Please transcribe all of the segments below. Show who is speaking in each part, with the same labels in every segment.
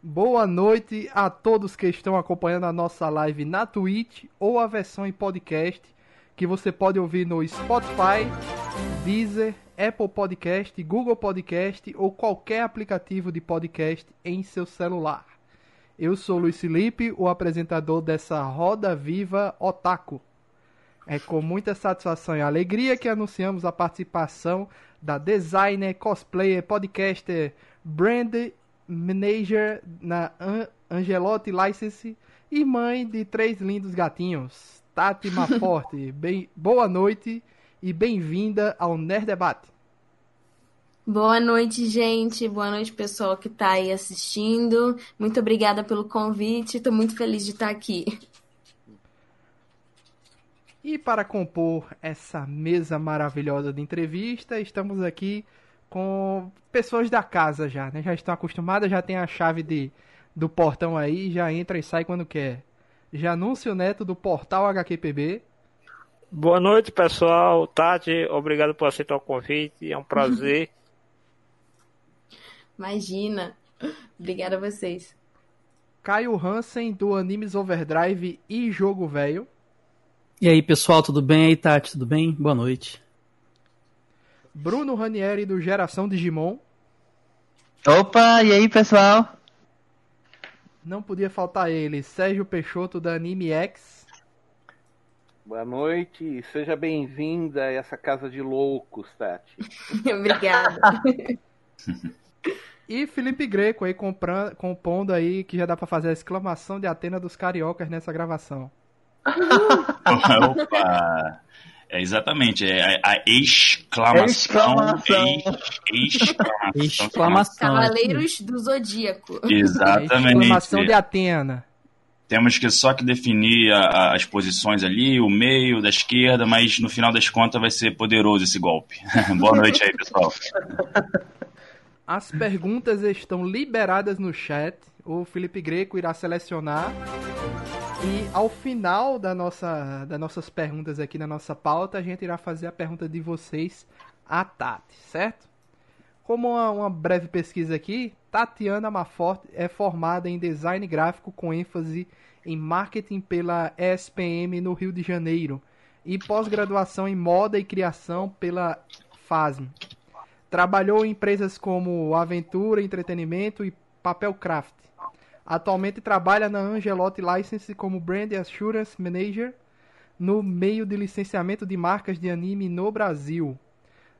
Speaker 1: Boa noite a todos que estão acompanhando a nossa live na Twitch ou a versão em podcast que você pode ouvir no Spotify, Deezer, Apple Podcast, Google Podcast ou qualquer aplicativo de podcast em seu celular. Eu sou Luiz Felipe, o apresentador dessa Roda Viva Otaku. É com muita satisfação e alegria que anunciamos a participação da designer, cosplayer, podcaster, brand manager na Angelotti License e mãe de três lindos gatinhos. Tati Maforte, bem, boa noite e bem-vinda ao Nerd Debate.
Speaker 2: Boa noite, gente. Boa noite, pessoal que está aí assistindo. Muito obrigada pelo convite. Estou muito feliz de estar aqui.
Speaker 1: E para compor essa mesa maravilhosa de entrevista, estamos aqui com pessoas da casa já, né? Já estão acostumadas, já tem a chave de, do portão aí, já entra e sai quando quer. Já anúncio neto do portal HQPB.
Speaker 3: Boa noite, pessoal. Tati, obrigado por aceitar o convite. É um prazer.
Speaker 2: Imagina. Obrigada a vocês.
Speaker 1: Caio Hansen, do Animes Overdrive e Jogo Velho.
Speaker 4: E aí, pessoal, tudo bem? E aí, Tati, tudo bem? Boa noite.
Speaker 1: Bruno Ranieri do Geração Digimon.
Speaker 5: Opa, e aí pessoal?
Speaker 1: Não podia faltar ele, Sérgio Peixoto da Anime X.
Speaker 6: Boa noite, seja bem-vinda a essa casa de loucos, Tati.
Speaker 2: Obrigada.
Speaker 1: e Felipe Greco aí comprando, compondo aí, que já dá para fazer a exclamação de Atena dos cariocas nessa gravação.
Speaker 7: Opa! É exatamente, é a, a exclamação. Exclamação. Ex, exclamação.
Speaker 2: exclamação. Cavaleiros do Zodíaco.
Speaker 7: Exatamente. A
Speaker 1: exclamação de Atena.
Speaker 7: Temos que só que definir a, as posições ali, o meio, da esquerda, mas no final das contas vai ser poderoso esse golpe. Boa noite aí, pessoal.
Speaker 1: As perguntas estão liberadas no chat. O Felipe Greco irá selecionar e ao final da nossa, das nossas perguntas aqui na nossa pauta, a gente irá fazer a pergunta de vocês a Tati, certo? Como uma, uma breve pesquisa aqui, Tatiana Maforte é formada em design gráfico com ênfase em marketing pela ESPM no Rio de Janeiro e pós-graduação em moda e criação pela FASM. Trabalhou em empresas como Aventura Entretenimento e Papel Craft. Atualmente trabalha na Angelotti License como Brand Assurance Manager no meio de licenciamento de marcas de anime no Brasil.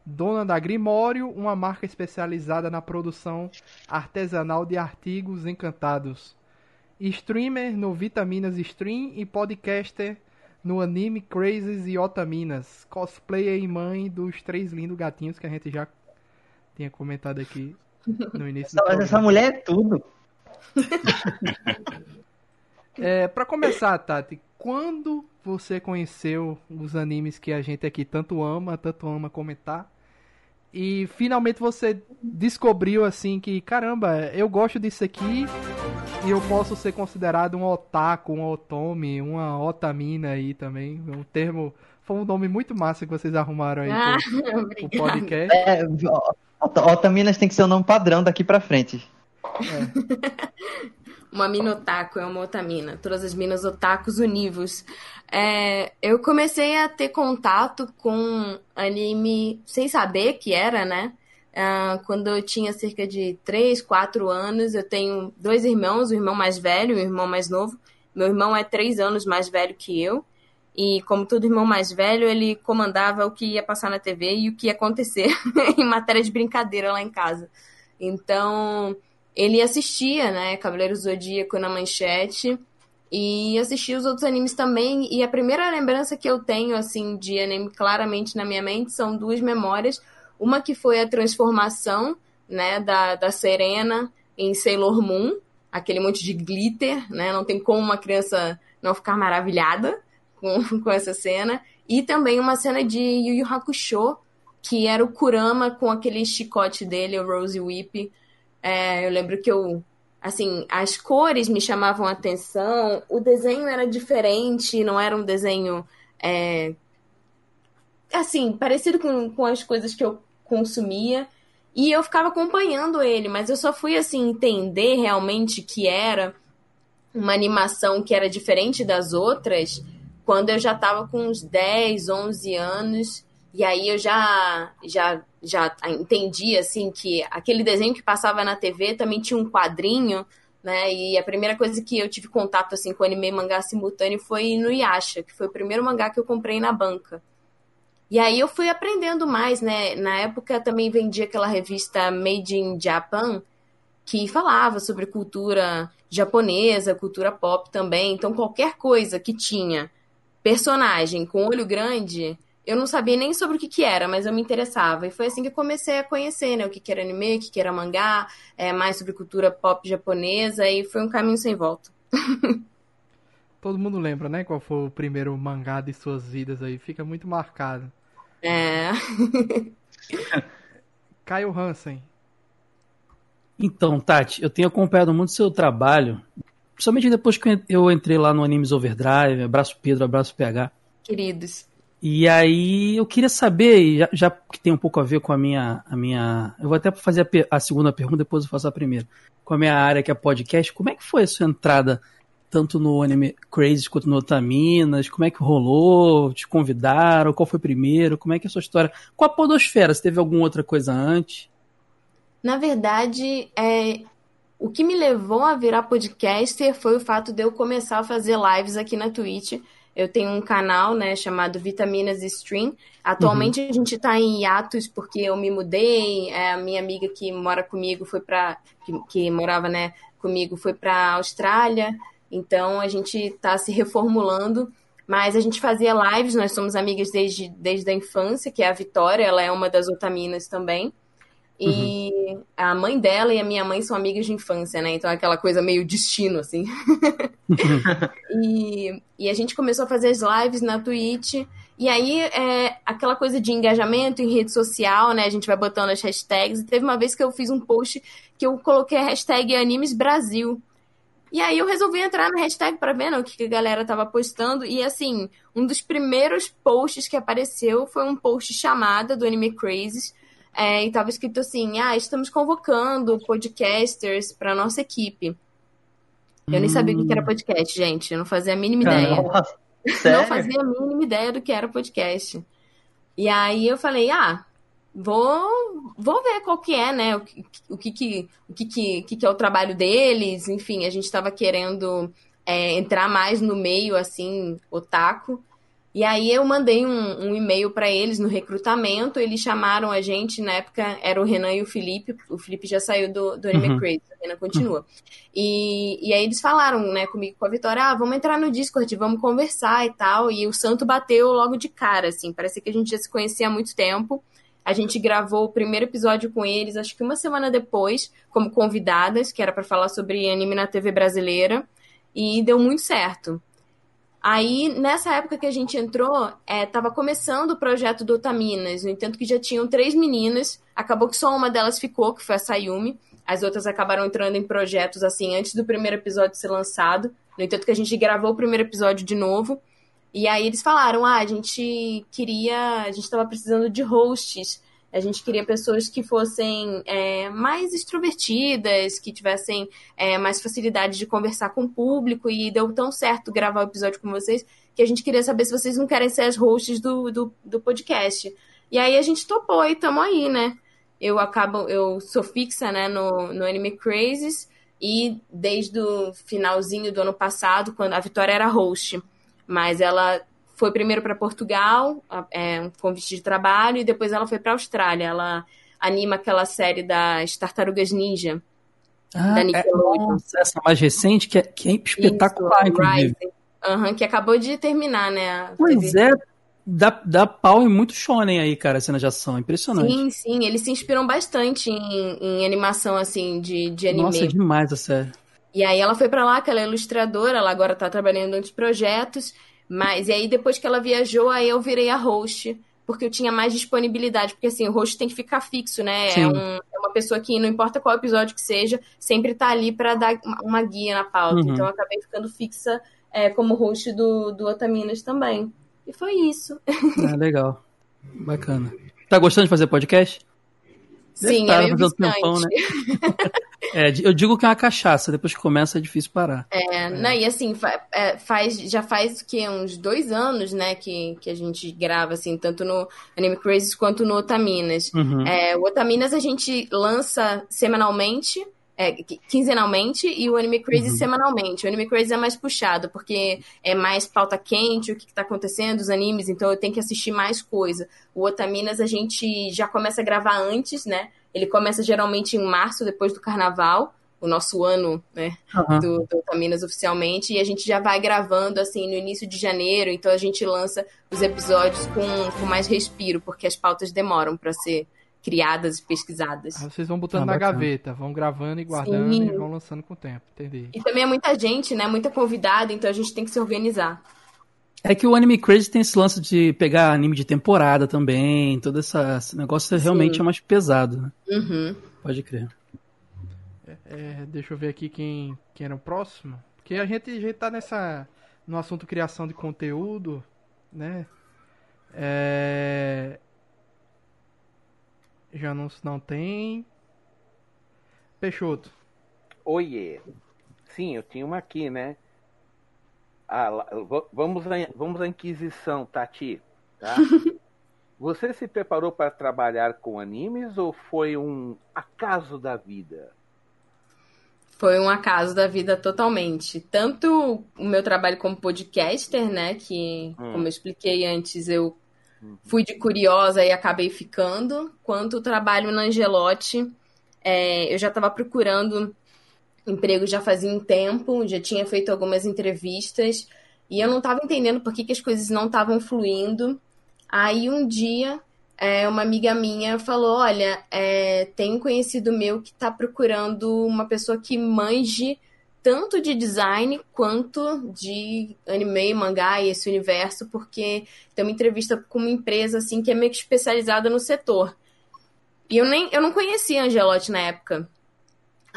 Speaker 1: Dona da Grimório, uma marca especializada na produção artesanal de artigos encantados. Streamer no Vitaminas Stream e podcaster no Anime Crazes e Otaminas. Cosplayer e mãe dos três lindos gatinhos que a gente já tinha comentado aqui no início do
Speaker 5: Mas essa mulher é tudo.
Speaker 1: é, para começar, Tati, quando você conheceu os animes que a gente aqui tanto ama, tanto ama comentar? E finalmente você descobriu assim que, caramba, eu gosto disso aqui e eu posso ser considerado um otaku, um otome, uma otamina aí também. Um termo. Foi um nome muito massa que vocês arrumaram aí ah, pro, pro podcast. É,
Speaker 5: otaminas tem que ser o nome padrão daqui pra frente.
Speaker 2: É. uma mina otaku é uma outra mina. Todas as minas otakus univos. É, eu comecei a ter contato com anime sem saber que era, né? Uh, quando eu tinha cerca de 3, 4 anos, eu tenho dois irmãos, o irmão mais velho e o irmão mais novo. Meu irmão é 3 anos mais velho que eu. E como todo irmão mais velho, ele comandava o que ia passar na TV e o que ia acontecer em matéria de brincadeira lá em casa. Então, ele assistia, né, Cavaleiros do Zodíaco na manchete e assistia os outros animes também. E a primeira lembrança que eu tenho, assim, de anime claramente na minha mente são duas memórias. Uma que foi a transformação, né, da, da Serena em Sailor Moon, aquele monte de glitter, né, não tem como uma criança não ficar maravilhada com, com essa cena. E também uma cena de Yu Yu Hakusho, que era o Kurama com aquele chicote dele, o Rose Whip, é, eu lembro que eu, assim, as cores me chamavam a atenção, o desenho era diferente, não era um desenho, é, assim, parecido com, com as coisas que eu consumia. E eu ficava acompanhando ele, mas eu só fui assim entender realmente que era uma animação que era diferente das outras quando eu já estava com uns 10, 11 anos. E aí eu já já já entendi assim que aquele desenho que passava na TV também tinha um quadrinho, né? E a primeira coisa que eu tive contato assim com anime e mangá simultâneo foi no Yasha, que foi o primeiro mangá que eu comprei na banca. E aí eu fui aprendendo mais, né? Na época também vendia aquela revista Made in Japan, que falava sobre cultura japonesa, cultura pop também. Então qualquer coisa que tinha personagem com olho grande, eu não sabia nem sobre o que, que era, mas eu me interessava. E foi assim que eu comecei a conhecer, né? O que, que era anime, o que, que era mangá, é, mais sobre cultura pop japonesa, e foi um caminho sem volta.
Speaker 1: Todo mundo lembra, né? Qual foi o primeiro mangá de suas vidas aí? Fica muito marcado.
Speaker 2: É.
Speaker 1: Caio Hansen.
Speaker 4: Então, Tati, eu tenho acompanhado muito seu trabalho, principalmente depois que eu entrei lá no Animes Overdrive, abraço Pedro, abraço PH.
Speaker 2: Queridos.
Speaker 4: E aí eu queria saber, já, já, que tem um pouco a ver com a minha. A minha eu vou até fazer a, a, segunda pergunta, depois eu faço a primeira. Com a minha área que é podcast, como é que foi a sua entrada tanto no Anime Crazy quanto no Otaminas? Como é que rolou? Te convidaram? Qual foi primeiro? Como é que é a sua história? Com a Podosfera, você teve alguma outra coisa antes?
Speaker 2: Na verdade, é, o que me levou a virar podcaster foi o fato de eu começar a fazer lives aqui na Twitch. Eu tenho um canal, né, chamado Vitaminas Stream. Atualmente uhum. a gente está em hiatus porque eu me mudei. É, a minha amiga que mora comigo foi para que, que morava, né, comigo foi para Austrália. Então a gente está se reformulando, mas a gente fazia lives, nós somos amigas desde, desde a infância, que é a Vitória, ela é uma das otaminas também. E uhum. a mãe dela e a minha mãe são amigas de infância, né? Então é aquela coisa meio destino, assim. e, e a gente começou a fazer as lives na Twitch. E aí, é aquela coisa de engajamento em rede social, né? A gente vai botando as hashtags. E teve uma vez que eu fiz um post que eu coloquei a hashtag Animes Brasil. E aí eu resolvi entrar na hashtag para ver né, o que a galera tava postando. E assim, um dos primeiros posts que apareceu foi um post chamada do Anime Crazes. É, e tava escrito assim: ah, estamos convocando podcasters para nossa equipe. Eu hum. nem sabia o que era hum. podcast, gente. Eu não fazia a mínima Caramba. ideia. Não fazia a mínima ideia do que era podcast. E aí eu falei, ah, vou, vou ver qual que é, né? O, que, o, que, que, o que, que, que, que é o trabalho deles. Enfim, a gente estava querendo é, entrar mais no meio, assim, otaku. E aí eu mandei um, um e-mail para eles no recrutamento, eles chamaram a gente, na época era o Renan e o Felipe, o Felipe já saiu do, do Anime uhum. Crazy, o Renan continua. Uhum. E, e aí eles falaram, né, comigo com a Vitória, ah, vamos entrar no Discord, vamos conversar e tal, e o santo bateu logo de cara, assim, parece que a gente já se conhecia há muito tempo, a gente gravou o primeiro episódio com eles, acho que uma semana depois, como convidadas, que era para falar sobre anime na TV brasileira, e deu muito certo. Aí, nessa época que a gente entrou, estava é, começando o projeto do Otaminas, no entanto que já tinham três meninas, acabou que só uma delas ficou, que foi a Sayumi, as outras acabaram entrando em projetos, assim, antes do primeiro episódio ser lançado, no entanto que a gente gravou o primeiro episódio de novo, e aí eles falaram: ah, a gente queria. A gente estava precisando de hosts. A gente queria pessoas que fossem é, mais extrovertidas, que tivessem é, mais facilidade de conversar com o público, e deu tão certo gravar o episódio com vocês que a gente queria saber se vocês não querem ser as hosts do, do, do podcast. E aí a gente topou e tamo aí, né? Eu acabo, eu sou fixa né, no, no Anime Crazes, e desde o finalzinho do ano passado, quando a Vitória era host mas ela foi primeiro para Portugal, é, um convite de trabalho, e depois ela foi para a Austrália. Ela anima aquela série das Tartarugas Ninja.
Speaker 4: Ah, da é, Nickelodeon. É, essa mais recente, que é, que é espetacular, Isso, inclusive.
Speaker 2: Uhum, que acabou de terminar, né?
Speaker 4: Pois é, dá, dá pau em muito shonen aí, cara, a cena de ação, impressionante.
Speaker 2: Sim, sim, eles se inspiram bastante em, em animação, assim, de, de anime.
Speaker 4: Nossa, é demais a série.
Speaker 2: E aí ela foi para lá, que ela é ilustradora, ela agora tá trabalhando em outros projetos. Mas e aí depois que ela viajou, aí eu virei a host, porque eu tinha mais disponibilidade, porque assim, o host tem que ficar fixo, né? É, um, é, uma pessoa que não importa qual episódio que seja, sempre tá ali para dar uma guia na pauta. Uhum. Então eu acabei ficando fixa é, como host do, do Otaminas também. E foi isso.
Speaker 4: Ah, legal. Bacana. Tá gostando de fazer podcast?
Speaker 2: Sim,
Speaker 4: tá,
Speaker 2: é meio
Speaker 4: um tempão, né? É, eu digo que é uma cachaça, depois que começa é difícil parar.
Speaker 2: É, Não, e assim, é, faz, já faz que uns dois anos, né, que, que a gente grava, assim, tanto no Anime Crazes quanto no Otaminas.
Speaker 4: Uhum.
Speaker 2: É, o Otaminas a gente lança semanalmente, é, qui- quinzenalmente, e o Anime Crazy
Speaker 4: Uhum.
Speaker 2: semanalmente. O Anime Crazy é mais puxado, porque é mais pauta quente, o que, que tá acontecendo, os animes, então eu tenho que assistir mais coisa. O Otaminas a gente já começa a gravar antes, né? Ele começa geralmente em março, depois do carnaval, o nosso ano, né?
Speaker 4: Aham.
Speaker 2: do, do Otaminas oficialmente, e a gente já vai gravando assim no início de janeiro, então a gente lança os episódios com, com mais respiro, porque as pautas demoram para ser criadas e pesquisadas.
Speaker 1: Aí vocês vão botando
Speaker 4: Ah,
Speaker 1: na
Speaker 4: bacana.
Speaker 1: gaveta, vão gravando e guardando
Speaker 2: Sim.
Speaker 1: e vão lançando com o tempo. Entendi.
Speaker 2: E também é muita gente, né? Muita convidada, então a gente tem que se organizar.
Speaker 4: É que o Anime Crazy tem esse lance de pegar anime de temporada também, todo essa, esse negócio realmente é mais pesado, né?
Speaker 2: Uhum.
Speaker 4: Pode crer.
Speaker 1: É, deixa eu ver aqui quem, quem era o próximo. Porque a gente, a gente tá nessa. no assunto criação de conteúdo, né? É. Já não, não tem. Peixoto.
Speaker 6: Oiê. Sim, eu tinha uma aqui, né? Ah, vamos, à, vamos à Inquisição, Tati. Tá? Você se preparou para trabalhar com animes ou foi um acaso da vida?
Speaker 2: Foi um acaso da vida totalmente. Tanto o meu trabalho como podcaster, né? Que,
Speaker 6: Hum.
Speaker 2: como eu expliquei antes, eu fui de curiosa e acabei ficando, quanto o trabalho na Angelote. É, eu já estava procurando emprego já fazia um tempo, já tinha feito algumas entrevistas e eu não estava entendendo por que, que as coisas não estavam fluindo. Aí um dia, é, uma amiga minha falou: Olha, é, tem um conhecido meu que está procurando uma pessoa que manje tanto de design quanto de anime, mangá e esse universo, porque tem uma entrevista com uma empresa assim que é meio que especializada no setor. E eu nem eu não conhecia a Angelote na época.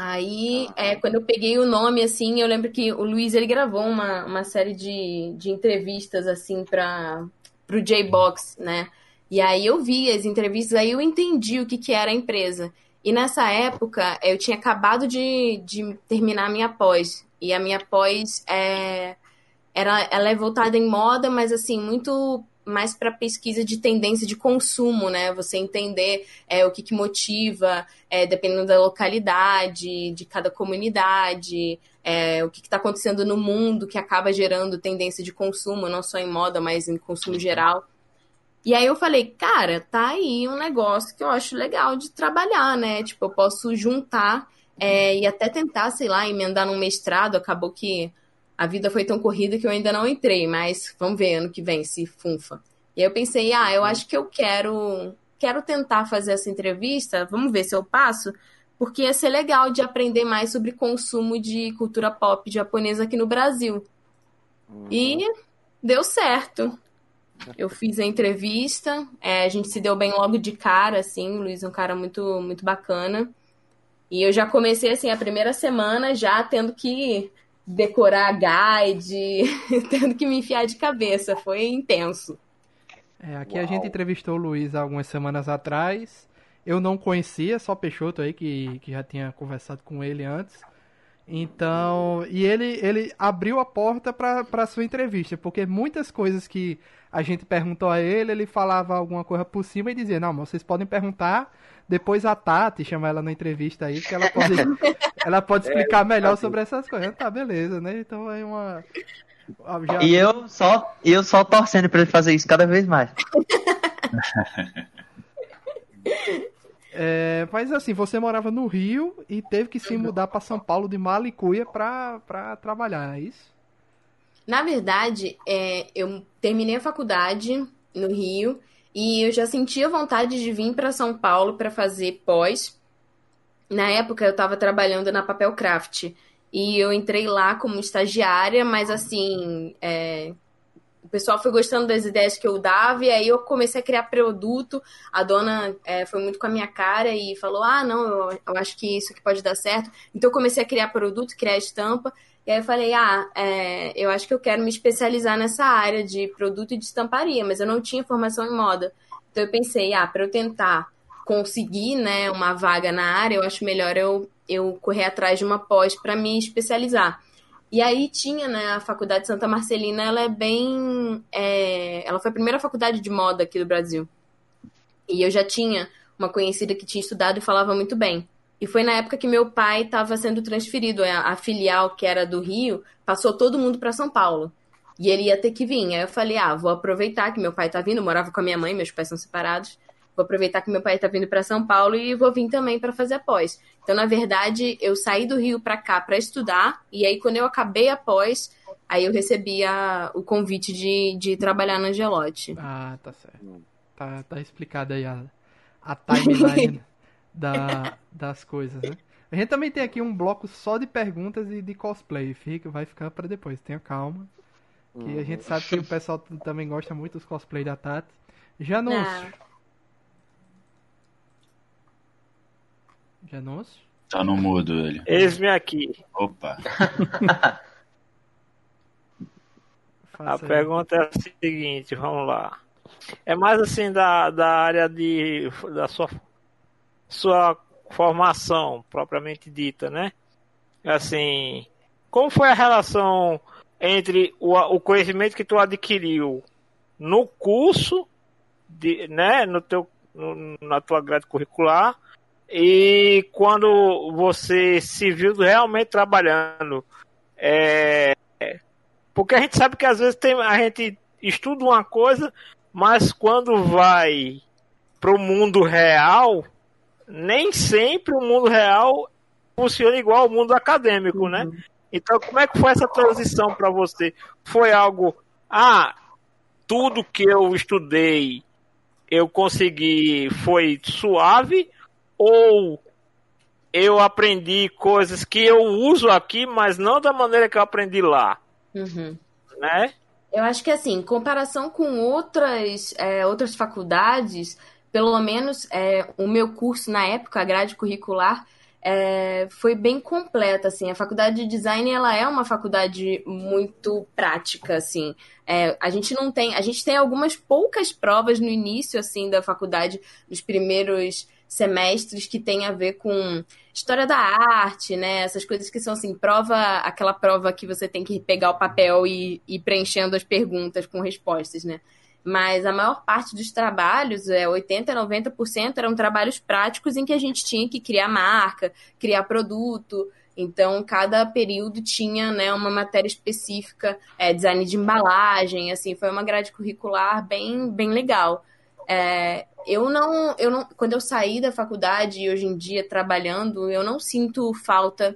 Speaker 2: Aí, é, quando eu peguei o nome, assim, eu lembro que o Luiz, ele gravou uma, uma série de, de entrevistas, assim, para pro J-Box, né? E aí eu vi as entrevistas, aí eu entendi o que, que era a empresa. E nessa época, eu tinha acabado de, de terminar a minha pós. E a minha pós é, era, ela é voltada em moda, mas assim, muito mais para pesquisa de tendência de consumo, né? Você entender é, o que, que motiva, é, dependendo da localidade, de cada comunidade, é, o que está acontecendo no mundo que acaba gerando tendência de consumo, não só em moda, mas em consumo geral. E aí eu falei, cara, tá aí um negócio que eu acho legal de trabalhar, né? Tipo, eu posso juntar é, e até tentar, sei lá, emendar num mestrado. Acabou que a vida foi tão corrida que eu ainda não entrei, mas vamos ver ano que vem se funfa. E aí eu pensei, ah, eu acho que eu quero, quero tentar fazer essa entrevista, vamos ver se eu passo, porque ia ser legal de aprender mais sobre consumo de cultura pop japonesa aqui no Brasil. E deu certo. Eu fiz a entrevista, é, a gente se deu bem logo de cara, assim, o Luiz é um cara muito, muito bacana. E eu já comecei, assim, a primeira semana já tendo que decorar guide, tendo que me enfiar de cabeça. Foi intenso.
Speaker 1: É, aqui a gente entrevistou o Luiz algumas semanas atrás. Eu não conhecia, só Peixoto aí, que, que já tinha conversado com ele antes. Então, e ele, ele abriu a porta para sua entrevista, porque muitas coisas que a gente perguntou a ele, ele falava alguma coisa por cima e dizia: Não, mas vocês podem perguntar depois a Tati, chamar ela na entrevista aí, que ela pode, ela pode explicar melhor sobre essas coisas. Tá, beleza, né? Então é uma. já-
Speaker 5: E eu só, eu só torcendo pra ele fazer isso cada vez mais.
Speaker 1: É, mas assim, você morava no Rio e teve que se mudar para São Paulo de Malicuia pra, pra trabalhar, é isso?
Speaker 2: Na verdade, é, eu terminei a faculdade no Rio e eu já sentia vontade de vir para São Paulo para fazer pós. Na época, eu estava trabalhando na Papel Craft e eu entrei lá como estagiária, mas assim, é, o pessoal foi gostando das ideias que eu dava, e aí eu comecei a criar produto. A dona é, foi muito com a minha cara e falou: Ah, não, eu, eu acho que isso aqui pode dar certo. Então eu comecei a criar produto, criar estampa. E aí eu falei: Ah, é, eu acho que eu quero me especializar nessa área de produto e de estamparia, mas eu não tinha formação em moda. Então eu pensei: Ah, para eu tentar conseguir, né, uma vaga na área, eu acho melhor eu, eu correr atrás de uma pós para me especializar. E aí tinha, né, a Faculdade Santa Marcelina, ela é bem. É, ela foi a primeira faculdade de moda aqui do Brasil. E eu já tinha uma conhecida que tinha estudado e falava muito bem. E foi na época que meu pai estava sendo transferido. A, a, filial, que era do Rio, passou todo mundo para São Paulo. E ele ia ter que vir. Aí eu falei, ah, vou aproveitar que meu pai tá vindo. Eu morava com a minha mãe, meus pais são separados. Vou aproveitar que meu pai tá vindo para São Paulo e vou vir também para fazer a pós. Então, na verdade, eu saí do Rio para cá para estudar. E aí, quando eu acabei a pós, aí eu recebi a, o convite de, de trabalhar na Angelote.
Speaker 1: Ah, tá certo. Tá, tá explicada aí a, a timeline da, das coisas, né? A gente também tem aqui um bloco só de perguntas e de cosplay. Fica, vai ficar para depois. Tenha calma. Que a gente sabe que o pessoal também gosta muito dos cosplay da Tati. Janúncio.
Speaker 2: Ah.
Speaker 1: Janúncio?
Speaker 7: Tá no mudo ele.
Speaker 3: Eis-me aqui.
Speaker 7: Opa.
Speaker 3: A pergunta é a seguinte, vamos lá. É mais assim da, da área de da sua sua formação propriamente dita, né? Assim, como foi a relação entre o, o conhecimento que tu adquiriu no curso, de, né, no teu, no- na tua grade curricular e quando você se viu realmente trabalhando? É, porque a gente sabe que às vezes tem, a gente estuda uma coisa, mas quando vai pro mundo real, nem sempre o mundo real funciona igual ao mundo acadêmico, né? Então, como é que foi essa transição para você? Foi algo, ah, tudo que eu estudei eu consegui foi suave ou eu aprendi coisas que eu uso aqui, mas não da maneira que eu aprendi lá,
Speaker 2: Uhum.
Speaker 3: né?
Speaker 2: Eu acho que assim, em comparação com outras, é, outras faculdades, pelo menos é, o meu curso na época, a grade curricular, é, foi bem completa, assim. A faculdade de design, ela é uma faculdade muito prática, assim. É, a gente não tem, a gente tem algumas poucas provas no início, assim, da faculdade, nos primeiros semestres que tem a ver com história da arte, né? Essas coisas que são assim, prova, aquela prova que você tem que pegar o papel e ir preenchendo as perguntas com respostas, né? Mas a maior parte dos trabalhos, é 80, 90%, eram trabalhos práticos em que a gente tinha que criar marca, criar produto. Então, cada período tinha né, uma matéria específica, é, design de embalagem, assim, foi uma grade curricular bem, bem legal. É, eu não, eu não, quando eu saí da faculdade e hoje em dia trabalhando, eu não sinto falta,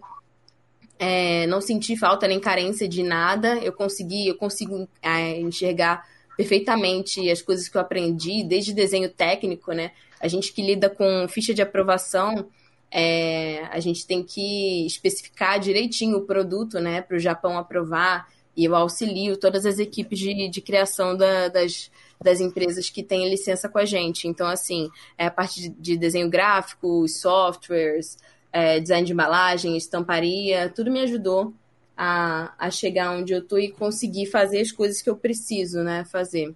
Speaker 2: é, não senti falta nem carência de nada. Eu consegui, eu consigo é, enxergar perfeitamente as coisas que eu aprendi, desde desenho técnico, né? A gente que lida com ficha de aprovação, é, a gente tem que especificar direitinho o produto, né, para o Japão aprovar. E eu auxilio todas as equipes de, de criação da- das, das empresas que têm licença com a gente. Então, assim, é a parte de, de desenho gráfico, softwares, é, design de embalagem, estamparia, tudo me ajudou a, a chegar onde eu tô e conseguir fazer as coisas que eu preciso, né, fazer.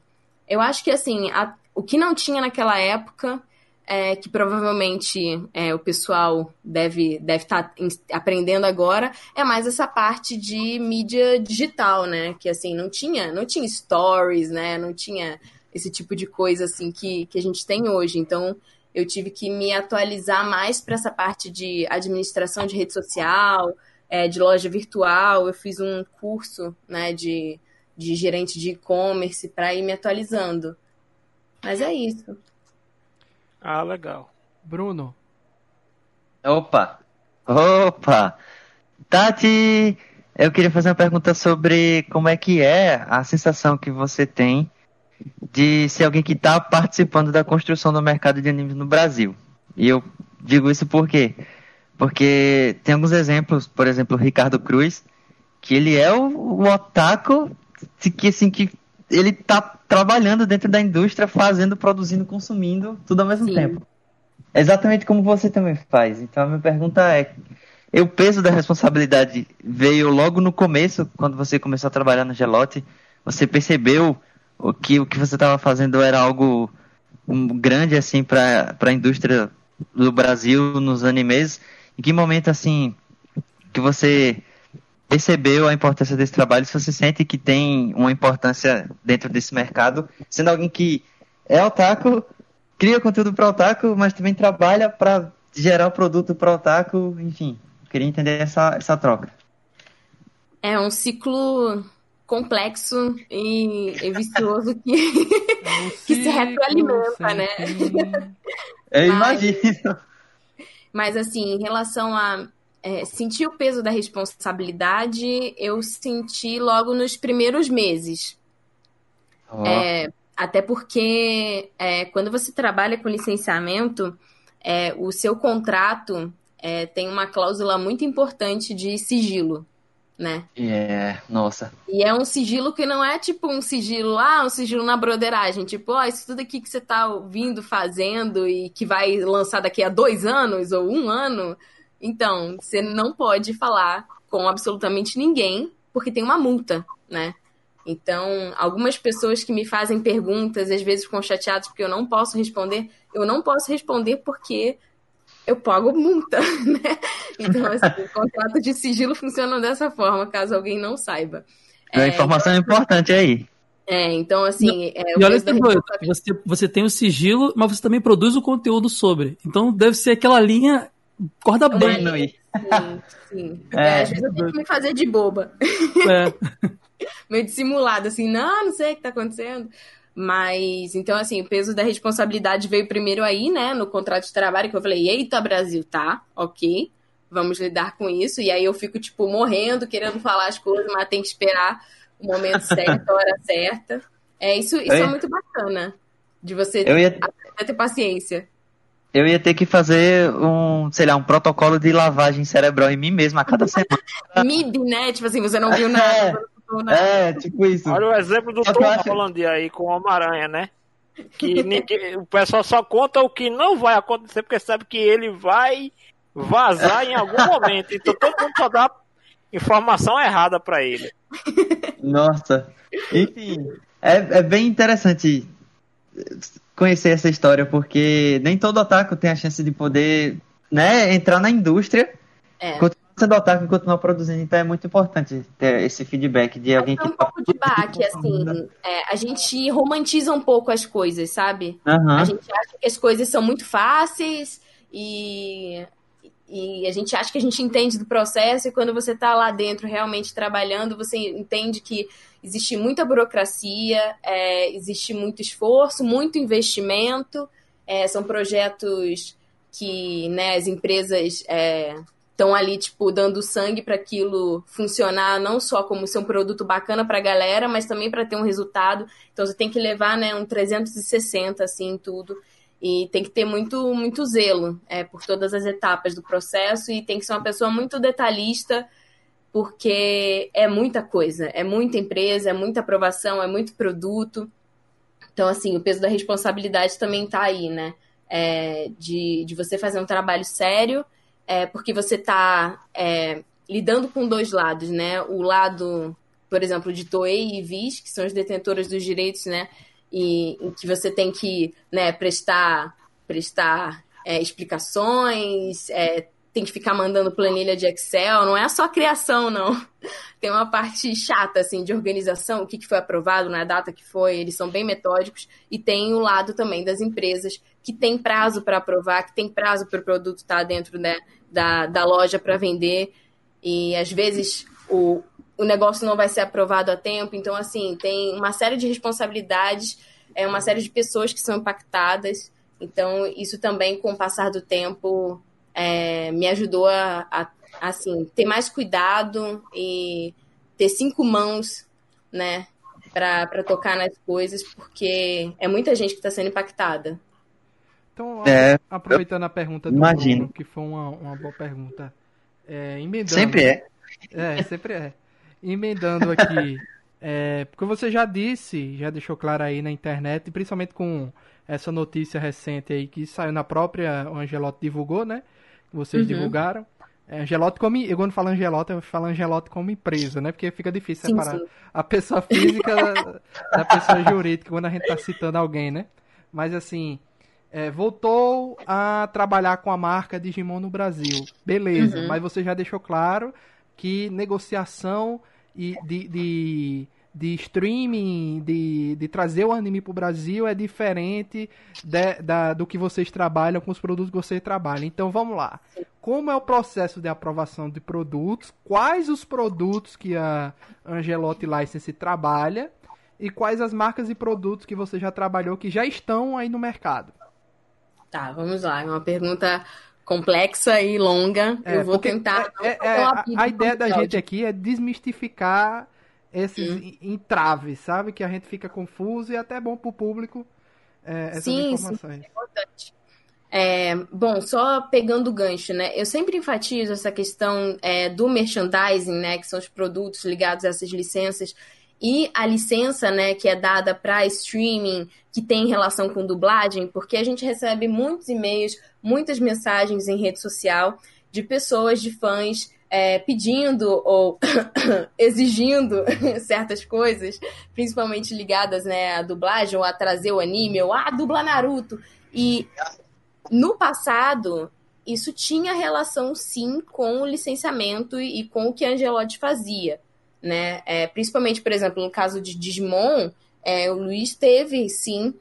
Speaker 2: Eu acho que, assim, a- o que não tinha naquela época, é, que provavelmente é, o pessoal deve deve estar aprendendo agora, é mais essa parte de mídia digital, né, que, assim, não tinha, não tinha stories, né, não tinha esse tipo de coisa, assim, que, que a gente tem hoje. Então, eu tive que me atualizar mais para essa parte de administração de rede social, é, de loja virtual. Eu fiz um curso né, de, de gerente de e-commerce para ir me atualizando. Mas é isso.
Speaker 3: Ah, legal.
Speaker 1: Bruno,
Speaker 5: Opa! Opa! Tati, eu queria fazer uma pergunta sobre como é que é a sensação que você tem de ser alguém que está participando da construção do mercado de animes no Brasil. E eu digo isso por quê? Porque tem alguns exemplos, por exemplo, o Ricardo Cruz, que ele é o, o otaku que assim que ele tá trabalhando dentro da indústria, fazendo, produzindo, consumindo, tudo ao mesmo
Speaker 2: Sim.
Speaker 5: tempo. Exatamente como você também faz. Então a minha pergunta é: o peso da responsabilidade veio logo no começo, quando você começou a trabalhar no Gelote? Você percebeu o que o que você estava fazendo era algo grande assim para a indústria do Brasil nos animes. Em que momento assim que você percebeu a importância desse trabalho? Se você sente que tem uma importância dentro desse mercado, sendo alguém que é otaku, cria conteúdo para otaku, mas também trabalha para gerar o produto para otaku, enfim. Queria entender essa, essa troca.
Speaker 2: É um ciclo complexo e, e vicioso que, é um que se retroalimenta, né?
Speaker 5: Eu imagino.
Speaker 2: Mas assim, em relação a é, sentir o peso da responsabilidade, eu senti logo nos primeiros meses. Oh. É, até porque é, quando você trabalha com licenciamento, é, o seu contrato é, tem uma cláusula muito importante de sigilo, né?
Speaker 5: É, nossa.
Speaker 2: E é um sigilo que não é tipo um sigilo, ah, um sigilo na broderagem, tipo, ó, oh, isso tudo aqui que você tá ouvindo, fazendo e que vai lançar daqui a dois anos ou um ano. Então, você não pode falar com absolutamente ninguém, porque tem uma multa, né? Então, algumas pessoas que me fazem perguntas, às vezes ficam chateadas porque eu não posso responder. Eu não posso responder porque eu pago multa, né? Então, assim, o contrato de sigilo funciona dessa forma, caso alguém não saiba.
Speaker 5: É, informação então, importante aí.
Speaker 2: É, então, assim.
Speaker 4: É, e olha que doido, você, você tem o sigilo, mas você também produz o conteúdo sobre. Então, deve ser aquela linha corda bem.
Speaker 2: Sim, sim. É, às vezes eu tenho que me fazer de boba. É. meio dissimulado, assim, não, não sei o que tá acontecendo. Mas, então, assim, o peso da responsabilidade veio primeiro aí, né, no contrato de trabalho, que eu falei, eita, Brasil, tá, ok, vamos lidar com isso. E aí eu fico, tipo, morrendo, querendo falar as coisas, mas tem que esperar o momento certo, a hora certa. É, isso, isso é muito bacana, de você
Speaker 5: ia...
Speaker 2: ter paciência.
Speaker 5: Eu ia ter que fazer um, sei lá, um protocolo de lavagem cerebral em mim mesmo a cada semana.
Speaker 2: MIB, né? Tipo assim, você não viu nada.
Speaker 5: É. Né? É, tipo isso.
Speaker 3: Olha o exemplo do Tom acho... Holland aí com o Homem-Aranha, né? Que ninguém, o pessoal só conta o que não vai acontecer, porque sabe que ele vai vazar em algum momento. Então todo mundo só dá informação errada para ele.
Speaker 5: Nossa. Enfim, é, é bem interessante conhecer essa história, porque nem todo otaku tem a chance de poder né, entrar na indústria. É sendo otaku e continuar produzindo, então é muito importante ter esse feedback de alguém é que tá...
Speaker 2: um pouco de baque, assim, é, a gente romantiza um pouco as coisas, sabe?
Speaker 5: Uhum.
Speaker 2: A gente acha que as coisas são muito fáceis e, e a gente acha que a gente entende do processo e quando você tá lá dentro realmente trabalhando, você entende que existe muita burocracia, é, existe muito esforço, muito investimento, é, são projetos que né, as empresas é, estão ali, tipo, dando sangue para aquilo funcionar, não só como ser um produto bacana para a galera, mas também para ter um resultado. Então você tem que levar, né, um 360, assim, tudo. E tem que ter muito, muito zelo é, por todas as etapas do processo e tem que ser uma pessoa muito detalhista, porque é muita coisa, é muita empresa, é muita aprovação, é muito produto. Então, assim, o peso da responsabilidade também está aí, né? É, de, de você fazer um trabalho sério é, porque você está é, lidando com dois lados, né? O lado, por exemplo, de Toei e Viz, que são as detentoras dos direitos, né? E em que você tem que né, prestar, prestar é, explicações, é, tem que ficar mandando planilha de Excel, não é só criação, não. Tem uma parte chata, assim, de organização, o que, que foi aprovado, na data que foi, eles são bem metódicos, e tem o lado também das empresas que tem prazo para aprovar, que tem prazo para o produto estar tá dentro né, da, da loja para vender e às vezes o, o negócio não vai ser aprovado a tempo. Então, assim, tem uma série de responsabilidades, é uma série de pessoas que são impactadas. Então, isso também, com o passar do tempo, é, me ajudou a, a, assim, ter mais cuidado e ter cinco mãos, né, para tocar nas coisas, porque é muita gente que está sendo impactada.
Speaker 1: Então, é, aproveitando a pergunta do imagino. Bruno, que foi uma, uma boa pergunta. É, emendando,
Speaker 5: sempre é.
Speaker 1: É, sempre é. Emendando aqui, é, porque você já disse, já deixou claro aí na internet, e principalmente com essa notícia recente aí que saiu na própria, o Angelotti divulgou, né? Vocês uhum. divulgaram. É, Angelotti como. Eu quando falo Angelotti, eu falo Angelotti como empresa, né? Porque fica difícil sim, separar sim. a pessoa física da, da pessoa jurídica quando a gente tá citando alguém, né? mas assim, é, voltou a trabalhar com a marca Digimon no Brasil. Beleza,
Speaker 2: Uhum.
Speaker 1: mas você já deixou claro que negociação e de, de, de streaming, de, de trazer o anime pro Brasil é diferente de- da, do que vocês trabalham com os produtos que vocês trabalham. Então vamos lá. Como é o processo de aprovação de produtos? Quais os produtos que a Angelotti License trabalha? E quais as marcas e produtos que você já trabalhou que já estão aí no mercado?
Speaker 2: Tá, vamos lá. É uma pergunta complexa e longa.
Speaker 1: É,
Speaker 2: eu vou tentar.
Speaker 1: é- é- é, a, a ideia da gente aqui é desmistificar esses
Speaker 2: Hum.
Speaker 1: en- entraves, sabe? Que a gente fica confuso e até é bom pro público é, essas
Speaker 2: Sim, sim.
Speaker 1: informações.
Speaker 2: importante. É, bom, só pegando o gancho, né? Eu sempre enfatizo essa questão é, do merchandising, né? Que são os produtos ligados a essas licenças. E a licença, né, que é dada para streaming, que tem relação com dublagem, porque a gente recebe muitos e-mails, muitas mensagens em rede social de pessoas, de fãs, é, pedindo ou exigindo certas coisas, principalmente ligadas né, à dublagem, ou a trazer o anime, ou a ah, dubla Naruto. E no passado, isso tinha relação sim com o licenciamento e com o que a Angelotti fazia. Né? É, principalmente, por exemplo, no caso de Digimon, é, o Luiz teve sim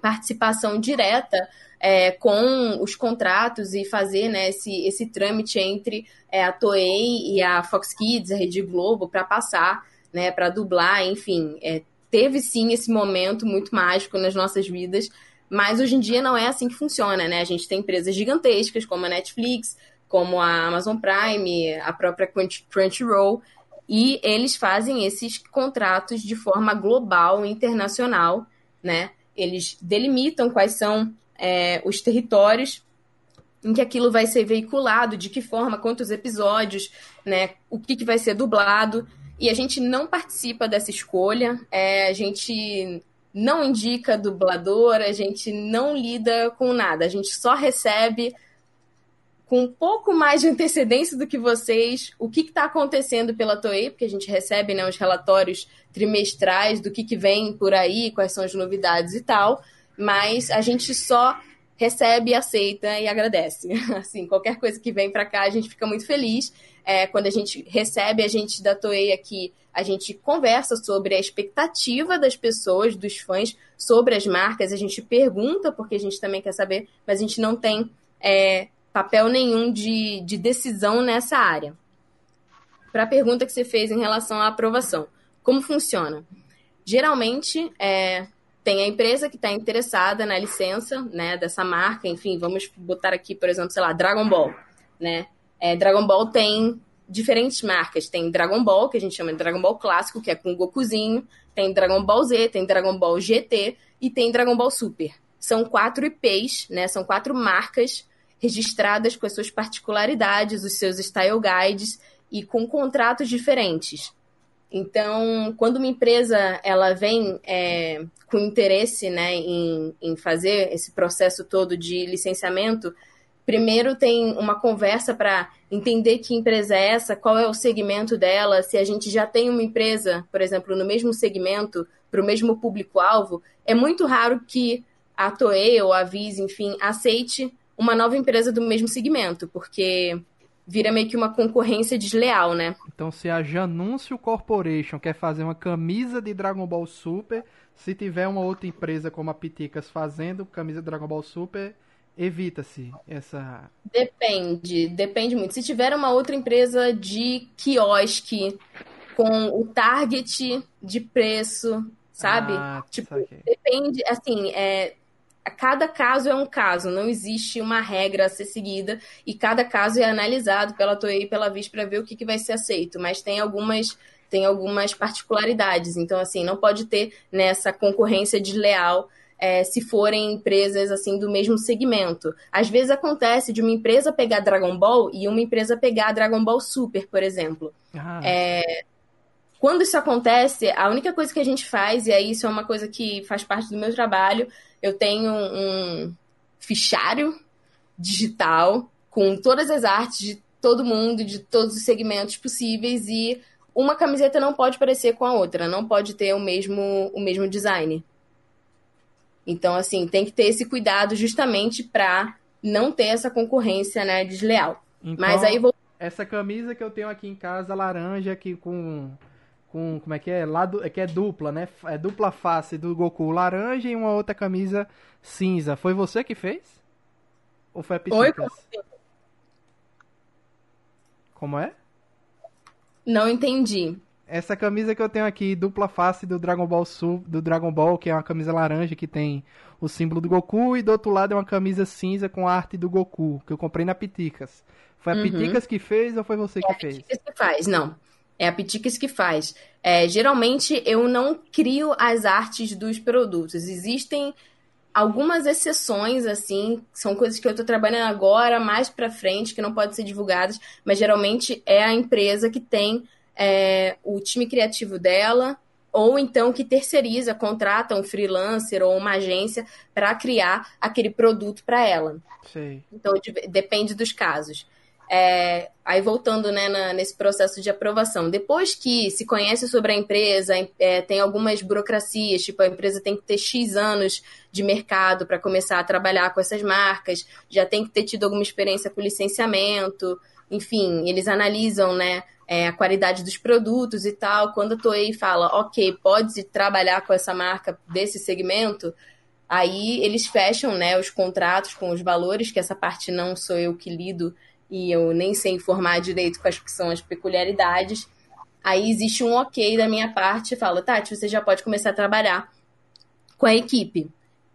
Speaker 2: participação direta é, com os contratos e fazer né, esse, esse trâmite entre é, a Toei e a Fox Kids, a Rede Globo, para passar, né, para dublar, enfim. é, teve sim esse momento muito mágico nas nossas vidas, mas hoje em dia não é assim que funciona, né? A gente tem empresas gigantescas como a Netflix, como a Amazon Prime, a própria Crunch- Crunchyroll, e eles fazem esses contratos de forma global, internacional, né? Eles delimitam quais são é, os territórios em que aquilo vai ser veiculado, de que forma, quantos episódios, né? O que, que vai ser dublado. E a gente não participa dessa escolha, é, a gente não indica dublador, a gente não lida com nada, a gente só recebe com um pouco mais de antecedência do que vocês o que está acontecendo pela Toei, porque a gente recebe né, os relatórios trimestrais do que, que vem por aí, quais são as novidades e tal, mas a gente só recebe, aceita e agradece. Assim, qualquer coisa que vem para cá, a gente fica muito feliz. É, quando a gente recebe a gente da Toei aqui, a gente conversa sobre a expectativa das pessoas, dos fãs, sobre as marcas. A gente pergunta, porque a gente também quer saber, mas a gente não tem é, papel nenhum de, de decisão nessa área. Para a pergunta que você fez em relação à aprovação, como funciona? Geralmente, é, tem a empresa que está interessada na licença né, dessa marca, enfim, vamos botar aqui, por exemplo, sei lá, Dragon Ball. Né? É, Dragon Ball tem diferentes marcas. Tem Dragon Ball, que a gente chama de Dragon Ball clássico, que é com Gokuzinho. Tem Dragon Ball Z, tem Dragon Ball GT e tem Dragon Ball Super. São quatro IPs, né? São quatro marcas registradas com as suas particularidades, os seus style guides e com contratos diferentes. Então, quando uma empresa ela vem é, com interesse né, em, em fazer esse processo todo de licenciamento, primeiro tem uma conversa para entender que empresa é essa, qual é o segmento dela, se a gente já tem uma empresa, por exemplo, no mesmo segmento, para o mesmo público-alvo, é muito raro que a Toei ou a Viz, enfim, aceite uma nova empresa do mesmo segmento, porque vira meio que uma concorrência desleal, né?
Speaker 1: Então, se a Janúncio Corporation quer fazer uma camisa de Dragon Ball Super, se tiver uma outra empresa como a Piticas fazendo camisa de Dragon Ball Super, evita-se essa.
Speaker 2: Depende, depende muito. Se tiver uma outra empresa de quiosque com o target de preço, sabe?
Speaker 1: Ah,
Speaker 2: tipo, depende, assim, é, cada caso é um caso, não existe uma regra a ser seguida e cada caso é analisado pela Toei e pela Viz para ver o que, que vai ser aceito, mas tem algumas tem algumas particularidades, então assim, não pode ter nessa concorrência desleal é, se forem empresas assim do mesmo segmento. Às vezes acontece de uma empresa pegar Dragon Ball e uma empresa pegar Dragon Ball Super, por exemplo.
Speaker 1: Ah,
Speaker 2: É, quando isso acontece, a única coisa que a gente faz, e aí isso é uma coisa que faz parte do meu trabalho, eu tenho um fichário digital com todas as artes de todo mundo, de todos os segmentos possíveis, e uma camiseta não pode parecer com a outra, não pode ter o mesmo, o mesmo design. Então, assim, tem que ter esse cuidado justamente para não ter essa concorrência né, desleal.
Speaker 1: Então,
Speaker 2: Mas aí vou.
Speaker 1: essa camisa que eu tenho aqui em casa, laranja, aqui com. Com como é que é? Lado, é que é dupla, né? É dupla face do Goku laranja e uma outra camisa cinza. Foi você que fez? Ou foi a
Speaker 2: Oi,
Speaker 1: Piticas? Como é?
Speaker 2: Não entendi.
Speaker 1: Essa camisa que eu tenho aqui, dupla face do Dragon Ball Sul, do Dragon Ball, que é uma camisa laranja que tem o símbolo do Goku, e do outro lado é uma camisa cinza com a arte do Goku, que eu comprei na Piticas. Foi a
Speaker 2: Uhum.
Speaker 1: Piticas que fez ou foi você
Speaker 2: É
Speaker 1: que fez?
Speaker 2: Piticas que faz, não. É a Piticas que faz. É, geralmente eu não crio as artes dos produtos. Existem algumas exceções, assim, são coisas que eu tô trabalhando agora, mais pra frente, que não podem ser divulgadas, mas geralmente é a empresa que tem é, o time criativo dela, ou então que terceiriza, contrata um freelancer ou uma agência para criar aquele produto para ela.
Speaker 1: Sei.
Speaker 2: Então, de- depende dos casos. É, aí, voltando né, na- nesse processo de aprovação. Depois que se conhece sobre a empresa, é, tem algumas burocracias, tipo, a empresa tem que ter X anos de mercado para começar a trabalhar com essas marcas, já tem que ter tido alguma experiência com licenciamento, enfim, eles analisam né, é, a qualidade dos produtos e tal. Quando a Toei fala, ok, pode trabalhar com essa marca desse segmento, Aí eles fecham né, os contratos com os valores, que essa parte não sou eu que lido e eu nem sei informar direito quais que são as peculiaridades. Aí existe um ok da minha parte, fala, Tati, você já pode começar a trabalhar com a equipe.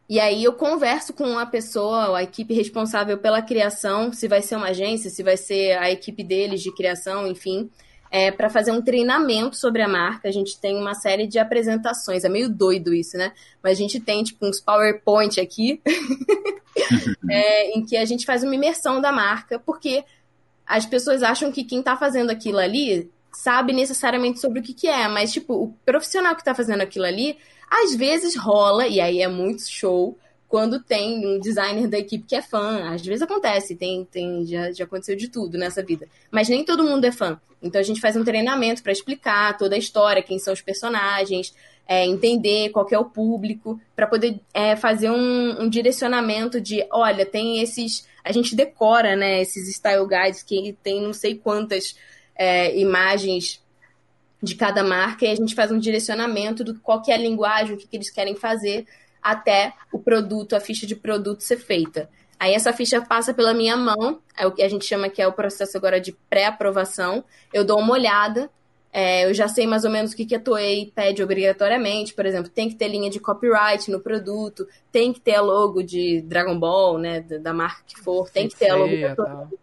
Speaker 2: E aí eu converso com a pessoa, a equipe responsável pela criação, se vai ser uma agência, se vai ser a equipe deles de criação, enfim, é, para fazer um treinamento sobre a marca. A gente tem uma série de apresentações, é meio doido isso, né? Mas a gente tem tipo uns PowerPoint aqui, é, em que a gente faz uma imersão da marca, porque as pessoas acham que quem tá fazendo aquilo ali sabe necessariamente sobre o que, que é, mas tipo, o profissional que tá fazendo aquilo ali, às vezes rola, e aí é muito show, quando tem um designer da equipe que é fã. Às vezes acontece, tem, tem já, já aconteceu de tudo nessa vida. Mas nem todo mundo é fã. Então a gente faz um treinamento para explicar toda a história, quem são os personagens, é, entender qual é o público, para poder é, fazer um, um direcionamento de, olha, tem esses. A gente decora, né, esses style guides que tem não sei quantas é, imagens de cada marca e a gente faz um direcionamento do qual é a linguagem, o que, que eles querem fazer até o produto, a ficha de produto ser feita. Aí essa ficha passa pela minha mão, é o que a gente chama que é o processo agora de pré-aprovação. Eu dou uma olhada, é, eu já sei mais ou menos o que, que a Toei pede obrigatoriamente. Por exemplo, tem que ter linha de copyright no produto, tem que ter a logo de Dragon Ball, né, da, marca que for, tem que ter a logo da Toei.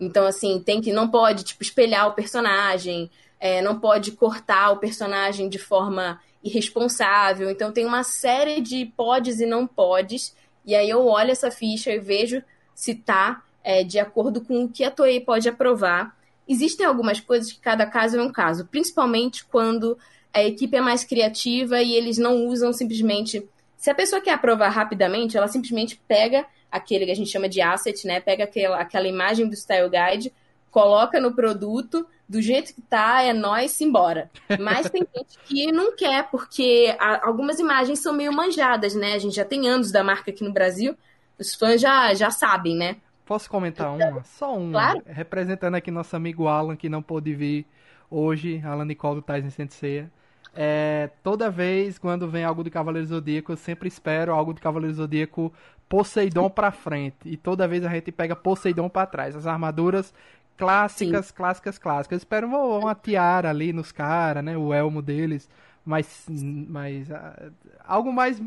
Speaker 2: Então, assim, tem que. Não pode, tipo, espelhar o personagem, é, não pode cortar o personagem de forma irresponsável. Então, tem uma série de podes e não podes. E aí eu olho essa ficha e vejo se tá é, de acordo com o que a Toei pode aprovar. Existem algumas coisas que cada caso é um caso, principalmente quando a equipe é mais criativa e eles não usam simplesmente. Se a pessoa quer aprovar rapidamente, ela simplesmente pega aquele que a gente chama de asset, né? Pega aquela, aquela imagem do Style Guide, coloca no produto, do jeito que tá, é nós, simbora. Mas tem gente que não quer, porque algumas imagens são meio manjadas, né? A gente já tem anos da marca aqui no Brasil, os fãs já, já sabem, né?
Speaker 1: Posso comentar uma? Só uma.
Speaker 2: Claro.
Speaker 1: Representando aqui nosso amigo Alan, que não pôde vir hoje, Alan Nicole do Tyson Sensei. É, toda vez quando vem algo do Cavaleiro Zodíaco, eu sempre espero algo do Cavaleiro Zodíaco Poseidon pra frente. E toda vez a gente pega Poseidon pra trás. As armaduras clássicas, clássicas, clássicas. Eu espero uma, tiara ali nos caras, né? O elmo deles. Mas, mas ah, algo mais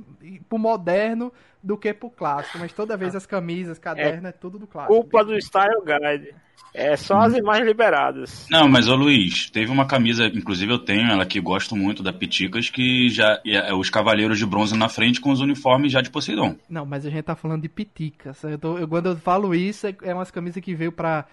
Speaker 1: pro moderno do que pro clássico. Mas toda vez as camisas, caderno, é, tudo do clássico.
Speaker 3: Culpa do Style Guide. É só as imagens liberadas.
Speaker 7: Não, mas ô Luiz, teve uma camisa, inclusive eu tenho, ela que gosto muito da Piticas, que já é os cavaleiros de bronze na frente com os uniformes já de Poseidon.
Speaker 1: Não, mas a gente tá falando de piticas. Eu tô- eu- quando eu falo isso, é, é umas camisas que veio pra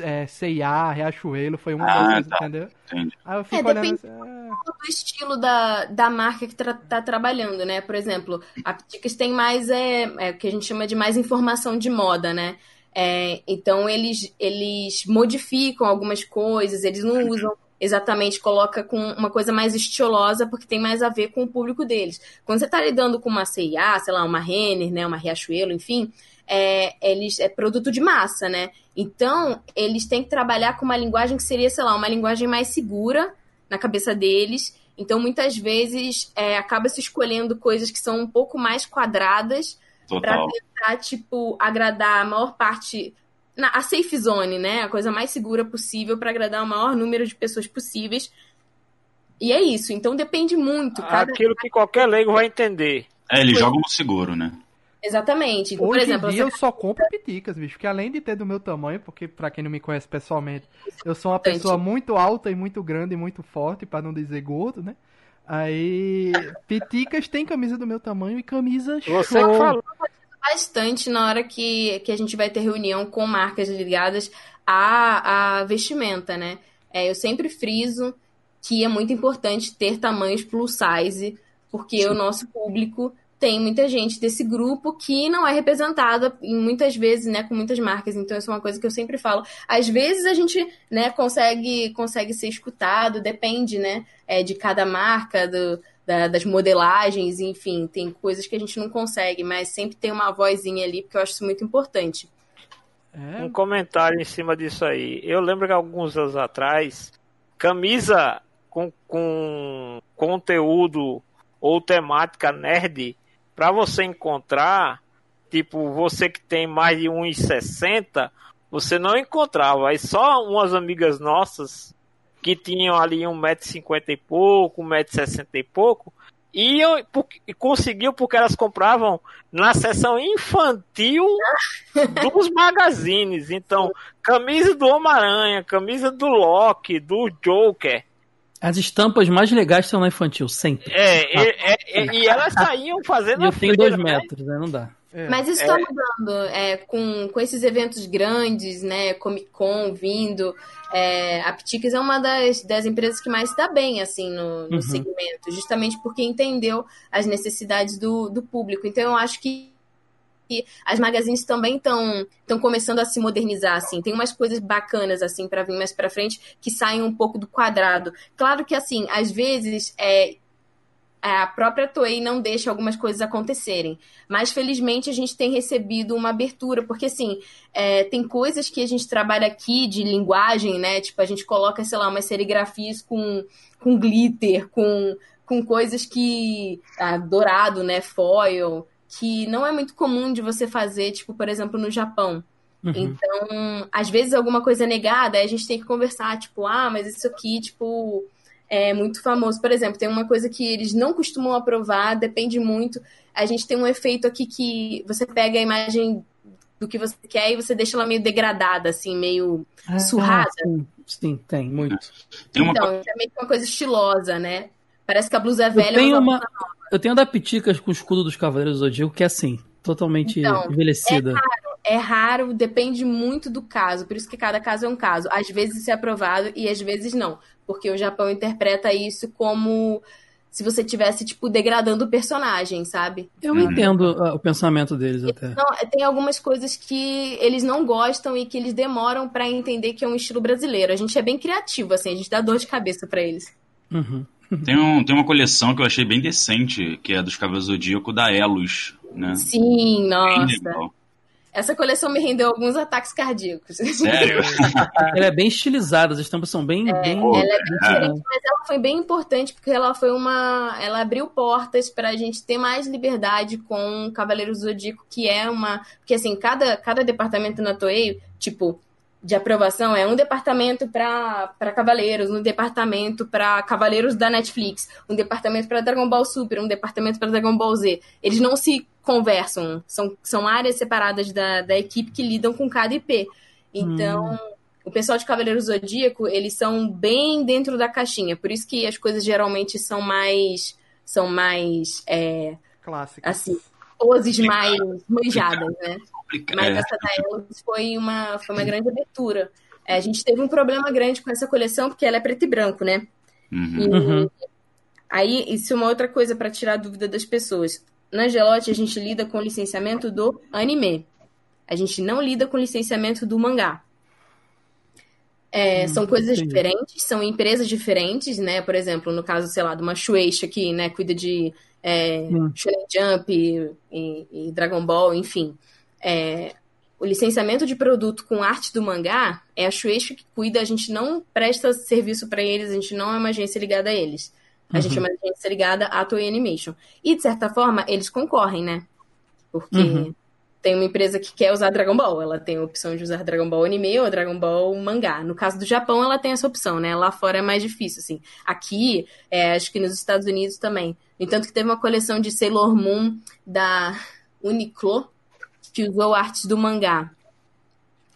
Speaker 1: é, C&A, Riachuelo, foi uma
Speaker 7: Ah,
Speaker 1: dessas,
Speaker 7: tá.
Speaker 1: entendeu?
Speaker 7: Entendi.
Speaker 1: Aí eu fico
Speaker 2: É,
Speaker 1: olhando
Speaker 2: depende-
Speaker 1: assim, ah,
Speaker 2: do estilo da, da marca que tra tá trabalhando, né? Por exemplo, a Piticas tem mais, é, é, o que a gente chama de mais informação de moda, né? É, então, eles, eles modificam algumas coisas, eles não usam exatamente coloca com uma coisa mais estilosa, porque tem mais a ver com o público deles. Quando você está lidando com uma CIA, sei lá, uma Renner, né, uma Riachuelo, enfim, é, eles é produto de massa, né? Então, eles têm que trabalhar com uma linguagem que seria, sei lá, uma linguagem mais segura na cabeça deles. Então, muitas vezes, é, acaba se escolhendo coisas que são um pouco mais quadradas para tentar, tipo, agradar a maior parte na, a safe zone, né? A coisa mais segura possível para agradar o maior número de pessoas possíveis. E é isso. Então depende muito.
Speaker 3: Cada... Aquilo que qualquer leigo vai entender.
Speaker 7: É, eles jogam no seguro, né?
Speaker 2: Exatamente.
Speaker 1: Então, Hoje por exemplo, em dia você... eu só compro piticas, bicho. Porque além de ter do meu tamanho, porque para quem não me conhece pessoalmente, eu sou uma pessoa muito alta e muito grande e muito forte, para não dizer gordo, né? Aí, piticas tem camisa do meu tamanho e camisa
Speaker 3: Você show. que falou
Speaker 2: bastante na hora que, que a gente vai ter reunião com marcas ligadas à, à vestimenta, né? É, eu sempre friso que é muito importante ter tamanhos plus size, porque Sim. o nosso público tem muita gente desse grupo que não é representada em muitas vezes, né, com muitas marcas. Então isso é uma coisa que eu sempre falo. Às vezes a gente, né, consegue consegue ser escutado, depende, né, é, de cada marca, do, da, das modelagens, enfim, tem coisas que a gente não consegue, mas sempre tem uma vozinha ali, porque eu acho isso muito importante.
Speaker 3: É. Um comentário em cima disso aí. Eu lembro que alguns anos atrás, camisa com, com conteúdo ou temática nerd, para você encontrar, tipo, você que tem mais de 1,60, você não encontrava. Aí só umas amigas nossas que tinham ali um metro cinquenta e pouco, um metro sessenta e pouco, e eu conseguiu porque elas compravam na seção infantil dos magazines. Então, camisa do Homem-Aranha, camisa do Loki, do Joker.
Speaker 4: As estampas mais legais são na infantil, sempre.
Speaker 3: É, ah, é, é, e elas saíam fazendo.
Speaker 4: E eu tenho dois né? metros, né? Não dá.
Speaker 2: É. Mas isso está é. mudando é, com, com esses eventos grandes, né? Comic Con vindo. É, a Pticas é uma das, das empresas que mais está bem assim no, no uhum. segmento, justamente porque entendeu as necessidades do, do público. Então eu acho que as magazines também estão estão começando a se modernizar assim. Tem umas coisas bacanas assim para vir mais para frente que saem um pouco do quadrado. Claro que assim, às vezes é a própria Toei não deixa algumas coisas acontecerem. Mas felizmente a gente tem recebido uma abertura, porque assim, é, tem coisas que a gente trabalha aqui de linguagem, né? Tipo, a gente coloca, sei lá, umas serigrafias com, com glitter, com, com coisas que. Ah, dourado, né? Foil, que não é muito comum de você fazer, tipo, por exemplo, no Japão. Uhum. Então, às vezes alguma coisa é negada, aí a gente tem que conversar, tipo, ah, mas isso aqui, tipo é muito famoso. Por exemplo, tem uma coisa que eles não costumam aprovar, depende muito. A gente tem um efeito aqui que você pega a imagem do que você quer e você deixa ela meio degradada, assim, meio ah, surrada.
Speaker 4: Sim, sim, tem, muito.
Speaker 2: Tem uma... Então, é meio que uma coisa estilosa, né? Parece que a blusa é velha,
Speaker 4: tenho uma... Eu tenho da Piticas com o escudo dos Cavaleiros do Zodíaco, que é assim, totalmente então, envelhecida.
Speaker 2: É raro, é raro, depende muito do caso. Por isso que cada caso é um caso. Às vezes isso é aprovado e às vezes não porque o Japão interpreta isso como se você tivesse, tipo, degradando o personagem, sabe?
Speaker 4: Eu uhum. entendo uh, o pensamento deles até.
Speaker 2: Não, tem algumas coisas que eles não gostam e que eles demoram para entender que é um estilo brasileiro. A gente é bem criativo, assim, a gente dá dor de cabeça para eles.
Speaker 4: Uhum.
Speaker 7: Tem, um, tem uma coleção que eu achei bem decente, que é dos Cavaleiros Zodíaco da Elos, né?
Speaker 2: Sim, nossa. Essa coleção me rendeu alguns ataques cardíacos.
Speaker 7: Sério?
Speaker 4: ela é bem estilizada, as estampas são bem.
Speaker 2: É,
Speaker 4: bem...
Speaker 2: Ela é bem diferente, mas ela foi bem importante porque ela foi uma. Ela abriu portas para a gente ter mais liberdade com Cavaleiro Zodíaco, que é uma. Porque assim, cada, cada departamento na Toei, tipo, de aprovação é um departamento para Cavaleiros, um departamento para Cavaleiros da Netflix, um departamento para Dragon Ball Super, um departamento para Dragon Ball Z. Eles não se conversam, são, são áreas separadas da, da equipe que lidam com cada IP. Então, hum. o pessoal de Cavaleiros Zodíaco, eles são bem dentro da caixinha, por isso que as coisas geralmente são mais são mais é,
Speaker 1: clássicas.
Speaker 2: Assim, poses mais manjadas, né? Mas essa da Elos foi uma, foi uma grande abertura. É, a gente teve um problema grande com essa coleção, porque ela é preto e branco, né?
Speaker 7: Uhum.
Speaker 2: E,
Speaker 4: uhum.
Speaker 2: Aí, isso é uma outra coisa para tirar a dúvida das pessoas. Na Angelote, a gente lida com o licenciamento do anime. A gente não lida com o licenciamento do mangá. É,
Speaker 4: Hum,
Speaker 2: são coisas
Speaker 4: entendi.
Speaker 2: diferentes, são empresas diferentes, né? Por exemplo, no caso, sei lá, de uma Shueisha que, né, cuida de é,
Speaker 4: Hum.
Speaker 2: Shonen Jump e, e- Dragon Ball, enfim. É, o licenciamento de produto com arte do mangá é a Shueisha que cuida, a gente não presta serviço para eles, a gente não é uma agência ligada a eles. A gente é
Speaker 4: Uhum.
Speaker 2: uma agência ligada à Toei Animation. E, de certa forma, eles concorrem, né? Porque
Speaker 4: Uhum.
Speaker 2: Tem uma empresa que quer usar Dragon Ball. Ela tem a opção de usar Dragon Ball anime ou Dragon Ball mangá. No caso do Japão, ela tem essa opção, né? Lá fora é mais difícil, assim. Aqui, é, acho que nos Estados Unidos também. No entanto, que teve uma coleção de Sailor Moon da Uniqlo que usou artes do mangá,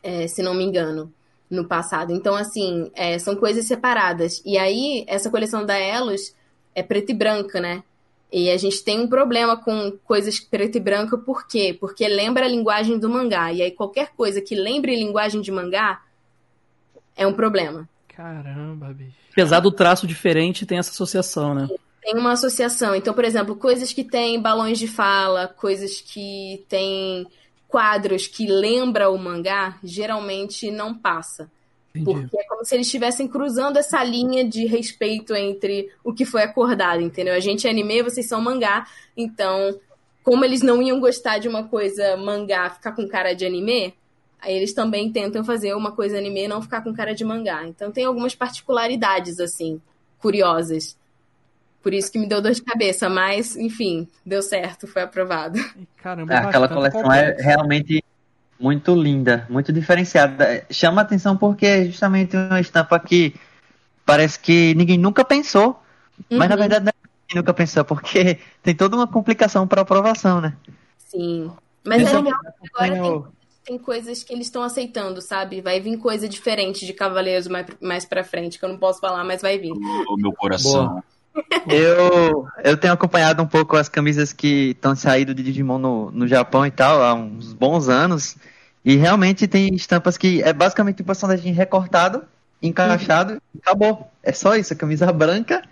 Speaker 2: é, se não me engano, no passado. Então, assim, é, são coisas separadas. E aí, essa coleção da Elos é preta e branca, né? E a gente tem um problema com coisas preto e branco, por quê? Porque lembra a linguagem do mangá. E aí qualquer coisa que lembre linguagem de mangá é um problema.
Speaker 1: Caramba, bicho.
Speaker 4: Apesar do traço diferente, tem essa associação, né?
Speaker 2: Tem uma associação. Então, por exemplo, coisas que têm balões de fala, coisas que têm quadros que lembra o mangá, geralmente não passa.
Speaker 4: Entendi.
Speaker 2: Porque é como se eles estivessem cruzando essa linha de respeito entre o que foi acordado, entendeu? A gente é anime, vocês são mangá, então, como eles não iam gostar de uma coisa mangá ficar com cara de anime, aí eles também tentam fazer uma coisa anime e não ficar com cara de mangá. Então tem algumas particularidades, assim, curiosas. Por isso que me deu dor de cabeça, mas, enfim, deu certo, foi aprovado.
Speaker 1: Caramba,
Speaker 5: É, aquela coleção é
Speaker 1: complexo.
Speaker 5: realmente muito linda, muito diferenciada. Chama atenção porque é justamente uma estampa que parece que ninguém nunca pensou, mas na
Speaker 2: Uhum.
Speaker 5: verdade não é que ninguém nunca pensou, porque tem toda uma complicação para aprovação, né?
Speaker 2: Sim. Mas é
Speaker 5: Esse
Speaker 2: legal que agora tem tem coisas que eles estão aceitando, sabe? Vai vir coisa diferente de Cavaleiros mais, mais pra frente, que eu não posso falar, mas vai vir.
Speaker 7: O meu coração.
Speaker 5: Eu, eu tenho acompanhado um pouco as camisas que estão saindo de Digimon no, no Japão e tal, há uns bons anos. E realmente tem estampas que é basicamente um personagem recortado, encaixado, e acabou. É só isso, a camisa branca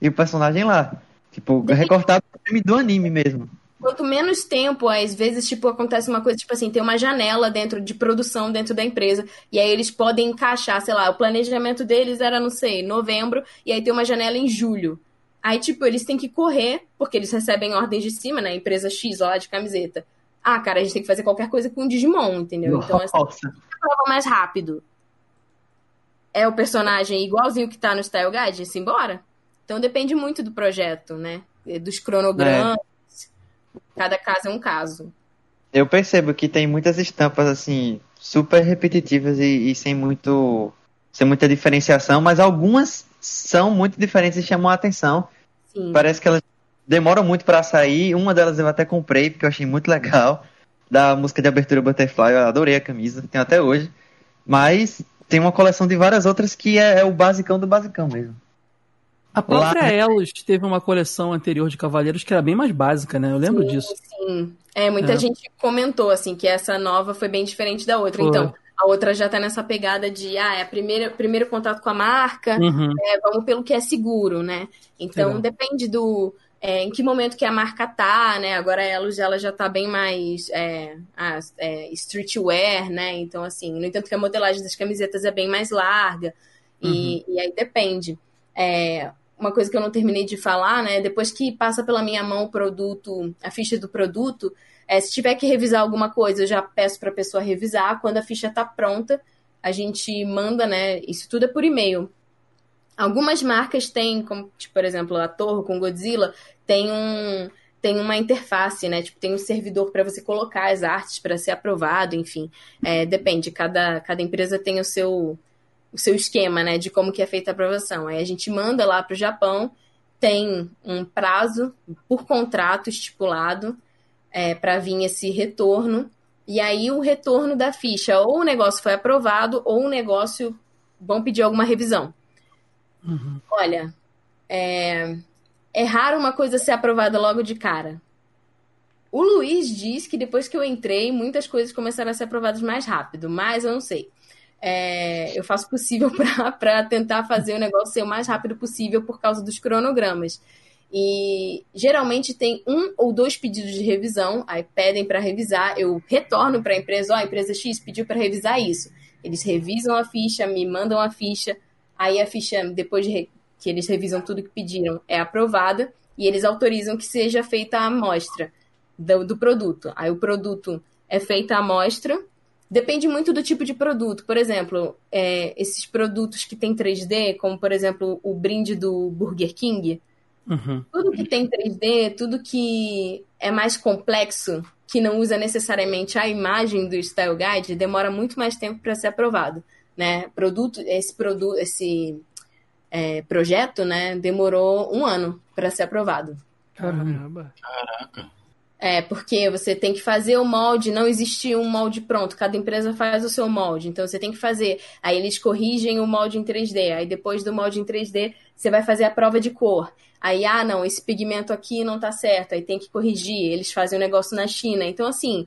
Speaker 5: e o personagem lá. Tipo, recortado do anime mesmo.
Speaker 2: Quanto menos tempo, às vezes, tipo, acontece uma coisa, tipo assim, tem uma janela dentro de produção dentro da empresa, e aí eles podem encaixar, sei lá, o planejamento deles era, não sei, novembro, e aí tem uma janela em julho. Aí, tipo, eles têm que correr, porque eles recebem ordens de cima, né? Empresa X lá de camiseta. Ah, cara, a gente tem que fazer qualquer coisa com o Digimon, entendeu? Então, assim,
Speaker 5: Nossa.
Speaker 2: prova mais rápido. É o personagem igualzinho que tá no Style Guide? Simbora? Então depende muito do projeto, né? Dos cronogramas. Cada caso é um caso.
Speaker 5: Eu percebo que tem muitas estampas assim super repetitivas e, e sem muito sem muita diferenciação, mas algumas são muito diferentes e chamam a atenção.
Speaker 2: Sim.
Speaker 5: Parece que elas demoram muito pra sair. Uma delas eu até comprei porque eu achei muito legal. Da música de abertura Butterfly, eu adorei a camisa, tenho até hoje. Mas tem uma coleção de várias outras que é, é o basicão do basicão mesmo.
Speaker 4: A própria
Speaker 5: Lá-
Speaker 4: Elos teve uma coleção anterior de Cavaleiros que era bem mais básica, né? Eu lembro
Speaker 2: Sim,
Speaker 4: disso.
Speaker 2: Sim. É, muita
Speaker 4: É.
Speaker 2: gente comentou, assim, que essa nova foi bem diferente da outra.
Speaker 4: Foi.
Speaker 2: Então, a outra já tá nessa pegada de, ah, é a primeira, primeiro contato com a marca,
Speaker 4: Uhum.
Speaker 2: é, vamos pelo que é seguro, né? Então
Speaker 4: Legal.
Speaker 2: depende do é, em que momento que a marca tá, né? Agora ela já, ela já tá bem mais é, ah, é, streetwear, né? Então, assim, no entanto que a modelagem das camisetas é bem mais larga. E, e aí depende. É, uma coisa que eu não terminei de falar, né? Depois que passa pela minha mão o produto, a ficha do produto, é, se tiver que revisar alguma coisa, eu já peço para a pessoa revisar. Quando a ficha tá pronta, a gente manda, né? Isso tudo é por e-mail. Algumas marcas têm, como, tipo, por exemplo, a Torre com Godzilla, tem um tem uma interface, né? Tipo, tem um servidor para você colocar as artes para ser aprovado, enfim. É, depende, cada, cada empresa tem o seu o seu esquema, né, de como que é feita a aprovação. Aí a gente manda lá para o Japão, tem um prazo por contrato estipulado é, para vir esse retorno. E aí o retorno da ficha, ou o negócio foi aprovado, ou o negócio vão pedir alguma revisão.
Speaker 4: Uhum.
Speaker 2: Olha, é, é raro uma coisa ser aprovada logo de cara. O Luiz diz que depois que eu entrei, muitas coisas começaram a ser aprovadas mais rápido, mas eu não sei. É, eu faço o possível para tentar fazer o negócio ser o mais rápido possível por causa dos cronogramas. E geralmente tem um ou dois pedidos de revisão, aí pedem para revisar, eu retorno para a empresa, ó, a empresa X pediu para revisar isso. Eles revisam a ficha, me mandam a ficha, aí a ficha, depois de que eles revisam tudo que pediram, é aprovada e eles autorizam que seja feita a amostra do, do produto. Aí o produto é feita a amostra, depende muito do tipo de produto. Por exemplo, é, esses produtos que tem 3D, como por exemplo o brinde do Burger King,
Speaker 4: Uhum.
Speaker 2: tudo que tem 3D, tudo que é mais complexo, que não usa necessariamente a imagem do Style Guide, demora muito mais tempo para ser aprovado, né? Produto, esse produto, esse é, projeto, né, demorou um ano para ser aprovado.
Speaker 1: Caramba.
Speaker 7: Caraca.
Speaker 2: É, porque você tem que fazer o molde, não existe um molde pronto, cada empresa faz o seu molde, então você tem que fazer. Aí eles corrigem o molde em 3D, aí depois do molde em 3D você vai fazer a prova de cor. Aí, ah, não, esse pigmento aqui não tá certo, aí tem que corrigir. Eles fazem o um negócio na China. Então, assim,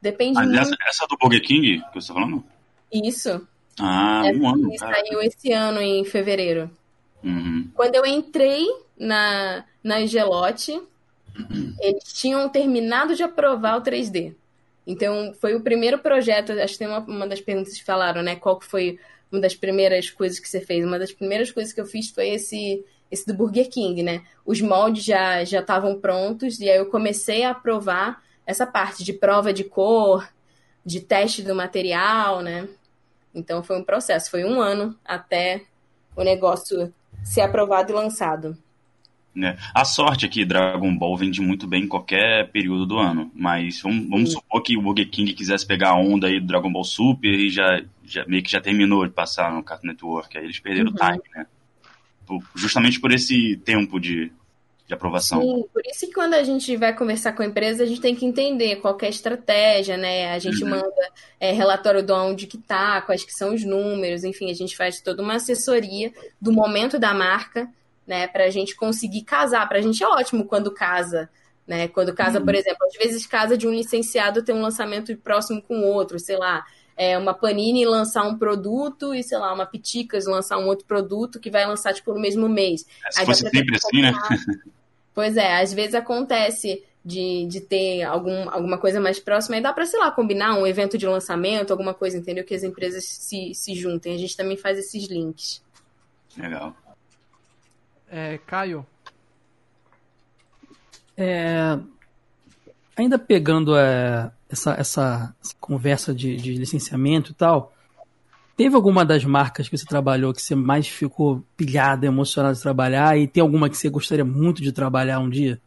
Speaker 2: depende
Speaker 7: Mas
Speaker 2: muito.
Speaker 7: essa, essa do Burger King que você tá falando?
Speaker 2: Isso.
Speaker 7: Ah,
Speaker 2: Essa
Speaker 7: um ano.
Speaker 2: saiu esse ano, em fevereiro.
Speaker 7: Uhum.
Speaker 2: Quando eu entrei na, na Gelote, eles tinham terminado de aprovar o 3D. Então, foi o primeiro projeto, acho que tem uma, uma das perguntas que falaram, né? Qual que foi uma das primeiras coisas que você fez? Uma das primeiras coisas que eu fiz foi esse, esse do Burger King, né? Os moldes já já estavam prontos e aí eu comecei a aprovar essa parte de prova de cor, de teste do material, né? Então, foi um processo, foi um ano até o negócio ser aprovado e lançado.
Speaker 7: né? A sorte é que Dragon Ball vende muito bem em qualquer período do ano, mas vamos, vamos supor que o Burger King quisesse pegar a onda aí do Dragon Ball Super e já, já meio que já terminou de passar no Cartoon Network, aí eles perderam
Speaker 2: Uhum.
Speaker 7: o time, né? Por- justamente por esse tempo de, de aprovação.
Speaker 2: Sim, por isso que quando a gente vai conversar com a empresa, a gente tem que entender qual que é a estratégia, né? A gente
Speaker 7: Uhum.
Speaker 2: manda é, relatório de onde que tá, quais que são os números, enfim, a gente faz toda uma assessoria do momento da marca, né? Pra gente conseguir casar. Pra gente é ótimo quando casa, né? Quando casa, por exemplo, às vezes casa de um licenciado ter um lançamento próximo com o outro, sei lá. É uma Panini lançar um produto e, sei lá, uma Piticas lançar um outro produto que vai lançar, tipo, no mesmo mês.
Speaker 7: Se
Speaker 2: Aí
Speaker 7: fosse sempre assim, né?
Speaker 2: Pois é, às vezes acontece de, de ter algum, alguma coisa mais próxima, e dá pra, sei lá, combinar um evento de lançamento, alguma coisa, entendeu? Que as empresas se, se juntem. A gente também faz esses links.
Speaker 7: Legal.
Speaker 1: É, Caio,
Speaker 4: É, ainda pegando é, essa, essa, essa conversa de, de licenciamento e tal, teve alguma das marcas que você trabalhou que você mais ficou pilhada, emocionada de trabalhar e tem alguma que você gostaria muito de trabalhar um dia?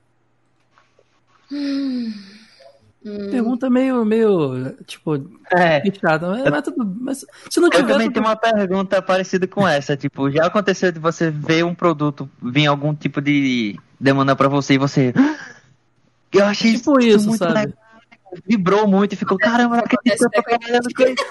Speaker 4: Pergunta meio, meio, tipo,
Speaker 5: É.
Speaker 4: fechada. Mas, mas tudo- mas se não
Speaker 5: Eu
Speaker 4: tiver,
Speaker 5: também
Speaker 4: tudo-
Speaker 5: tenho uma pergunta parecida com essa. Tipo, já aconteceu de você ver um produto vir algum tipo de demanda pra você e você. "Ah, Eu achei
Speaker 4: tipo isso,
Speaker 5: muito
Speaker 4: sabe?
Speaker 5: legal. Vibrou muito e ficou, caramba, não acredito que eu tô trabalhando com isso.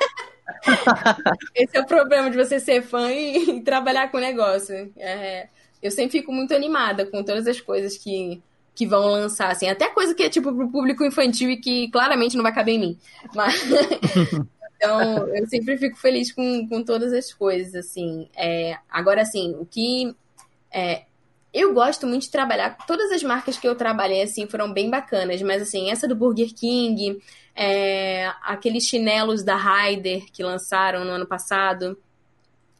Speaker 2: Esse é o problema de você ser fã e, e trabalhar com o negócio. É, eu sempre fico muito animada com todas as coisas que, que vão lançar, assim. Até coisa que é, tipo, pro público infantil e que claramente não vai caber em mim. Mas... então, eu sempre fico feliz com, com todas as coisas, assim. É, agora, assim, o que... é, eu gosto muito de trabalhar. Todas as marcas que eu trabalhei, assim, foram bem bacanas. Mas, assim, essa do Burger King, é, aqueles chinelos da Ryder que lançaram no ano passado,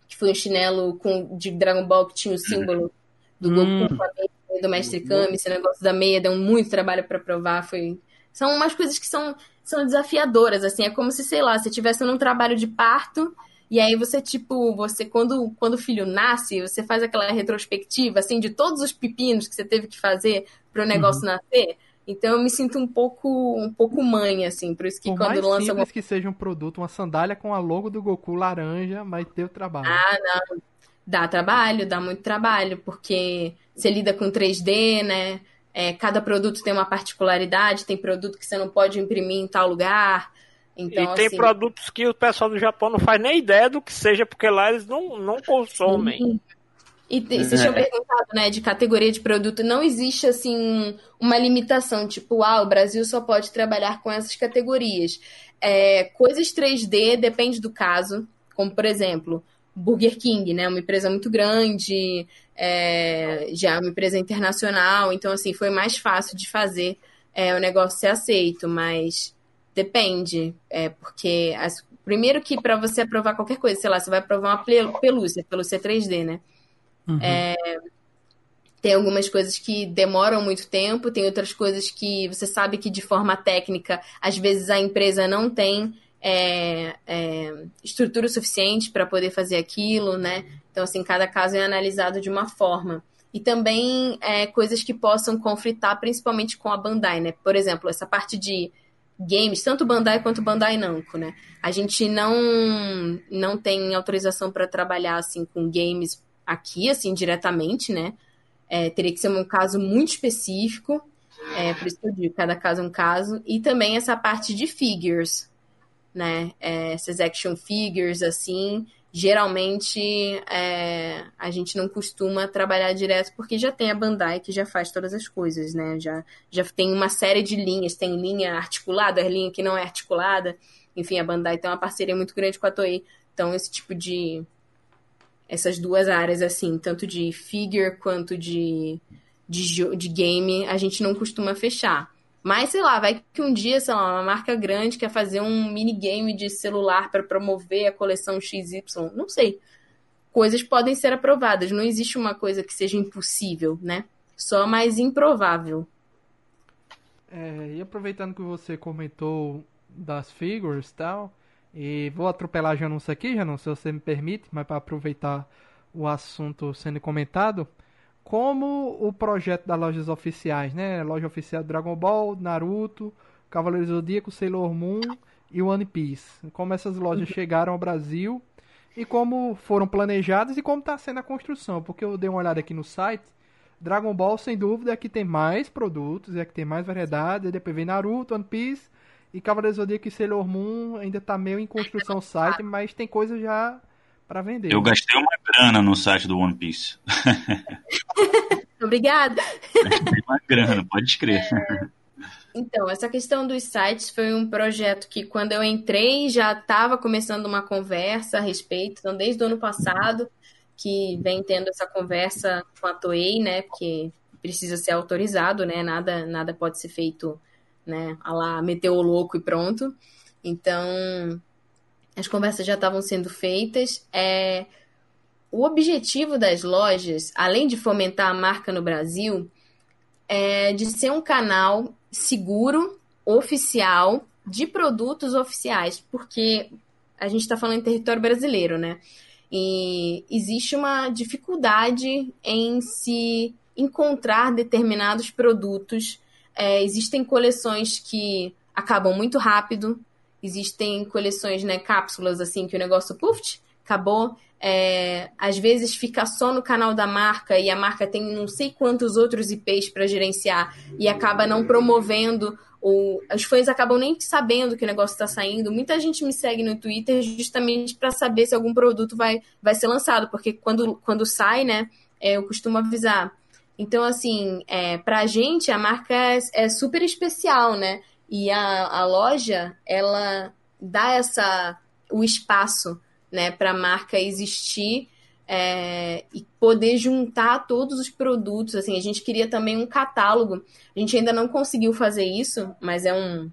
Speaker 2: que foi um chinelo com, de Dragon Ball que tinha o símbolo do
Speaker 4: Hum.
Speaker 2: Goku meia do Mestre Kami. Esse negócio da meia deu muito trabalho pra provar. Foi... São umas coisas que são, são desafiadoras, assim. É como se, sei lá, você estivesse num trabalho de parto e aí você, tipo, você, quando, quando o filho nasce, você faz aquela retrospectiva, assim, de todos os pepinos que você teve que fazer para o negócio nascer. Então eu me sinto um pouco, um pouco mãe, assim, por isso que quando lança alguma
Speaker 1: que seja um produto, uma sandália com a logo do Goku laranja, mas deu trabalho.
Speaker 2: Ah, não. Dá trabalho, dá muito trabalho, porque você lida com 3D, né? É, cada produto tem uma particularidade, tem produto que você não pode imprimir em tal lugar. Então,
Speaker 3: e tem
Speaker 2: assim,
Speaker 3: produtos que o pessoal do Japão não faz nem ideia do que seja, porque lá eles não, não consomem.
Speaker 2: E te- vocês tinham perguntado, né, de categoria de produto, não existe, assim, uma limitação, tipo, ah, o Brasil só pode trabalhar com essas categorias. É, coisas 3D depende do caso, como, por exemplo, Burger King, né, uma empresa muito grande, é, já é uma empresa internacional, então, assim, foi mais fácil de fazer é, o negócio ser aceito, mas depende, é, porque as- Primeiro que para você aprovar qualquer coisa, sei lá, você vai aprovar uma pelúcia, pelúcia 3D, né? Uhum. É, tem algumas coisas que demoram muito tempo, tem outras coisas que você sabe que de forma técnica, às vezes a empresa não tem é, é, estrutura suficiente para poder fazer aquilo, né? Então, assim, cada caso é analisado de uma forma. E também é, coisas que possam conflitar, principalmente com a Bandai, né? Por exemplo, essa parte de games, tanto Bandai quanto Bandai Namco, né? A gente não não tem autorização para trabalhar assim com games aqui, assim, diretamente, né? É, teria que ser um caso muito específico, é, por isso que eu digo, cada caso é um caso. E também essa parte de figures, né? É, essas action figures, assim, geralmente é, a gente não costuma trabalhar direto porque já tem a Bandai que já faz todas as coisas, né? Já, já tem uma série de linhas, tem linha articulada, linha que não é articulada. Enfim, a Bandai tem uma parceria muito grande com a Toei. Então, esse tipo de. Essas duas áreas, assim, tanto de figure quanto de, de, de game, a gente não costuma fechar. Mas, sei lá, vai que um dia, sei lá, uma marca grande quer fazer um minigame de celular para promover a coleção XY. Não sei. Coisas podem ser aprovadas. Não existe uma coisa que seja impossível, né? Só mais improvável.
Speaker 1: É, e aproveitando que você comentou das figures e tal, e vou atropelar Janus aqui, Janus, se você me permite, mas para aproveitar o assunto sendo comentado, como o projeto das lojas oficiais, né? Loja oficial Dragon Ball, Naruto, Cavaleiros do Zodíaco, Sailor Moon e One Piece. Como essas lojas chegaram ao Brasil e como foram planejadas e como está sendo a construção. Porque eu dei uma olhada aqui no site. Dragon Ball, sem dúvida, é que tem mais produtos, é que tem mais variedade. Depois vem Naruto, One Piece e Cavaleiros do Zodíaco e Sailor Moon. Ainda está meio em construção o site, mas tem coisa já para vender.
Speaker 7: Eu gastei uma grana no site do One Piece.
Speaker 2: Obrigada.
Speaker 7: Gastei uma grana, pode escrever.
Speaker 2: É, então, essa questão dos sites foi um projeto que, quando eu entrei, já estava começando uma conversa a respeito. Então, desde o ano passado, que vem tendo essa conversa com a Toei, né? Porque precisa ser autorizado, né? Nada, nada pode ser feito, né? A lá, meteu o louco e pronto. Então, as conversas já estavam sendo feitas. É, o objetivo das lojas, além de fomentar a marca no Brasil, é de ser um canal seguro, oficial, de produtos oficiais, porque a gente está falando em território brasileiro, né? E existe uma dificuldade em se encontrar determinados produtos. É, existem coleções que acabam muito rápido, Existem coleções, né, cápsulas assim que o negócio puff, acabou. É, às vezes fica só no canal da marca e a marca tem não sei quantos outros IPs para gerenciar e acaba não promovendo ou os fãs acabam nem sabendo que o negócio está saindo. Muita gente me segue no Twitter justamente para saber se algum produto vai, vai ser lançado, porque quando, quando sai, né, é, eu costumo avisar. Então, assim, é, para a gente, a marca é, é super especial, né? E a, a loja, ela dá essa o espaço né, para a marca existir é, e poder juntar todos os produtos. Assim, a gente queria também um catálogo. A gente ainda não conseguiu fazer isso, mas é um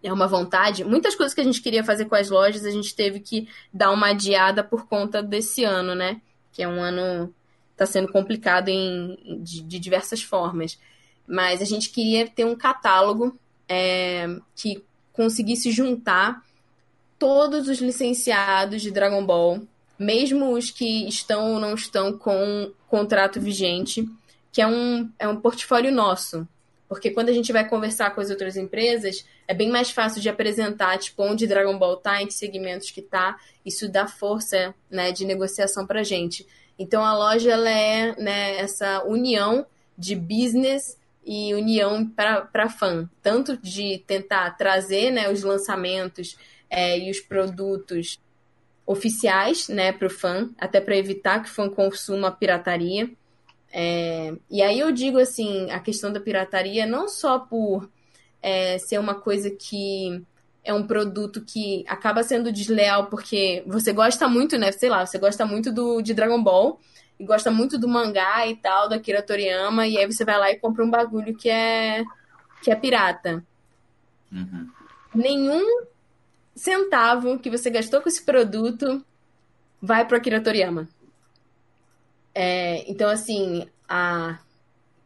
Speaker 2: é uma vontade. Muitas coisas que a gente queria fazer com as lojas, a gente teve que dar uma adiada por conta desse ano, né? Que é um ano está sendo complicado em, de, de diversas formas. Mas a gente queria ter um catálogo é, que conseguisse juntar todos os licenciados de Dragon Ball, mesmo os que estão ou não estão com contrato vigente, que é um, é um portfólio nosso. Porque quando a gente vai conversar com as outras empresas, é bem mais fácil de apresentar, tipo, onde Dragon Ball tá, em que segmentos que tá. Isso dá força, né, de negociação pra gente. Então a loja, ela é, né, essa união de business e união para fã, tanto de tentar trazer né, os lançamentos é, e os produtos oficiais né, para o fã, até para evitar que o fã consuma pirataria. É, e aí eu digo assim, a questão da pirataria não só por é, ser uma coisa que é um produto que acaba sendo desleal porque você gosta muito, né? Sei lá, você gosta muito do, de Dragon Ball e gosta muito do mangá e tal, da Akira Toriyama, e aí você vai lá e compra um bagulho que é, que é pirata. Uhum. Nenhum centavo que você gastou com esse produto vai pro Akira Toriyama. É, então, assim, a,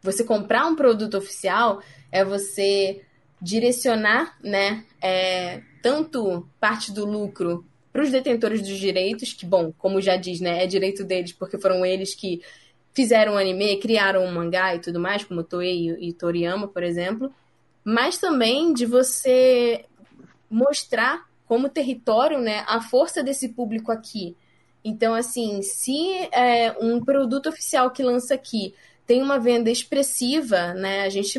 Speaker 2: você comprar um produto oficial é você direcionar, né, é, tanto parte do lucro para os detentores dos direitos, que, bom, como já diz, né, é direito deles, porque foram eles que fizeram o anime, criaram um mangá e tudo mais, como Toei e Toriyama, por exemplo, mas também de você mostrar como território, né, a força desse público aqui. Então, assim, se é, um produto oficial que lança aqui tem uma venda expressiva, né, a gente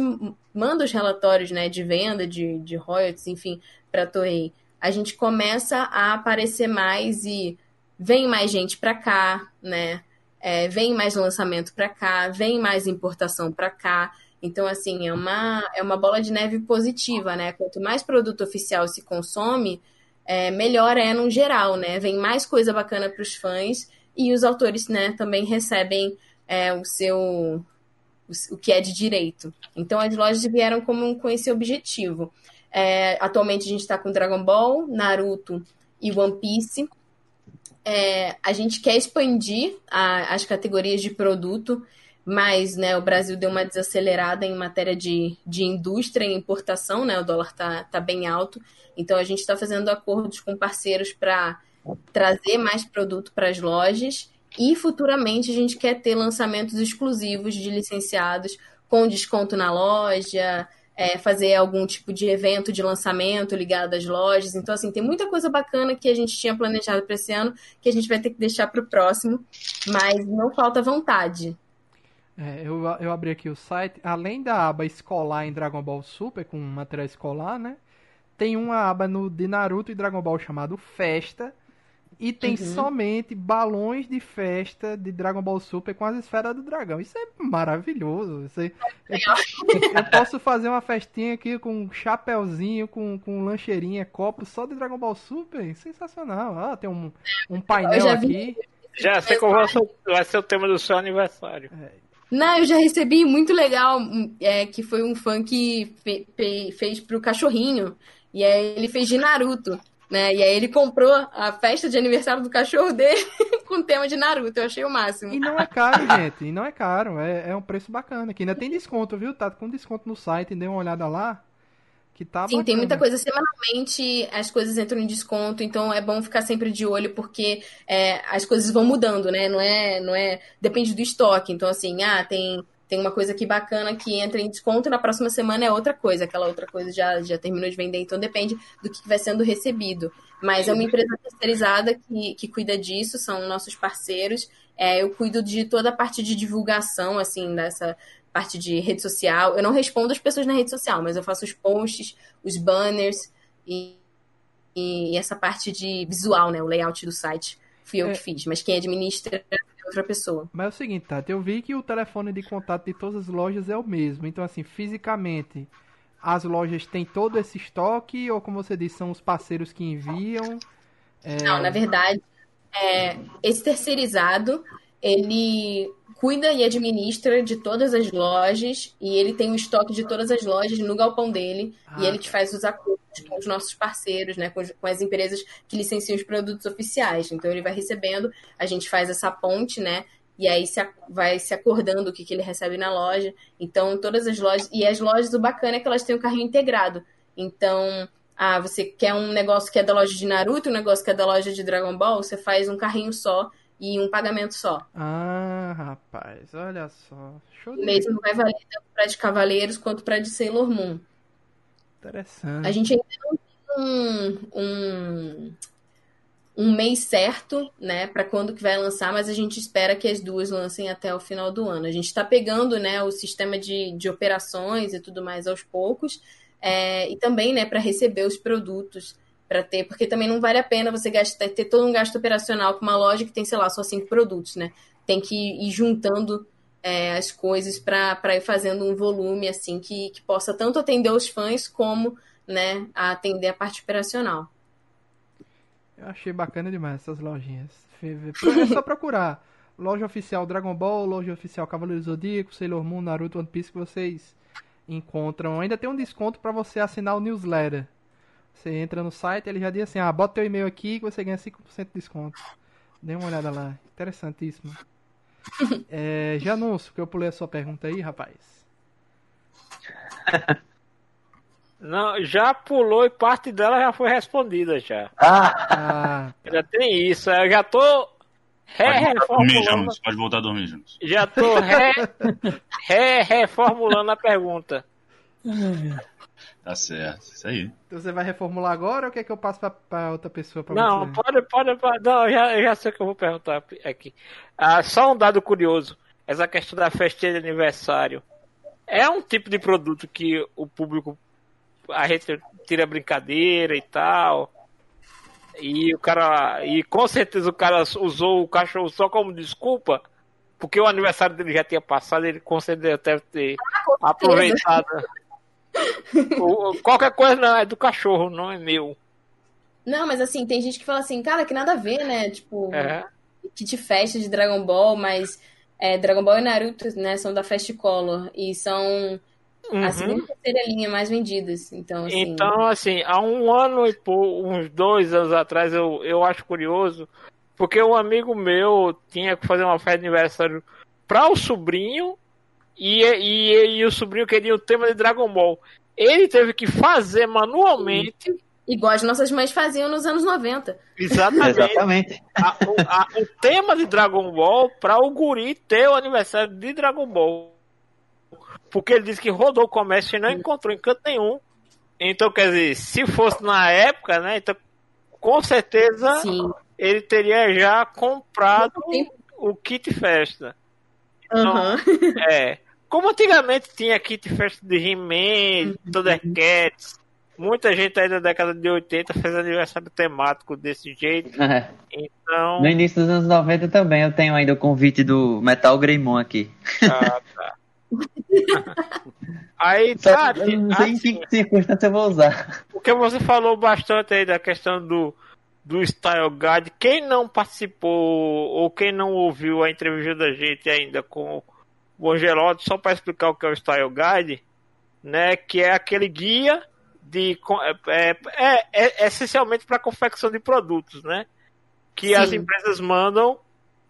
Speaker 2: manda os relatórios, né, de venda, de, de royalties, enfim, para a Toei. A gente começa a aparecer mais e vem mais gente para cá, né? é, vem mais lançamento para cá, vem mais importação para cá. Então, assim, é uma, é uma bola de neve positiva, né? Quanto mais produto oficial se consome, é, melhor é no geral, né? Vem mais coisa bacana para os fãs e os autores, né, também recebem é, o seu o, o, que é de direito. Então, as lojas vieram como, com esse objetivo. É, atualmente, a gente está com Dragon Ball, Naruto e One Piece é, a gente quer expandir a, as categorias de produto, mas né, o Brasil deu uma desacelerada em matéria de, de indústria e importação, né? O dólar está tá bem alto. Então a gente está fazendo acordos com parceiros para trazer mais produto para as lojas e futuramente a gente quer ter lançamentos exclusivos de licenciados com desconto na loja, é, fazer algum tipo de evento de lançamento ligado às lojas. Então, assim, tem muita coisa bacana que a gente tinha planejado para esse ano que a gente vai ter que deixar para o próximo, mas não falta vontade.
Speaker 1: É, eu, eu abri aqui o site, além da aba escolar em Dragon Ball Super, com material escolar, né? Tem uma aba no, de Naruto e Dragon Ball chamado Festa, e tem uhum. somente balões de festa de Dragon Ball Super com as esferas do dragão. Isso é maravilhoso. Isso é... eu, eu, posso fazer uma festinha aqui com um chapéuzinho, com, com lancheirinha, copo só de Dragon Ball Super. Sensacional. Ah, tem um, um painel aqui.
Speaker 3: Já sei qual vai ser, vai ser o tema do seu aniversário. É.
Speaker 2: Não, eu já recebi muito legal, é, que foi um fã que fe, fe, fez pro cachorrinho. E aí ele fez de Naruto. Né? E aí ele comprou a festa de aniversário do cachorro dele com tema de Naruto. Eu achei o máximo.
Speaker 1: E não é caro, gente. E não é caro. É, é um preço bacana. Que ainda tem desconto, viu? Tá com desconto no site. Dê uma olhada lá. Que tá
Speaker 2: Sim,
Speaker 1: bacana.
Speaker 2: tem muita coisa. Semanalmente as coisas entram em desconto, então é bom ficar sempre de olho, porque é, as coisas vão mudando, né? Não é, não é. Depende do estoque. Então, assim, ah, tem tem uma coisa aqui bacana que entra em desconto na próxima semana é outra coisa, aquela outra coisa já, já terminou de vender, então depende do que vai sendo recebido. Mas é uma empresa terceirizada que, que cuida disso, são nossos parceiros. É, eu cuido de toda a parte de divulgação, assim, dessa parte de rede social. Eu não respondo as pessoas na rede social, mas eu faço os posts, os banners e, e essa parte de visual, né? O layout do site. Fui eu é. que fiz, mas quem administra outra pessoa.
Speaker 1: Mas é o seguinte, Tati, eu vi que o telefone de contato de todas as lojas é o mesmo. Então, assim, fisicamente, as lojas têm todo esse estoque, ou como você disse, são os parceiros que enviam?
Speaker 2: É... Não, na verdade, é, esse terceirizado, ele cuida e administra de todas as lojas e ele tem o estoque de todas as lojas no galpão dele ah, e ele que faz os acordos com os nossos parceiros, né, com, com, as empresas que licenciam os produtos oficiais. Então ele vai recebendo, a gente faz essa ponte, né, e aí se, vai se acordando o que, que ele recebe na loja. Então todas as lojas e as lojas o bacana é que elas têm o carrinho integrado. Então ah, você quer um negócio que é da loja de Naruto, um negócio que é da loja de Dragon Ball, você faz um carrinho só e um pagamento só.
Speaker 1: Ah, rapaz, olha só.
Speaker 2: Show de Mesmo vai valer tanto para de Cavaleiros quanto para de Sailor Moon.
Speaker 1: Interessante.
Speaker 2: A gente ainda não tem um, um, um mês certo, né, para quando que vai lançar, mas a gente espera que as duas lancem até o final do ano. A gente está pegando, né, o sistema de, de operações e tudo mais aos poucos, é, e também, né, para receber os produtos para ter, porque também não vale a pena você gastar, ter todo um gasto operacional com uma loja que tem, sei lá, só cinco produtos, né? Tem que ir juntando é, as coisas para ir fazendo um volume assim que, que possa tanto atender os fãs como né, atender a parte operacional.
Speaker 1: Eu achei bacana demais essas lojinhas. É só procurar. Loja oficial Dragon Ball, loja oficial Cavaleiro Zodíaco, Sailor Moon, Naruto, One Piece que vocês encontram. Ainda tem um desconto para você assinar o newsletter Você entra no site, ele já diz assim, ah, bota teu e-mail aqui que você ganha 5% de desconto. Dê uma olhada lá. Interessantíssimo. É, Janúncio, que eu pulei a sua pergunta aí, rapaz.
Speaker 3: Não, já pulou e parte dela já foi respondida já.
Speaker 5: Ah,
Speaker 3: Já tem isso. Eu já tô reformulando.
Speaker 7: Pode voltar a dormir, Jonas.
Speaker 3: Já tô re, re- reformulando a pergunta.
Speaker 7: Tá certo. Isso aí.
Speaker 1: então você vai reformular agora ou quer que eu passe pra, pra outra pessoa pra
Speaker 3: Não,
Speaker 1: você?
Speaker 3: pode, pode, pode. Não, eu já, já sei o que eu vou perguntar aqui. Ah, só um dado curioso. Essa questão da festinha de aniversário. É um tipo de produto que o público. A gente tira brincadeira e tal. E o cara. E com certeza o cara usou o cachorro só como desculpa. Porque o aniversário dele já tinha passado, ele com certeza deve ter aproveitado. Qualquer coisa não, é do cachorro, não é meu.
Speaker 2: Não, mas assim, tem gente que fala assim, cara, que nada a ver, né? Tipo,
Speaker 3: É.
Speaker 2: kit festa de Dragon Ball, mas é, Dragon Ball e Naruto, né, são da Fast Color e são
Speaker 3: Uhum.
Speaker 2: a segunda e terceira linha mais vendidas. Então, assim,
Speaker 3: Então, assim, há um ano e pou- uns dois anos atrás, eu, eu acho curioso, porque um amigo meu tinha que fazer uma festa de aniversário para o sobrinho e, e, e o sobrinho queria o tema de Dragon Ball. Ele teve que fazer manualmente,
Speaker 2: igual as nossas mães faziam nos anos 90.
Speaker 3: exatamente,
Speaker 5: exatamente.
Speaker 3: a- o, a- o tema de Dragon Ball para o guri ter o aniversário de Dragon Ball. Porque ele disse que rodou o comércio e não encontrou em canto nenhum. Então, quer dizer, se fosse na época, né? Então, com certeza
Speaker 2: Sim.
Speaker 3: ele teria já comprado o kit festa.
Speaker 2: Aham.
Speaker 3: É. Como antigamente tinha kit festa de He-Man, Thundercats, muita gente aí da década de 80 fez aniversário temático desse jeito.
Speaker 5: É.
Speaker 3: Então.
Speaker 5: No início dos anos 90 também eu tenho ainda o convite do Metal Greymon aqui.
Speaker 3: Ah, tá. Aí,
Speaker 5: Só
Speaker 3: tá,
Speaker 5: eu não sei em
Speaker 3: assim,
Speaker 5: que circunstância eu vou usar.
Speaker 3: porque você falou bastante aí da questão do, do Style Guide. Quem não participou ou quem não ouviu a entrevista da gente ainda com o Angelotti, só para explicar o que é o Style Guide, né? Que é aquele guia de co- é, é, é- é essencialmente para confecção de produtos, né? Que
Speaker 2: Sim.
Speaker 3: as empresas mandam,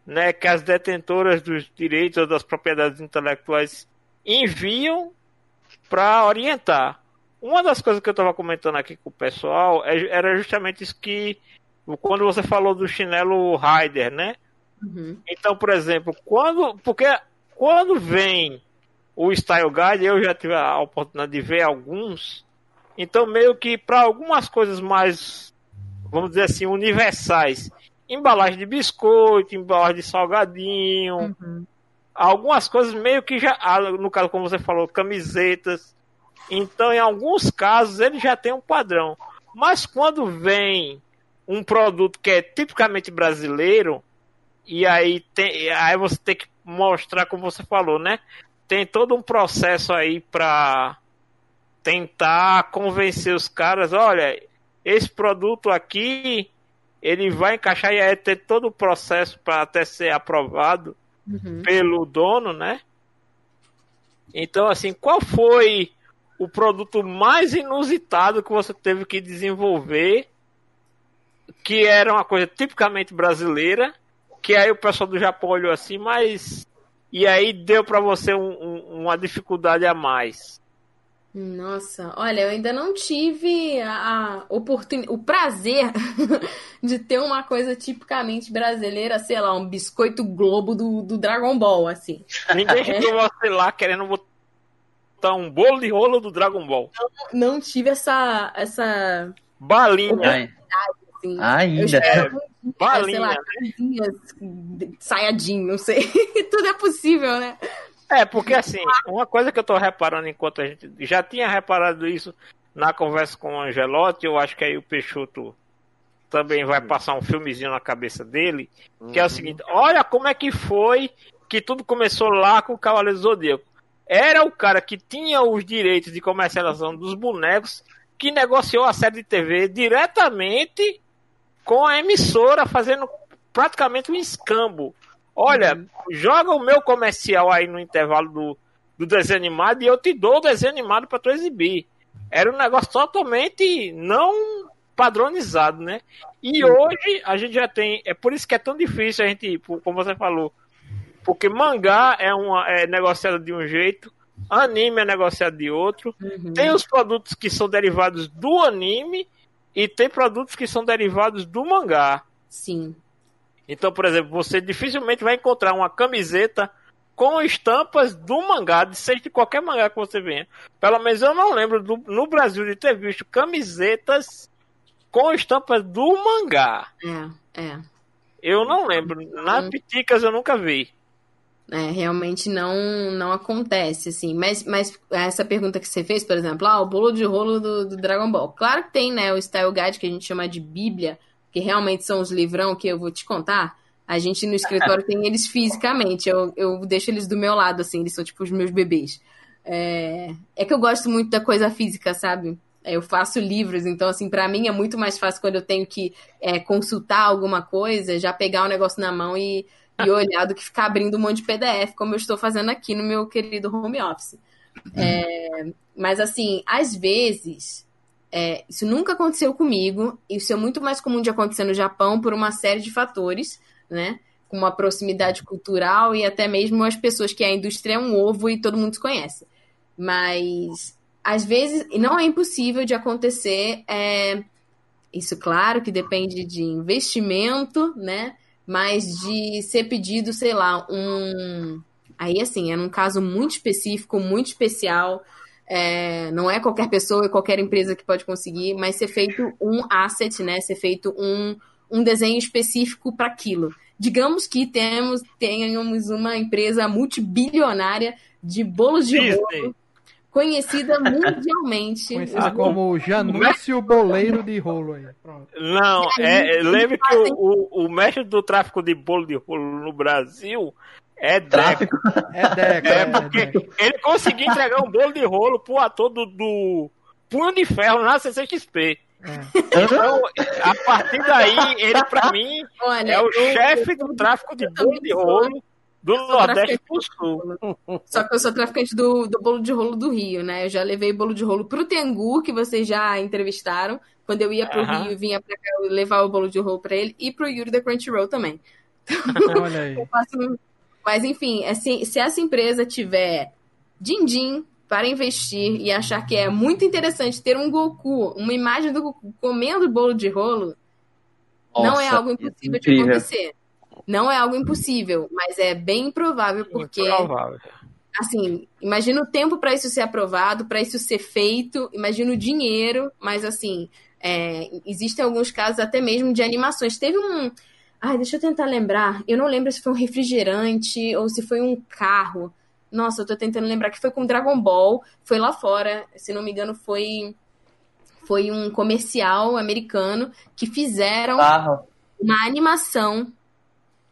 Speaker 3: né? Que as detentoras dos direitos ou das propriedades intelectuais enviam para orientar. Uma das coisas que eu estava comentando aqui com o pessoal é- era justamente isso que quando você falou do chinelo Rider, né?
Speaker 2: Uhum.
Speaker 3: Então, por exemplo, quando porque quando vem o Style Guide, eu já tive a oportunidade de ver alguns. Então, meio que para algumas coisas mais, vamos dizer assim, universais, embalagem de biscoito, embalagem de salgadinho,
Speaker 2: Uhum.
Speaker 3: algumas coisas meio que já, ah, no caso como você falou, camisetas. Então, em alguns casos ele já tem um padrão. Mas quando vem um produto que é tipicamente brasileiro, e aí tem, aí você tem que mostrar como você falou, né? Tem todo um processo aí para tentar convencer os caras, olha, esse produto aqui ele vai encaixar e aí ter todo o processo para até ser aprovado
Speaker 2: Uhum.
Speaker 3: pelo dono, né? Então, assim, qual foi o produto mais inusitado que você teve que desenvolver, que era uma coisa tipicamente brasileira, que aí o pessoal do Japão olhou assim, mas e aí deu para você um- um- uma dificuldade a mais?
Speaker 2: Nossa, olha, eu ainda não tive a oportunidade, o prazer de ter uma coisa tipicamente brasileira, sei lá, um biscoito globo do, do Dragon Ball, assim.
Speaker 3: Ninguém chegou você lá querendo botar um bolo de rolo do Dragon Ball.
Speaker 2: Não tive essa, essa,
Speaker 3: Balinha,
Speaker 2: assim, eu
Speaker 5: ainda.
Speaker 2: espero um dia, sei
Speaker 3: balinha.
Speaker 2: lá, coisinhas, saiadinho, não sei. Tudo é possível, né?
Speaker 3: É, porque assim, uma coisa que eu tô reparando enquanto a gente já tinha reparado isso na conversa com o Angelotti, eu acho que aí o Peixoto também vai passar um filmezinho na cabeça dele, que é o seguinte, olha como é que foi que tudo começou lá com o Cavaleiro do Zodíaco. Era o cara que tinha os direitos de comercialização dos bonecos que negociou a série de TV diretamente com a emissora, fazendo praticamente um escambo. Olha, joga o meu comercial aí no intervalo do, do desenho animado e eu te dou o desenho animado para tu exibir. era um negócio totalmente não padronizado, né? E hoje a gente já tem. É por isso que é tão difícil a gente, como você falou. Porque mangá é, uma, é negociado de um jeito, anime é negociado de outro.
Speaker 2: Uhum.
Speaker 3: Tem os produtos que são derivados do anime e tem produtos que são derivados do mangá.
Speaker 2: Sim.
Speaker 3: Então, por exemplo, você dificilmente vai encontrar uma camiseta com estampas do mangá, de seja de qualquer mangá que você venha. Pelo menos eu não lembro do, no Brasil de ter visto camisetas com estampas do mangá.
Speaker 2: É, é.
Speaker 3: Eu não lembro. Nas piticas eu nunca vi.
Speaker 2: É, realmente não não acontece, assim. Mas, mas essa pergunta que você fez, por exemplo, ah, o bolo de rolo do, do Dragon Ball. Claro que tem, né, o Style Guide, que a gente chama de Bíblia, que realmente são os livrão que eu vou te contar. A gente no escritório tem eles fisicamente. Eu, eu deixo eles do meu lado, assim, eles são tipo os meus bebês. É, é que eu gosto muito da coisa física, sabe? Eu faço livros, então, assim, para mim é muito mais fácil quando eu tenho que é, consultar alguma coisa, já pegar o negócio na mão e, e olhar do que ficar abrindo um monte de PDF, como eu estou fazendo aqui no meu querido home office. É, mas, assim, às vezes, é, isso nunca aconteceu comigo, isso é muito mais comum de acontecer no Japão por uma série de fatores, né? Com uma proximidade cultural e até mesmo as pessoas que a indústria é um ovo e todo mundo se conhece. Mas às vezes não é impossível de acontecer. É, isso, claro, que depende de investimento, né? Mas de ser pedido, sei lá, um. Aí, assim, é num caso muito específico, muito especial. É, não é qualquer pessoa e qualquer empresa que pode conseguir, mas ser feito um asset, né? Ser feito um, um desenho específico para aquilo. Digamos que temos, tenhamos uma empresa multibilionária de bolos de
Speaker 3: Disney.
Speaker 2: rolo, conhecida mundialmente.
Speaker 1: Conhecida como Janúncio Boleiro de Rolo aí. Pronto.
Speaker 3: Não, é, é, lembre que o, o, o mestre do tráfico de bolo de rolo no Brasil é Deco.
Speaker 5: Tráfico.
Speaker 1: É Deca,
Speaker 3: É
Speaker 1: é,
Speaker 3: porque
Speaker 1: Deca.
Speaker 3: ele conseguiu entregar um bolo de rolo pro ator do, do Punho de Ferro na CCXP. Então, a partir daí, ele pra mim
Speaker 2: Olha,
Speaker 3: é o
Speaker 2: eu-
Speaker 3: chefe do tráfico de bolo de rolo do Nordeste pro Sul.
Speaker 2: Só que eu sou traficante do, do bolo de rolo do Rio, né? Eu já levei bolo de rolo pro Tengu, que vocês já entrevistaram. Quando eu ia pro
Speaker 3: Aham.
Speaker 2: Rio vinha pra cá, eu levava o bolo de rolo pra ele. E pro Yuri da Crunchyroll também.
Speaker 1: Olha aí.
Speaker 2: Eu faço- Mas enfim, assim, se essa empresa tiver din-din para investir e achar que é muito interessante ter um Goku, uma imagem do Goku comendo bolo de rolo, não é
Speaker 5: Nossa,
Speaker 2: algo impossível de acontecer. Não é algo impossível, mas é bem improvável porque
Speaker 3: Improvável.
Speaker 2: assim, imagina o tempo para isso ser aprovado, para isso ser feito, imagina o dinheiro, mas assim, é, existem alguns casos até mesmo de animações. Teve um. Ai, deixa eu tentar lembrar. Eu não lembro se foi um refrigerante ou se foi um carro. Nossa, eu tô tentando lembrar que foi com Dragon Ball. Foi lá fora, se não me engano, foi. Foi um comercial americano que fizeram
Speaker 5: Barro.
Speaker 2: uma animação,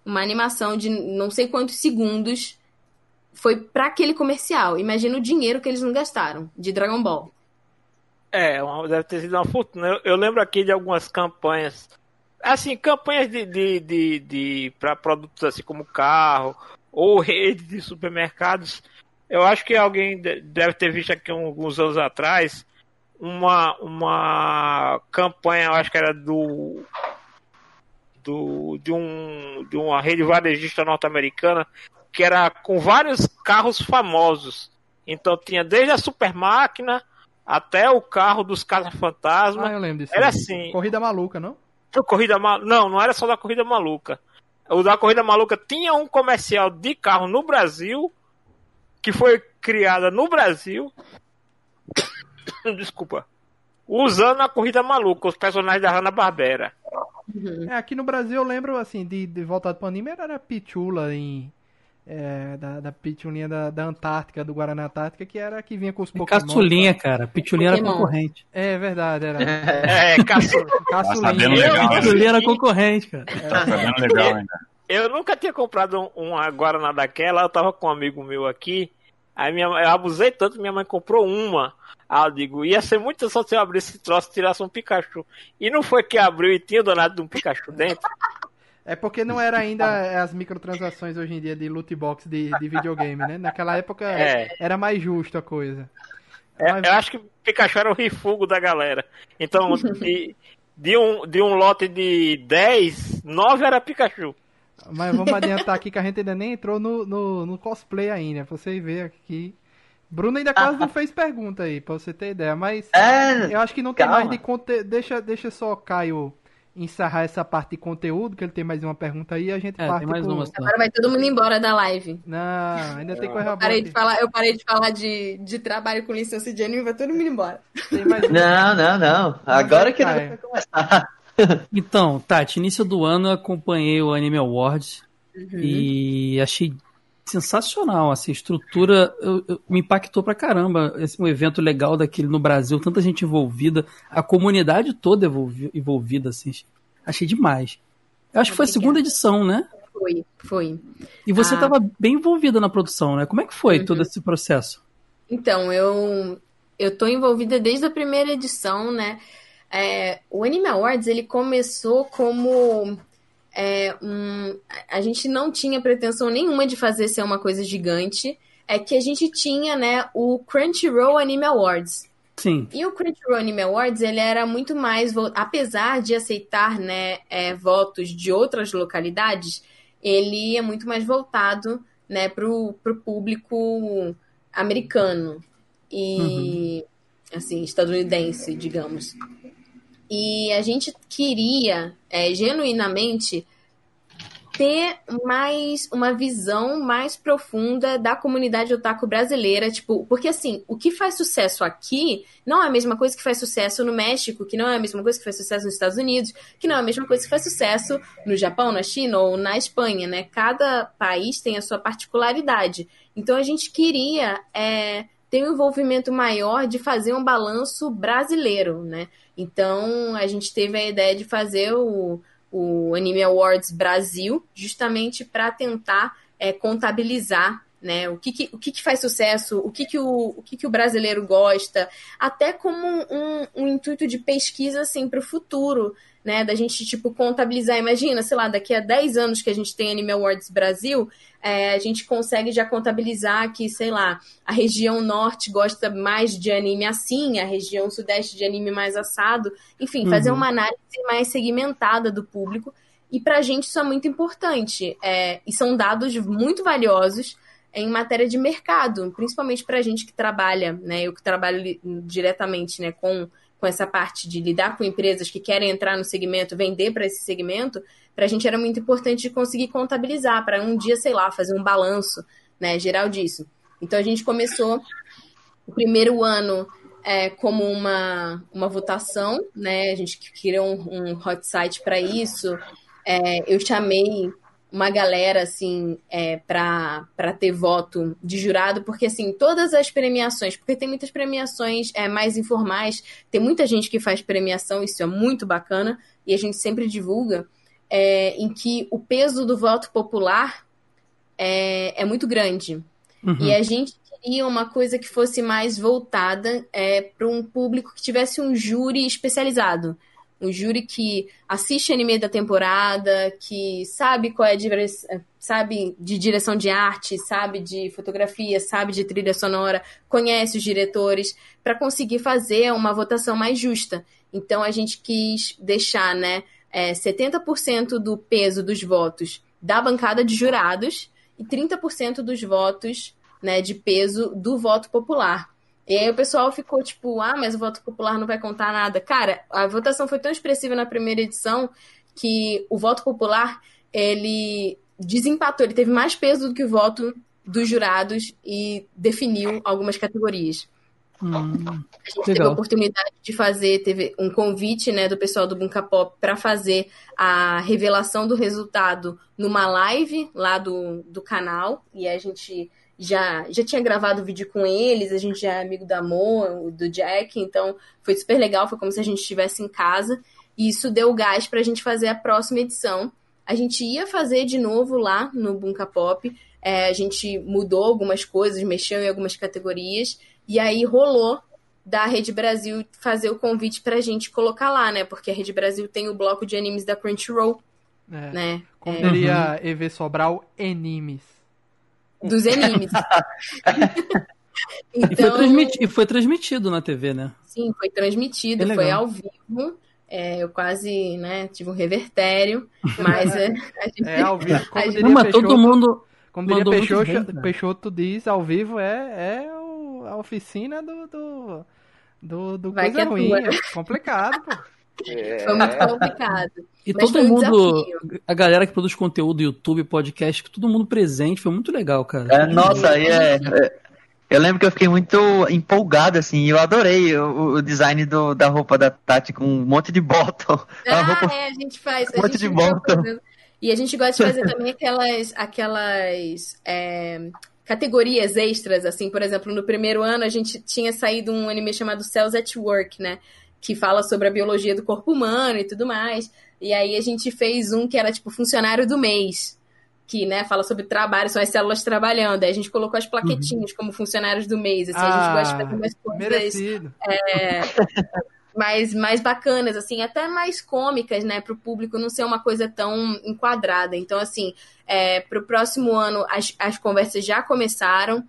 Speaker 2: uma animação de não sei quantos segundos foi para aquele comercial. Imagina o dinheiro que eles não gastaram de Dragon Ball.
Speaker 3: É, uma- deve ter sido uma fortuna. Eu, eu lembro aqui de algumas campanhas. Assim, campanhas de, de, de, de para produtos assim como carro ou rede de supermercados. Eu acho que alguém de- deve ter visto aqui alguns anos atrás uma, uma campanha, eu acho que era do, do de, um, de uma rede varejista norte-americana que era com vários carros famosos. Então tinha desde a super máquina até o carro dos caça-fantasma.
Speaker 1: Ah, eu lembro disso.
Speaker 3: Era assim.
Speaker 1: Corrida maluca, não?
Speaker 3: Corrida Ma- Não, não era só da Corrida Maluca. O da Corrida Maluca tinha um comercial de carro no Brasil, que foi criada no Brasil. Desculpa. Usando a Corrida Maluca, os personagens da Hanna-Barbera.
Speaker 1: É, aqui no Brasil eu lembro, assim, de, de voltado pro anime, era a Pichula em. é, da, da Pichulinha da, da Antártica, do Guaraná Antártica, que era a que vinha com os Pokémon.
Speaker 4: Caçulinha, cara. Pitulinha era concorrente.
Speaker 1: É verdade, era.
Speaker 3: É.
Speaker 7: Tá sabendo
Speaker 1: Caçulinha.
Speaker 7: legal, né?
Speaker 4: Pitulinha era concorrente, cara.
Speaker 7: Tá sabendo legal ainda.
Speaker 3: Eu nunca tinha comprado um- uma Guaraná daquela, eu tava com um amigo meu aqui, aí minha, eu abusei tanto, minha mãe comprou uma. Aí eu digo, ia ser muito só se eu abrisse esse troço e tirasse um Pikachu. E não foi que abriu e tinha o danado de um Pikachu dentro?
Speaker 1: É porque não era ainda as microtransações hoje em dia de loot box de, de videogame, né? Naquela época
Speaker 3: É.
Speaker 1: era mais justo a coisa.
Speaker 3: É,
Speaker 1: Mas-
Speaker 3: eu acho que Pikachu era o rifugo da galera. Então, de, de, um, de um lote de 10, 9 era Pikachu.
Speaker 1: Mas vamos adiantar aqui que a gente ainda nem entrou no, no, no cosplay ainda, pra você ver aqui. Bruno ainda quase não fez pergunta aí, pra você ter ideia, mas
Speaker 5: É,
Speaker 1: eu acho que não tem
Speaker 5: calma.
Speaker 1: mais de conteúdo. Deixa, deixa só o Caio encerrar essa parte de conteúdo, que ele tem mais uma pergunta aí e a gente
Speaker 4: É,
Speaker 1: parte
Speaker 4: tem mais
Speaker 1: pro...
Speaker 4: uma.
Speaker 2: Agora vai todo mundo embora da live.
Speaker 1: Não, ainda tem coisa
Speaker 2: Eu
Speaker 1: boa
Speaker 2: parei de falar, eu parei de falar de, de trabalho com licença de anime, vai todo mundo embora.
Speaker 1: Tem mais.
Speaker 5: Não, não, não. Agora que vai começar.
Speaker 4: Então, Tati, início do ano eu acompanhei o Anime Awards e achei sensacional, assim, estrutura eu- eu- me impactou pra caramba, esse um evento legal daquele no Brasil, tanta gente envolvida, a comunidade toda envolvi- envolvida, assim, achei demais. Eu acho que foi a segunda edição, né?
Speaker 2: Foi, foi.
Speaker 4: E você
Speaker 2: Ah.
Speaker 4: estava bem envolvida na produção, né? Como é que foi
Speaker 2: Uhum.
Speaker 4: todo esse processo?
Speaker 2: Então, eu eu tô envolvida desde a primeira edição, né? É, o Anime Awards, ele começou como é, um, a gente não tinha pretensão nenhuma de fazer ser uma coisa gigante, é que a gente tinha, né, o Crunchyroll Anime Awards.
Speaker 4: Sim.
Speaker 2: E o Crunchyroll Anime Awards, ele era muito mais, apesar de aceitar, né, é, votos de outras localidades, ele é muito mais voltado, né, pro, pro público americano e, assim, estadunidense, digamos. E a gente queria, é, genuinamente, ter mais uma visão mais profunda da comunidade otaku brasileira, tipo, porque assim, o que faz sucesso aqui não é a mesma coisa que faz sucesso no México, que não é a mesma coisa que faz sucesso nos Estados Unidos, que não é a mesma coisa que faz sucesso no Japão, na China ou na Espanha, né? Cada país tem a sua particularidade. Então a gente queria é, ter um envolvimento maior de fazer um balanço brasileiro, né? Então a gente teve a ideia de fazer o, o Anime Awards Brasil, justamente para tentar é, contabilizar né, o, que, que- o que, que faz sucesso, o que, que, o, o que, que o brasileiro gosta, até como um, um intuito de pesquisa assim, para o futuro, né, da gente tipo contabilizar. Imagina, sei lá, daqui a 10 anos que a gente tem Anime Awards Brasil, é, a gente consegue já contabilizar que, sei lá, a região norte gosta mais de anime assim, a região sudeste de anime mais assado. Enfim, fazer
Speaker 4: Uhum.
Speaker 2: uma análise mais segmentada do público. E pra gente isso é muito importante. É, e são dados muito valiosos em matéria de mercado, principalmente pra gente que trabalha, né? Eu que trabalho diretamente né, com, com essa parte de lidar com empresas que querem entrar no segmento, vender para esse segmento, pra gente era muito importante de conseguir contabilizar, para um dia, sei lá, fazer um balanço né, geral disso. Então a gente começou o primeiro ano é, como uma, uma votação, né? A gente criou um, um hot site para isso. É, eu chamei uma galera assim é, para ter voto de jurado, porque assim todas as premiações, porque tem muitas premiações é, mais informais, tem muita gente que faz premiação, isso é muito bacana e a gente sempre divulga, é, em que o peso do voto popular é, é muito grande.
Speaker 4: Uhum.
Speaker 2: E a gente queria uma coisa que fosse mais voltada é, para um público que tivesse um júri especializado. Um júri que assiste anime da temporada, que sabe qual é a direção, sabe de direção de arte, sabe de fotografia, sabe de trilha sonora, conhece os diretores, para conseguir fazer uma votação mais justa. Então a gente quis deixar, né, é, 70% do peso dos votos da bancada de jurados e 30% dos votos né, de peso do voto popular. E aí o pessoal ficou tipo, ah, mas o voto popular não vai contar nada. Cara, a votação foi tão expressiva na primeira edição que o voto popular, ele desempatou, ele teve mais peso do que o voto dos jurados e definiu algumas categorias.
Speaker 4: Hum,
Speaker 2: A gente teve a
Speaker 4: Legal.
Speaker 2: oportunidade de fazer, teve um convite né, do pessoal do Bunka Pop para fazer a revelação do resultado numa live lá do, do canal. E a gente já, já tinha gravado vídeo com eles, a gente já é amigo da Mo, do Jack, então foi super legal, foi como se a gente estivesse em casa. E isso deu gás para a gente fazer a próxima edição. A gente ia fazer de novo lá no Bunka Pop. é, a gente mudou algumas coisas, mexeu em algumas categorias. E aí rolou da Rede Brasil fazer o convite pra gente colocar lá, né? Porque a Rede Brasil tem o bloco de animes da Crunchyroll,
Speaker 1: É,
Speaker 2: né?
Speaker 1: como
Speaker 2: É,
Speaker 1: diria EV Sobral, animes.
Speaker 2: Dos animes.
Speaker 4: E, foi
Speaker 2: Então,
Speaker 4: transmiti- e foi transmitido na TV, né?
Speaker 2: sim, foi transmitido,
Speaker 4: É
Speaker 2: foi ao vivo. É, eu quase, né, tive um revertério, mas é, a gente-
Speaker 1: É ao vivo. Como
Speaker 2: gente-
Speaker 4: Não,
Speaker 1: Peixoto,
Speaker 4: todo mundo.
Speaker 1: como diria Peixoto,
Speaker 4: bem, cara.
Speaker 1: Peixoto diz, ao vivo é, é o- a oficina do, do, do, do
Speaker 2: Vai
Speaker 1: coisa
Speaker 2: é
Speaker 1: ruim. É complicado, pô.
Speaker 6: É,
Speaker 2: foi muito complicado.
Speaker 4: E
Speaker 2: Mas
Speaker 4: todo
Speaker 2: um
Speaker 4: mundo.
Speaker 2: desafio.
Speaker 4: A galera que produz conteúdo, YouTube, podcast, todo mundo presente. Foi muito legal, cara.
Speaker 5: É, nossa, aí é, é- Eu lembro que eu fiquei muito empolgado, assim, eu adorei o, o design do, da roupa da Tati com um monte de bottom. A
Speaker 2: Ah,
Speaker 5: roupa
Speaker 2: é, a gente faz.
Speaker 5: Um
Speaker 2: A
Speaker 5: monte
Speaker 2: gente
Speaker 5: de
Speaker 2: fazendo- E a gente gosta de fazer também aquelas, aquelas é, categorias extras, assim, por exemplo, no primeiro ano a gente tinha saído um anime chamado Cells at Work, né? Que fala sobre a biologia do corpo humano e tudo mais. E aí a gente fez um que era tipo funcionário do mês. Que, né, fala sobre trabalho, são as células trabalhando. Aí a gente colocou as plaquetinhas como funcionários do mês. Assim, a gente gosta de fazer umas coisas é, mais, mais bacanas, assim, até mais cômicas, né, para o público não ser uma coisa tão enquadrada. Então, assim, é, para o próximo ano as, as conversas já começaram.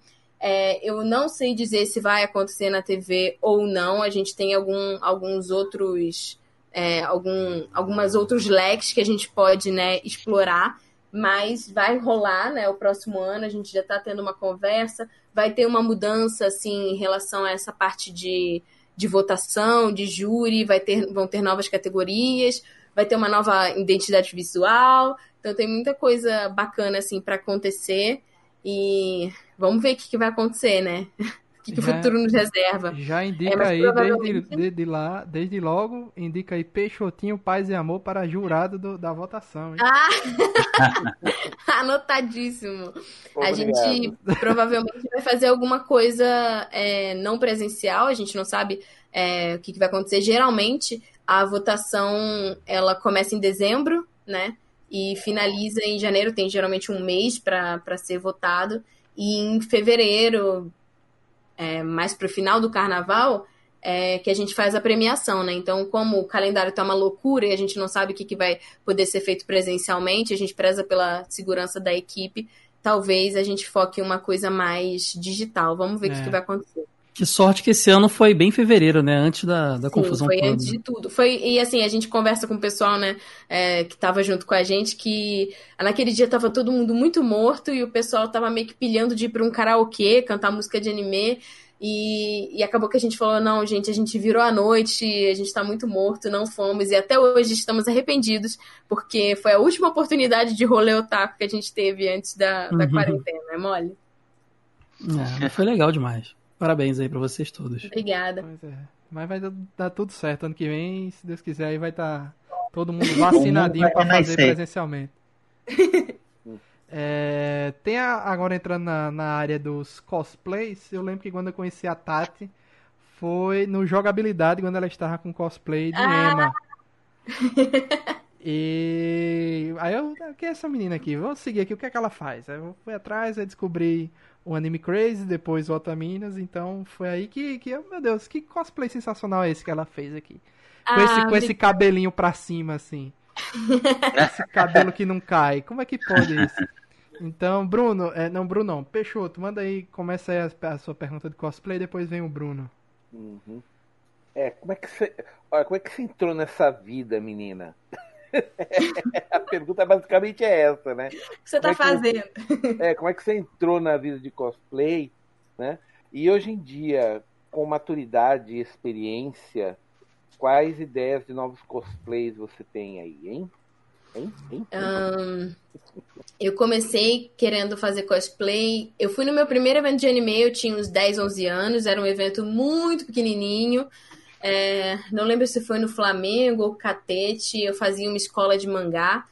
Speaker 2: É, eu não sei dizer se vai acontecer na TV ou não. A gente tem algum, alguns outros. É, algum, algumas outros leques que a gente pode né, explorar, mas vai rolar né, o próximo ano. A gente já está tendo uma conversa, vai ter uma mudança assim em relação a essa parte de, de votação, de júri, vai ter, vão ter novas categorias, vai ter uma nova identidade visual. Então tem muita coisa bacana assim para acontecer e vamos ver o que, que vai acontecer, né? O que, que o
Speaker 1: Já-
Speaker 2: futuro nos reserva.
Speaker 1: Já indica
Speaker 2: É,
Speaker 1: aí, desde,
Speaker 2: provavelmente-
Speaker 1: desde lá, desde logo, indica aí Peixotinho, Paz e Amor para jurado do- da votação. hein?
Speaker 2: Ah! Anotadíssimo. A
Speaker 6: Obrigado.
Speaker 2: gente provavelmente vai fazer alguma coisa é, não presencial, a gente não sabe é, o que, que vai acontecer. Geralmente, a votação ela começa em dezembro, né? E finaliza em janeiro, tem geralmente um mês para ser votado. E em fevereiro, é, mais para o final do carnaval, é que a gente faz a premiação, né? Então, como o calendário tá uma loucura e a gente não sabe o que, que vai poder ser feito presencialmente, a gente preza pela segurança da equipe, talvez a gente foque em uma coisa mais digital. Vamos ver o que,
Speaker 1: É.
Speaker 2: que vai acontecer.
Speaker 4: Que sorte que esse ano foi bem em fevereiro, né? Antes da, da
Speaker 2: Sim,
Speaker 4: confusão
Speaker 2: foi
Speaker 4: toda.
Speaker 2: antes de tudo. Foi, e assim, a gente conversa com o pessoal, né, é, que tava junto com a gente, que naquele dia tava todo mundo muito morto e o pessoal tava meio que pilhando de ir pra um karaokê, cantar música de anime. E, e acabou que a gente falou: não, gente, a gente virou a noite, a gente tá muito morto, não fomos. E até hoje estamos arrependidos, porque foi a última oportunidade de rolê otaku que a gente teve antes da, da
Speaker 4: Uhum.
Speaker 2: quarentena, é mole?
Speaker 4: É, foi legal demais. Parabéns aí pra vocês todos.
Speaker 2: Obrigada.
Speaker 1: Pois é. Mas vai dar, tudo certo. Ano que vem, se Deus quiser, aí vai estar todo mundo vacinadinho para fazer presencialmente. É, tem a- agora entrando na, na área dos cosplays, eu lembro que quando eu conheci a Tati foi no jogabilidade quando ela estava com cosplay de
Speaker 2: Ah!
Speaker 1: Emma. E aí eu, quem é essa menina aqui? Vamos seguir aqui, o que é que ela faz? Aí eu fui atrás, aí descobri o Anime Crazy, depois o Otaminas, então foi aí que, que, eu- meu Deus, que cosplay sensacional é esse que ela fez aqui? Com, esse,
Speaker 2: Ah,
Speaker 1: com esse cabelinho pra cima, assim. esse cabelo que não cai. Como é que pode isso? Então, Bruno, é, não, Bruno não, Peixoto, manda aí, começa aí a, a sua pergunta de cosplay, depois vem o Bruno.
Speaker 6: Uhum. É, como é que você. Olha, como é que você entrou nessa vida, menina? A pergunta basicamente é essa, né?
Speaker 2: O que você tá
Speaker 6: Como é
Speaker 2: fazendo?
Speaker 6: É, como é que você entrou na vida de cosplay, né? E hoje em dia, com maturidade e experiência, quais ideias de novos cosplays você tem aí, hein? Hein? Hein?
Speaker 2: Ahn, eu comecei querendo fazer cosplay. Eu fui no meu primeiro evento de anime, eu tinha uns 10, 11 anos. Era um evento muito pequenininho. É, não lembro se foi no Flamengo ou Catete. Eu fazia uma escola de mangá.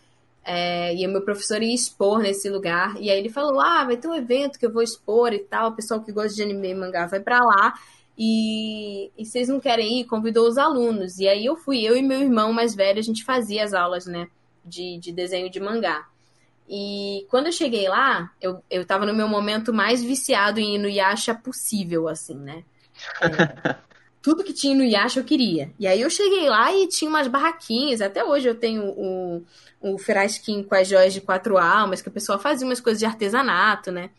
Speaker 2: é, e o meu professor ia expor nesse lugar. E aí ele falou: Ah, vai ter um evento que eu vou expor e tal. O pessoal que gosta de anime e mangá vai pra lá. E, e vocês não querem ir? Convidou os alunos. E aí eu fui, eu e meu irmão mais velho, a gente fazia as aulas, né? de, de desenho de mangá. E quando eu cheguei lá, eu, eu tava no meu momento mais viciado em ir no Yasha possível, assim, né? tudo que tinha no Yasha eu queria. E aí eu cheguei lá e tinha umas barraquinhas. Até hoje eu tenho o, o Feraskin com as joias de quatro almas, que o pessoal fazia umas coisas de artesanato, né?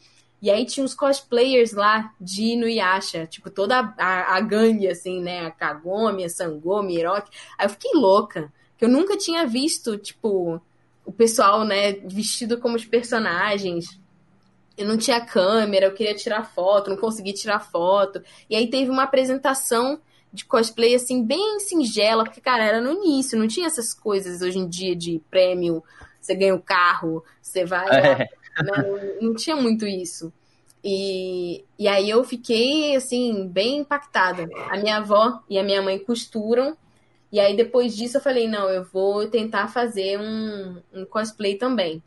Speaker 2: E aí tinha uns cosplayers lá de Inuyasha, tipo, toda a, a, a gangue, assim, né? A Kagome, a Sangome, Hiroki. Aí eu fiquei louca, que eu nunca tinha visto, tipo, o pessoal, né, vestido como os personagens. Eu não tinha câmera, eu queria tirar foto, não consegui tirar foto. E aí teve uma apresentação de cosplay, assim, bem singela, porque, cara, era no início, não tinha essas coisas hoje em dia de prêmio, você ganha o um carro, você vai. É. Não, não, tinha muito isso. E, e aí eu fiquei, assim, bem impactada. A minha avó e a minha mãe costuram. E aí depois disso eu falei, não, eu vou tentar fazer um, um cosplay também.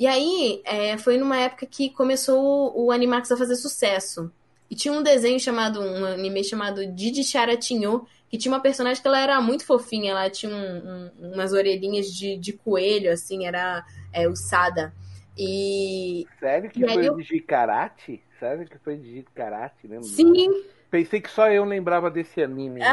Speaker 2: E aí é, foi numa época que começou o, Animax a fazer sucesso. E tinha um desenho chamado, um anime chamado Didi Charatinho, que tinha uma personagem que ela era muito fofinha, ela tinha um, um, umas orelhinhas de, de coelho, assim, era é, o Sada. E.
Speaker 6: Sério que e foi eu... de karate? Sério que foi de karate, lembra?
Speaker 2: Sim.
Speaker 6: Pensei que só eu lembrava desse anime.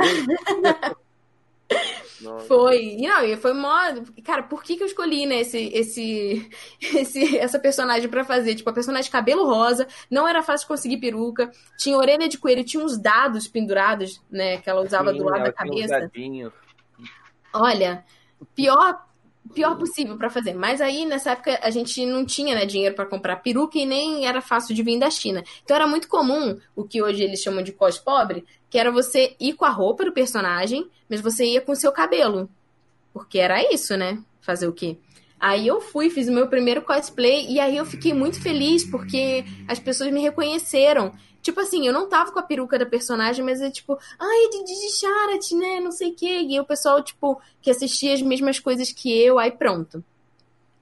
Speaker 2: Foi. E não, e foi mó. Cara, por que, que eu escolhi, né, esse, esse, esse, essa personagem para fazer? Tipo, a personagem de cabelo rosa, não era fácil de conseguir peruca, tinha orelha de coelho, tinha uns dados pendurados, né, que ela usava Sim, do lado da cabeça. Olha, pior pior possível para fazer. Mas aí, nessa época, a gente não tinha né, dinheiro para comprar peruca e nem era fácil de vir da China. Então era muito comum o que hoje eles chamam de cos pobre, que era você ir com a roupa do personagem, mas você ia com o seu cabelo. Porque era isso, né? Fazer o quê? Aí eu fui, fiz o meu primeiro cosplay e aí eu fiquei muito feliz porque as pessoas me reconheceram. Tipo assim, eu não tava com a peruca da personagem, mas é tipo, ai, é de Charat, né? Não sei o quê. E o pessoal, tipo, que assistia as mesmas coisas que eu, aí pronto.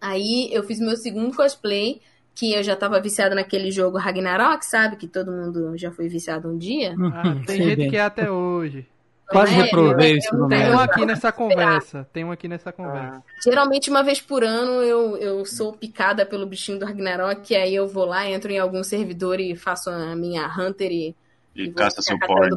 Speaker 2: Aí eu fiz meu segundo cosplay, que eu já tava viciada naquele jogo Ragnarok, sabe? Que todo mundo já foi viciado um dia.
Speaker 1: Ah, tem gente que é até hoje.
Speaker 4: Quase é, reprovei isso no
Speaker 1: Tem um aqui nessa conversa. Tem um aqui nessa conversa. Ah.
Speaker 2: Geralmente, uma vez por ano, eu, eu sou picada pelo bichinho do Ragnarok, e aí eu vou lá, entro em algum servidor e faço a minha Hunter e.
Speaker 7: E, e caça seu porn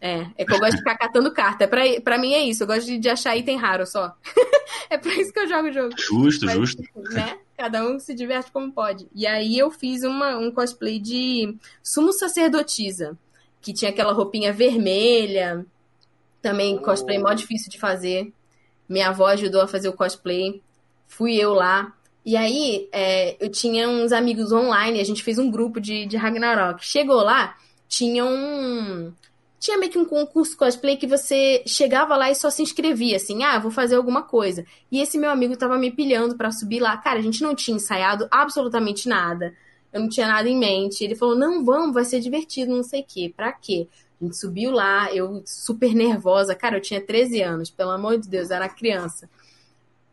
Speaker 2: É, é que eu gosto de ficar catando carta. Pra, pra mim é isso, eu gosto de, de achar item raro só. é pra isso que eu jogo o jogo.
Speaker 7: Justo, Mas, justo.
Speaker 2: Né? Cada um se diverte como pode. E aí eu fiz uma, um cosplay de sumo sacerdotisa, que tinha aquela roupinha vermelha, também cosplay mó difícil de fazer. Minha avó ajudou a fazer o cosplay. Fui eu lá. E aí, é, eu tinha uns amigos online, a gente fez um grupo de, de Ragnarok. Chegou lá, tinha um. Tinha meio que um concurso cosplay que você chegava lá e só se inscrevia, assim, ah, vou fazer alguma coisa. E esse meu amigo tava me pilhando para subir lá. Cara, a gente não tinha ensaiado absolutamente nada. Eu não tinha nada em mente. Ele falou: não, vamos, vai ser divertido, não sei o quê. Pra quê? A gente subiu lá, eu super nervosa. Cara, eu tinha 13 anos, pelo amor de Deus, era criança.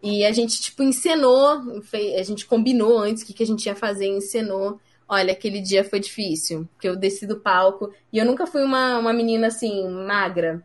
Speaker 2: E a gente, tipo, encenou, a gente combinou antes o que, que a gente ia fazer, encenou. Olha, aquele dia foi difícil, porque eu desci do palco e eu nunca fui uma, uma menina assim, magra.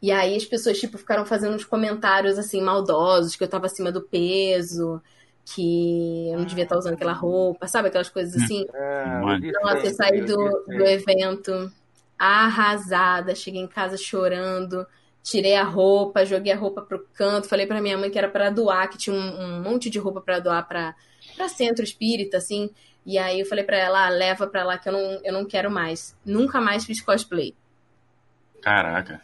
Speaker 2: E aí as pessoas, tipo, ficaram fazendo uns comentários assim, maldosos, que eu tava acima do peso, que eu não devia estar usando aquela roupa, sabe? Aquelas coisas assim. É, Nossa, eu saí do, do evento arrasada. Cheguei em casa chorando, tirei a roupa, joguei a roupa pro canto, falei para minha mãe que era para doar, que tinha um, um monte de roupa para doar para para centro espírita, assim. E aí eu falei para ela, ah, leva para lá que eu não, eu não quero mais. Nunca mais fiz cosplay.
Speaker 7: Caraca.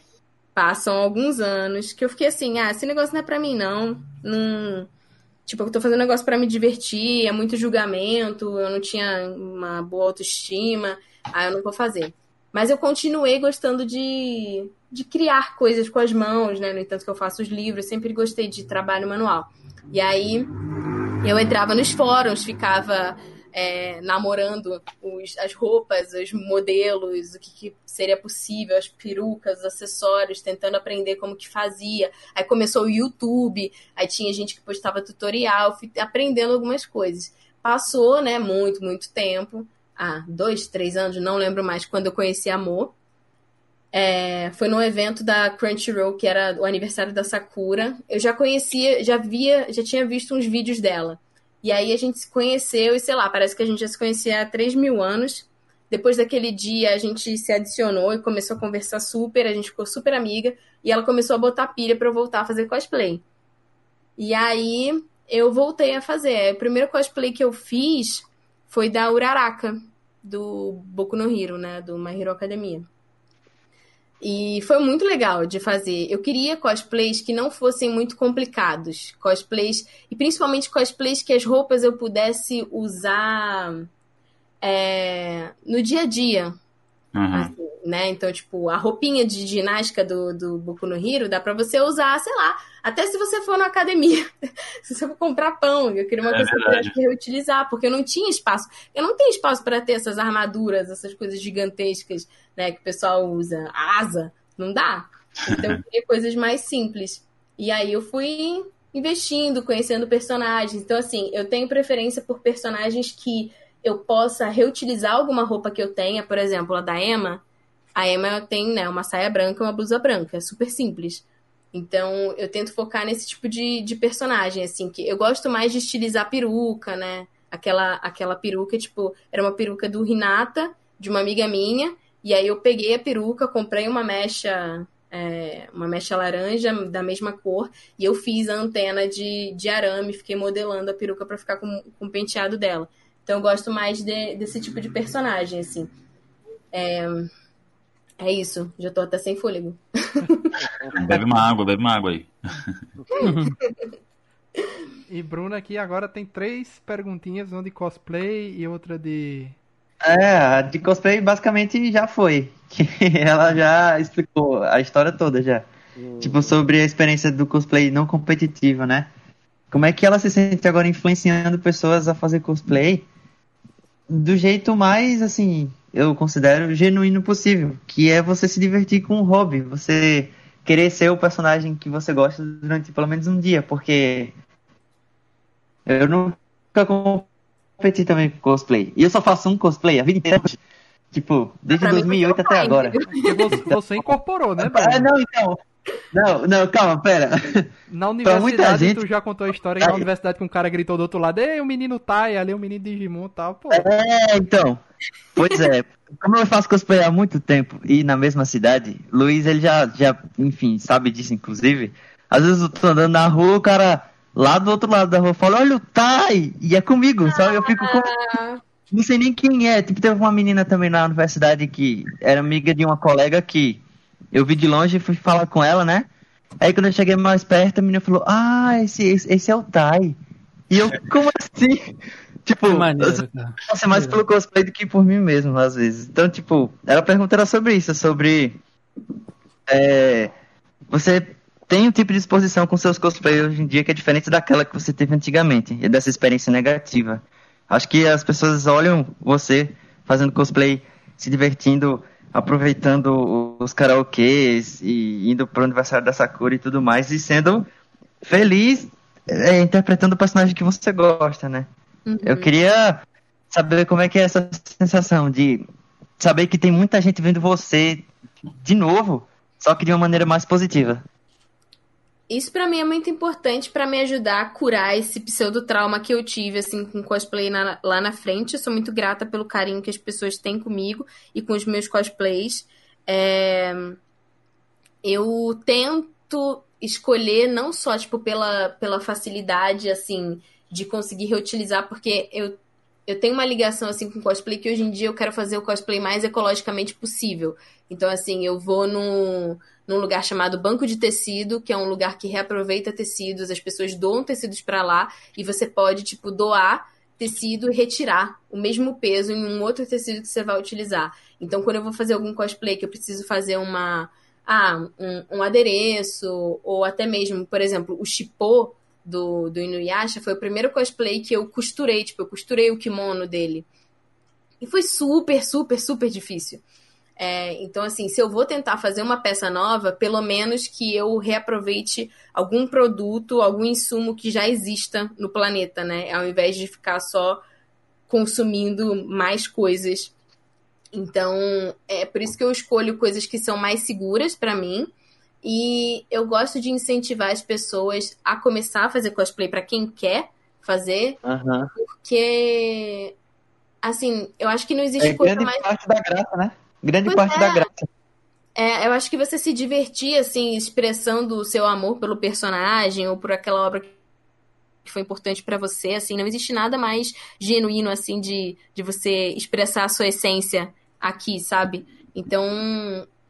Speaker 2: Passam alguns anos que eu fiquei assim, ah, esse negócio não é pra mim, não. Não. Tipo, eu tô fazendo um negócio para me divertir, é muito julgamento, eu não tinha uma boa autoestima, aí eu não vou fazer. Mas eu continuei gostando de, de criar coisas com as mãos, né? No entanto que eu faço os livros, sempre gostei de trabalho manual. E aí eu entrava nos fóruns, ficava é, namorando os, as roupas, os modelos, o que, que, seria possível, as perucas, os acessórios, tentando aprender como que fazia. Aí começou o YouTube, aí tinha gente que postava tutorial, fui aprendendo algumas coisas. Passou, né, muito, muito tempo há dois, três anos, não lembro mais, quando eu conheci Amor. É, foi num evento da Crunchyroll, que era o aniversário da Sakura. Eu já conhecia, já via, já tinha visto uns vídeos dela. E aí a gente se conheceu, e sei lá, parece que a gente já se conhecia há 3 mil anos. Depois daquele dia, a gente se adicionou e começou a conversar super, a gente ficou super amiga, e ela começou a botar pilha para eu voltar a fazer cosplay. E aí eu voltei a fazer. O primeiro cosplay que eu fiz foi da Uraraka, do Boku no Hero, né? Do My Hero Academia. E foi muito legal de fazer. Eu queria cosplays que não fossem muito complicados. Cosplays, e principalmente cosplays que as roupas eu pudesse usar é, no dia a dia.
Speaker 7: Uhum.
Speaker 2: Assim, né? Então, tipo, a roupinha de ginástica do, do Boku no Hero dá pra você usar, sei lá, até se você for na academia. se você for comprar pão, eu queria uma
Speaker 7: É
Speaker 2: coisa que eu
Speaker 7: verdade.
Speaker 2: pudesse reutilizar, porque eu não tinha espaço. Eu não tenho espaço para ter essas armaduras, essas coisas gigantescas, né, que o pessoal usa. A asa, não dá. Então, eu queria coisas mais simples. E aí eu fui investindo, conhecendo personagens. Então, assim, eu tenho preferência por personagens que eu possa reutilizar alguma roupa que eu tenha. Por exemplo, a da Emma. A Emma tem, né, uma saia branca e uma blusa branca. É super simples. Então, eu tento focar nesse tipo de, de personagem, assim, que eu gosto mais de estilizar peruca, né? Aquela, aquela peruca, tipo, era uma peruca do Renata, de uma amiga minha, e aí eu peguei a peruca, comprei uma mecha, é, uma mecha laranja da mesma cor, e eu fiz a antena de, de arame, fiquei modelando a peruca pra ficar com, com o penteado dela. Então eu gosto mais de- desse tipo de personagem, assim. É, é isso, já tô até sem fôlego.
Speaker 7: Bebe uma água, bebe uma água aí.
Speaker 1: E Bruna aqui agora tem três perguntinhas, uma de cosplay e outra de.
Speaker 5: É, a de cosplay basicamente já foi. Que ela já explicou a história toda já. Tipo, sobre a experiência do cosplay não competitivo, né? Como é que ela se sente agora influenciando pessoas a fazer cosplay do jeito mais, assim, eu considero genuíno possível, que é você se divertir com o hobby, você querer ser o personagem que você gosta durante pelo menos um dia, porque eu nunca competi também com cosplay. E eu só faço um cosplay a vida inteira. Tipo, desde
Speaker 2: Pra mim,
Speaker 5: 2008
Speaker 2: foi
Speaker 5: até agora.
Speaker 1: você, você incorporou, né, Bruna?
Speaker 5: não, então. Não, não, calma, pera.
Speaker 1: Na
Speaker 5: muita
Speaker 1: universidade,
Speaker 5: gente-
Speaker 1: tu já contou a história na universidade que um cara gritou do outro lado, ei, o menino Tai, ali o menino Digimon e tal, pô.
Speaker 5: É, então. Pois é. Como eu faço cosplay há muito tempo e na mesma cidade, Luiz, ele já, já, enfim, sabe disso, inclusive. Às vezes eu tô andando na rua, o cara lá do outro lado da rua fala, olha o Tai! E é comigo, sabe? Eu fico com.
Speaker 2: Ah,
Speaker 5: Não sei nem quem é. Tipo, teve uma menina também na universidade que era amiga de uma colega que eu vi de longe e fui falar com ela, né? Aí quando eu cheguei mais perto, a menina falou, ah, esse, esse, esse é o Tai. E eu, como assim? Tipo,
Speaker 4: maneiro,
Speaker 5: faço mais pelo cosplay do que por mim mesmo, às vezes. Então, tipo, ela pergunta era sobre isso, sobre. é, você tem um tipo de exposição com seus cosplays hoje em dia que é diferente daquela que você teve antigamente, e dessa experiência negativa. Acho que as pessoas olham você fazendo cosplay, se divertindo, aproveitando os karaokês e indo pro aniversário da Sakura e tudo mais, e sendo feliz é, interpretando o personagem que você gosta, né? Eu queria saber como é que é essa sensação de saber que tem muita gente vendo você de novo, só que de uma maneira mais positiva.
Speaker 2: Isso pra mim é muito importante pra me ajudar a curar esse pseudo-trauma que eu tive, assim, com cosplay na- lá na frente. Eu sou muito grata pelo carinho que as pessoas têm comigo e com os meus cosplays. É, Eu tento escolher não só, tipo, pela, pela facilidade, assim, de conseguir reutilizar, porque eu, eu tenho uma ligação, assim, com cosplay que hoje em dia eu quero fazer o cosplay mais ecologicamente possível. Então, assim, eu vou num, num lugar chamado Banco de Tecido, que é um lugar que reaproveita tecidos, as pessoas doam tecidos pra lá e você pode, tipo, doar tecido e retirar o mesmo peso em um outro tecido que você vai utilizar. Então, quando eu vou fazer algum cosplay que eu preciso fazer uma ah, um, um adereço, ou até mesmo, por exemplo, o chipô do, do Inuyasha foi o primeiro cosplay que eu costurei, tipo, eu costurei o kimono dele. E foi super, super, super difícil. É, então, assim, se eu vou tentar fazer uma peça nova, pelo menos que eu reaproveite algum produto, algum insumo que já exista no planeta, né? Ao invés de ficar só consumindo mais coisas. Então, é por isso que eu escolho coisas que são mais seguras pra mim. E eu gosto de incentivar as pessoas a começar a fazer cosplay pra quem quer fazer,
Speaker 5: Aham.
Speaker 2: porque assim, eu acho que não existe
Speaker 5: É
Speaker 2: coisa mais
Speaker 5: parte da graça, né? Grande
Speaker 2: Pois
Speaker 5: parte
Speaker 2: é.
Speaker 5: da graça.
Speaker 2: É, eu acho que você se divertir, assim, expressando o seu amor pelo personagem ou por aquela obra que foi importante para você, assim, não existe nada mais genuíno, assim, de, de você expressar a sua essência aqui, sabe? Então,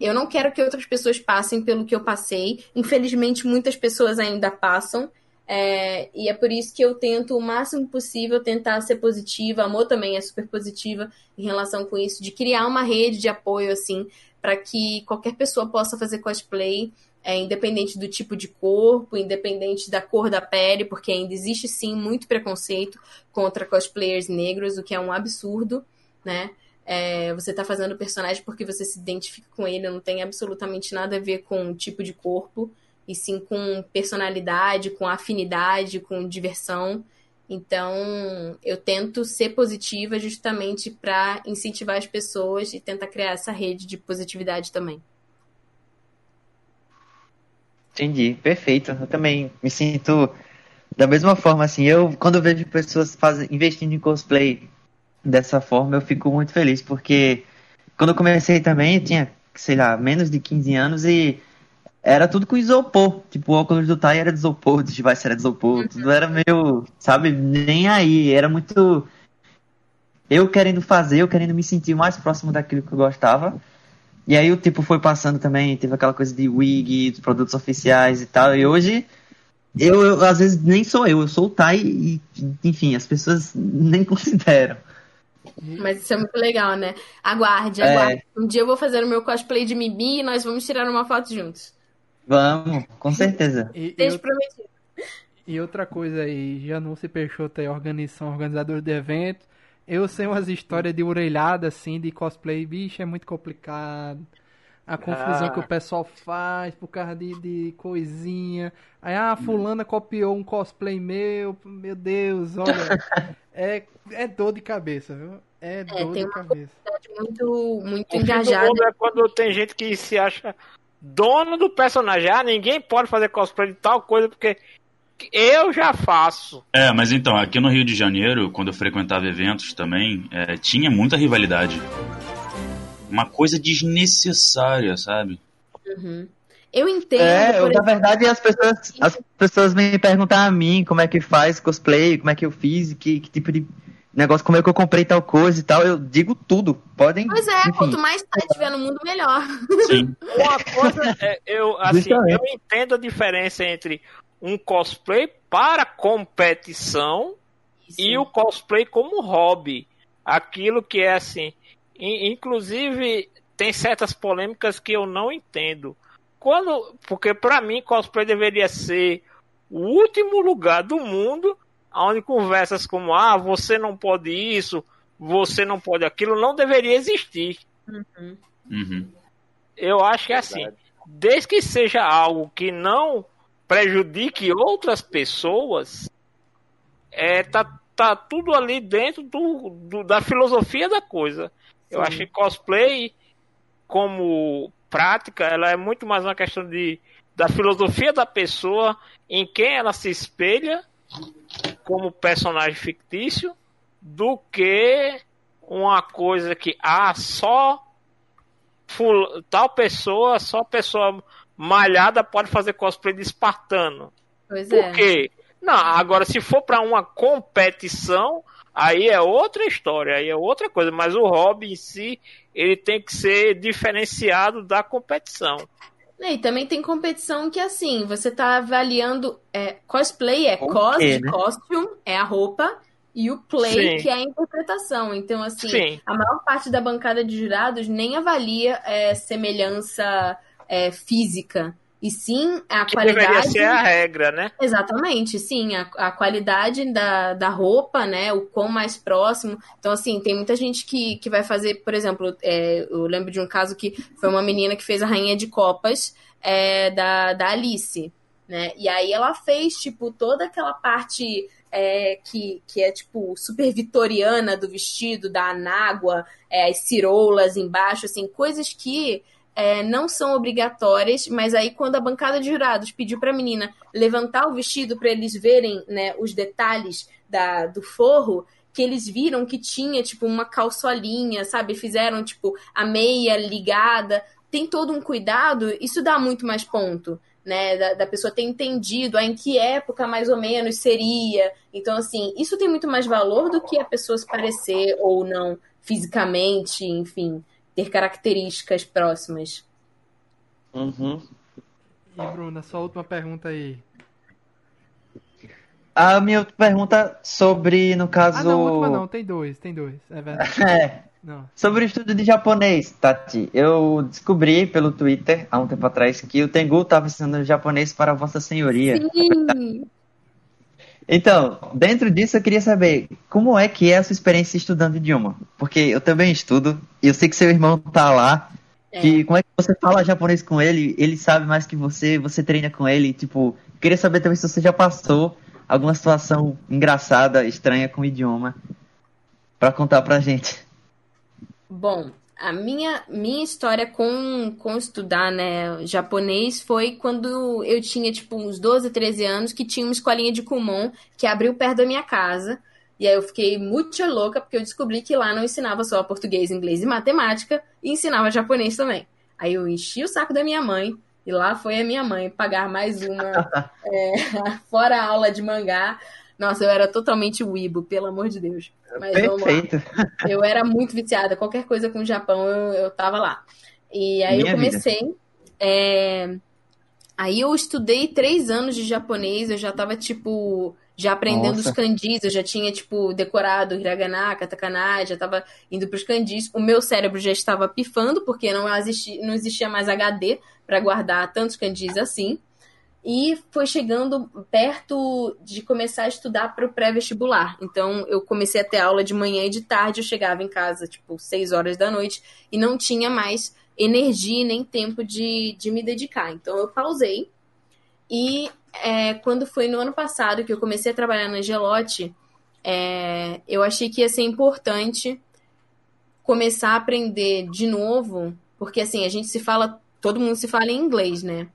Speaker 2: eu não quero que outras pessoas passem pelo que eu passei. Infelizmente, muitas pessoas ainda passam. É, e é por isso que eu tento o máximo possível tentar ser positiva. A Amor também é super positiva em relação com isso, de criar uma rede de apoio, assim, para que qualquer pessoa possa fazer cosplay é, independente do tipo de corpo, independente da cor da pele, porque ainda existe sim muito preconceito contra cosplayers negros, o que é um absurdo, né? É, você tá fazendo o personagem porque você se identifica com ele, não tem absolutamente nada a ver com o tipo de corpo, e sim com personalidade, com afinidade, com diversão. Então, eu tento ser positiva justamente para incentivar as pessoas e tentar criar essa rede de positividade também.
Speaker 5: Entendi, perfeito. Eu também me sinto da mesma forma, assim. Eu, quando eu vejo pessoas faz, investindo em cosplay dessa forma, eu fico muito feliz, porque quando eu comecei também, eu tinha, sei lá, menos de 15 anos e era tudo com isopor. Tipo, o óculos do Tai era de isopor, o device era de isopor, tudo era meio, sabe, nem aí. Era muito. Eu querendo fazer, eu querendo me sentir mais próximo daquilo que eu gostava. E aí o tipo foi passando também, teve aquela coisa de wig, dos produtos oficiais e tal. E hoje, eu, eu às vezes nem sou eu, eu sou o Tai e, enfim, as pessoas nem consideram.
Speaker 2: Mas isso é muito legal, né? Aguarde,
Speaker 5: É.
Speaker 2: aguarde. Um dia eu vou fazer o meu cosplay de Mibi e nós vamos tirar uma foto juntos.
Speaker 5: Vamos, com certeza.
Speaker 1: E, e,
Speaker 2: prometido.
Speaker 1: e outra coisa aí, Janúncio Peixoto aí, organização, organizador de evento. Eu sei umas histórias de orelhada, assim, de cosplay, bicho, é muito complicado. A confusão
Speaker 6: Ah.
Speaker 1: que o pessoal faz por causa de, de coisinha. Aí, ah, fulana copiou um cosplay meu, meu Deus, olha. é, é dor de cabeça, viu? É dor
Speaker 2: tem
Speaker 1: de
Speaker 2: uma
Speaker 1: cabeça.
Speaker 2: Muito, muito
Speaker 3: O
Speaker 2: engajada.
Speaker 3: é quando tem gente que se acha dono do personagem. Ah, ninguém pode fazer cosplay de tal coisa porque eu já faço.
Speaker 7: É, mas então, aqui no Rio de Janeiro, quando eu frequentava eventos também, é, tinha muita rivalidade. Uma coisa desnecessária, sabe?
Speaker 2: Uhum. Eu entendo.
Speaker 5: É, eu, na verdade, as pessoas, as pessoas vêm perguntar a mim como é que faz cosplay, como é que eu fiz, que, que tipo de negócio, como é que eu comprei tal coisa e tal. Eu digo tudo. Podem.
Speaker 2: Pois é,
Speaker 5: enfim.
Speaker 2: quanto mais tá tiver no mundo, melhor.
Speaker 7: Sim.
Speaker 3: Uma coisa é, eu, assim,
Speaker 5: Justamente.
Speaker 3: eu entendo a diferença entre um cosplay para competição e o cosplay como hobby. Aquilo que é assim. in- inclusive, tem certas polêmicas que eu não entendo. Quando, porque para mim, cosplay deveria ser o último lugar do mundo onde conversas como ah, você não pode isso, você não pode aquilo, não deveria existir.
Speaker 7: Uhum.
Speaker 3: Eu acho que é assim, desde que seja algo que não prejudique outras pessoas, é, tá, tá tudo ali dentro do, do- da filosofia da coisa. Eu acho que cosplay, como prática, ela é muito mais uma questão de, da filosofia da pessoa, em quem ela se espelha como personagem fictício, do que uma coisa que, ah, só ful- tal pessoa, só pessoa malhada pode fazer cosplay de espartano.
Speaker 2: Pois
Speaker 3: Por
Speaker 2: é.
Speaker 3: quê? Não, agora se for para uma competição, aí é outra história, aí é outra coisa, mas o hobby em si, ele tem que ser diferenciado da competição.
Speaker 2: E também tem competição que, assim, você tá avaliando. É, cosplay é cos
Speaker 5: quê, né?
Speaker 2: costume, é a roupa, e o play,
Speaker 3: Sim.
Speaker 2: que é a interpretação. Então, assim,
Speaker 3: Sim.
Speaker 2: a maior parte da bancada de jurados nem avalia é, semelhança é, física. E sim a
Speaker 3: Que deveria
Speaker 2: qualidade.
Speaker 3: ser a regra, né?
Speaker 2: Exatamente, sim, a, a qualidade da, da roupa, né, o quão mais próximo. Então, assim, tem muita gente que, que vai fazer, por exemplo, é, eu lembro de um caso que foi uma menina que fez a Rainha de Copas é, da, da Alice, né, e aí ela fez, tipo, toda aquela parte é, que, que é, tipo, super vitoriana do vestido, da anágua, é, as ciroulas embaixo, assim, coisas que é, não são obrigatórias, mas aí quando a bancada de jurados pediu para a menina levantar o vestido para eles verem né, os detalhes da, do forro, que eles viram que tinha tipo uma calçolinha, sabe? Fizeram tipo a meia ligada, tem todo um cuidado, isso dá muito mais ponto. né? Da, da, pessoa ter entendido em que época mais ou menos seria. Então, assim, isso tem muito mais valor do que a pessoa se parecer ou não fisicamente, enfim, ter características próximas.
Speaker 5: Uhum.
Speaker 1: E, Bruna, sua última pergunta aí.
Speaker 5: A minha pergunta sobre, no caso. Ah,
Speaker 1: não, última não, tem dois, tem dois, é verdade.
Speaker 5: é. Não. Sobre o estudo de japonês, Tati, eu descobri pelo Twitter há um tempo atrás que o Tengu estava ensinando japonês para Vossa Senhoria.
Speaker 2: Sim.
Speaker 5: Então, dentro disso eu queria saber como é que é a sua experiência estudando idioma. Porque eu também estudo, e eu sei que seu irmão tá lá. É. Que, como é que você fala japonês com ele? Ele sabe mais que você, você treina com ele. Tipo, queria saber também se você já passou alguma situação engraçada, estranha com o idioma, para contar pra gente.
Speaker 2: Bom, a minha, minha história com, com estudar né, japonês foi quando eu tinha tipo uns 12, 13 anos, que tinha uma escolinha de Kumon que abriu perto da minha casa. E aí eu fiquei muito louca porque eu descobri que lá não ensinava só português, inglês e matemática, e ensinava japonês também. Aí eu enchi o saco da minha mãe, e lá foi a minha mãe pagar mais uma, é, fora a aula de mangá. Nossa, eu era totalmente wibo, pelo amor de Deus. Mas
Speaker 5: Perfeito.
Speaker 2: Eu era muito viciada. Qualquer coisa com o Japão, eu, eu tava lá. E aí Minha eu comecei. É... Aí eu estudei três anos de japonês. Eu já tava, tipo, já aprendendo Nossa. os kanjis. Eu já tinha, tipo, decorado hiragana, katakana, já tava indo pros kanjis. O meu cérebro já estava pifando, porque não existia, não existia mais HD para guardar tantos kanjis assim e foi chegando perto de começar a estudar para o pré-vestibular. Então, eu comecei a ter aula de manhã e de tarde, eu chegava em casa, tipo, 6 horas da noite, e não tinha mais energia nem tempo de, de me dedicar. Então, eu pausei. E é, quando foi no ano passado que eu comecei a trabalhar na Gelote, é, eu achei que ia ser importante começar a aprender de novo, porque assim, a gente se fala, todo mundo se fala em inglês, né?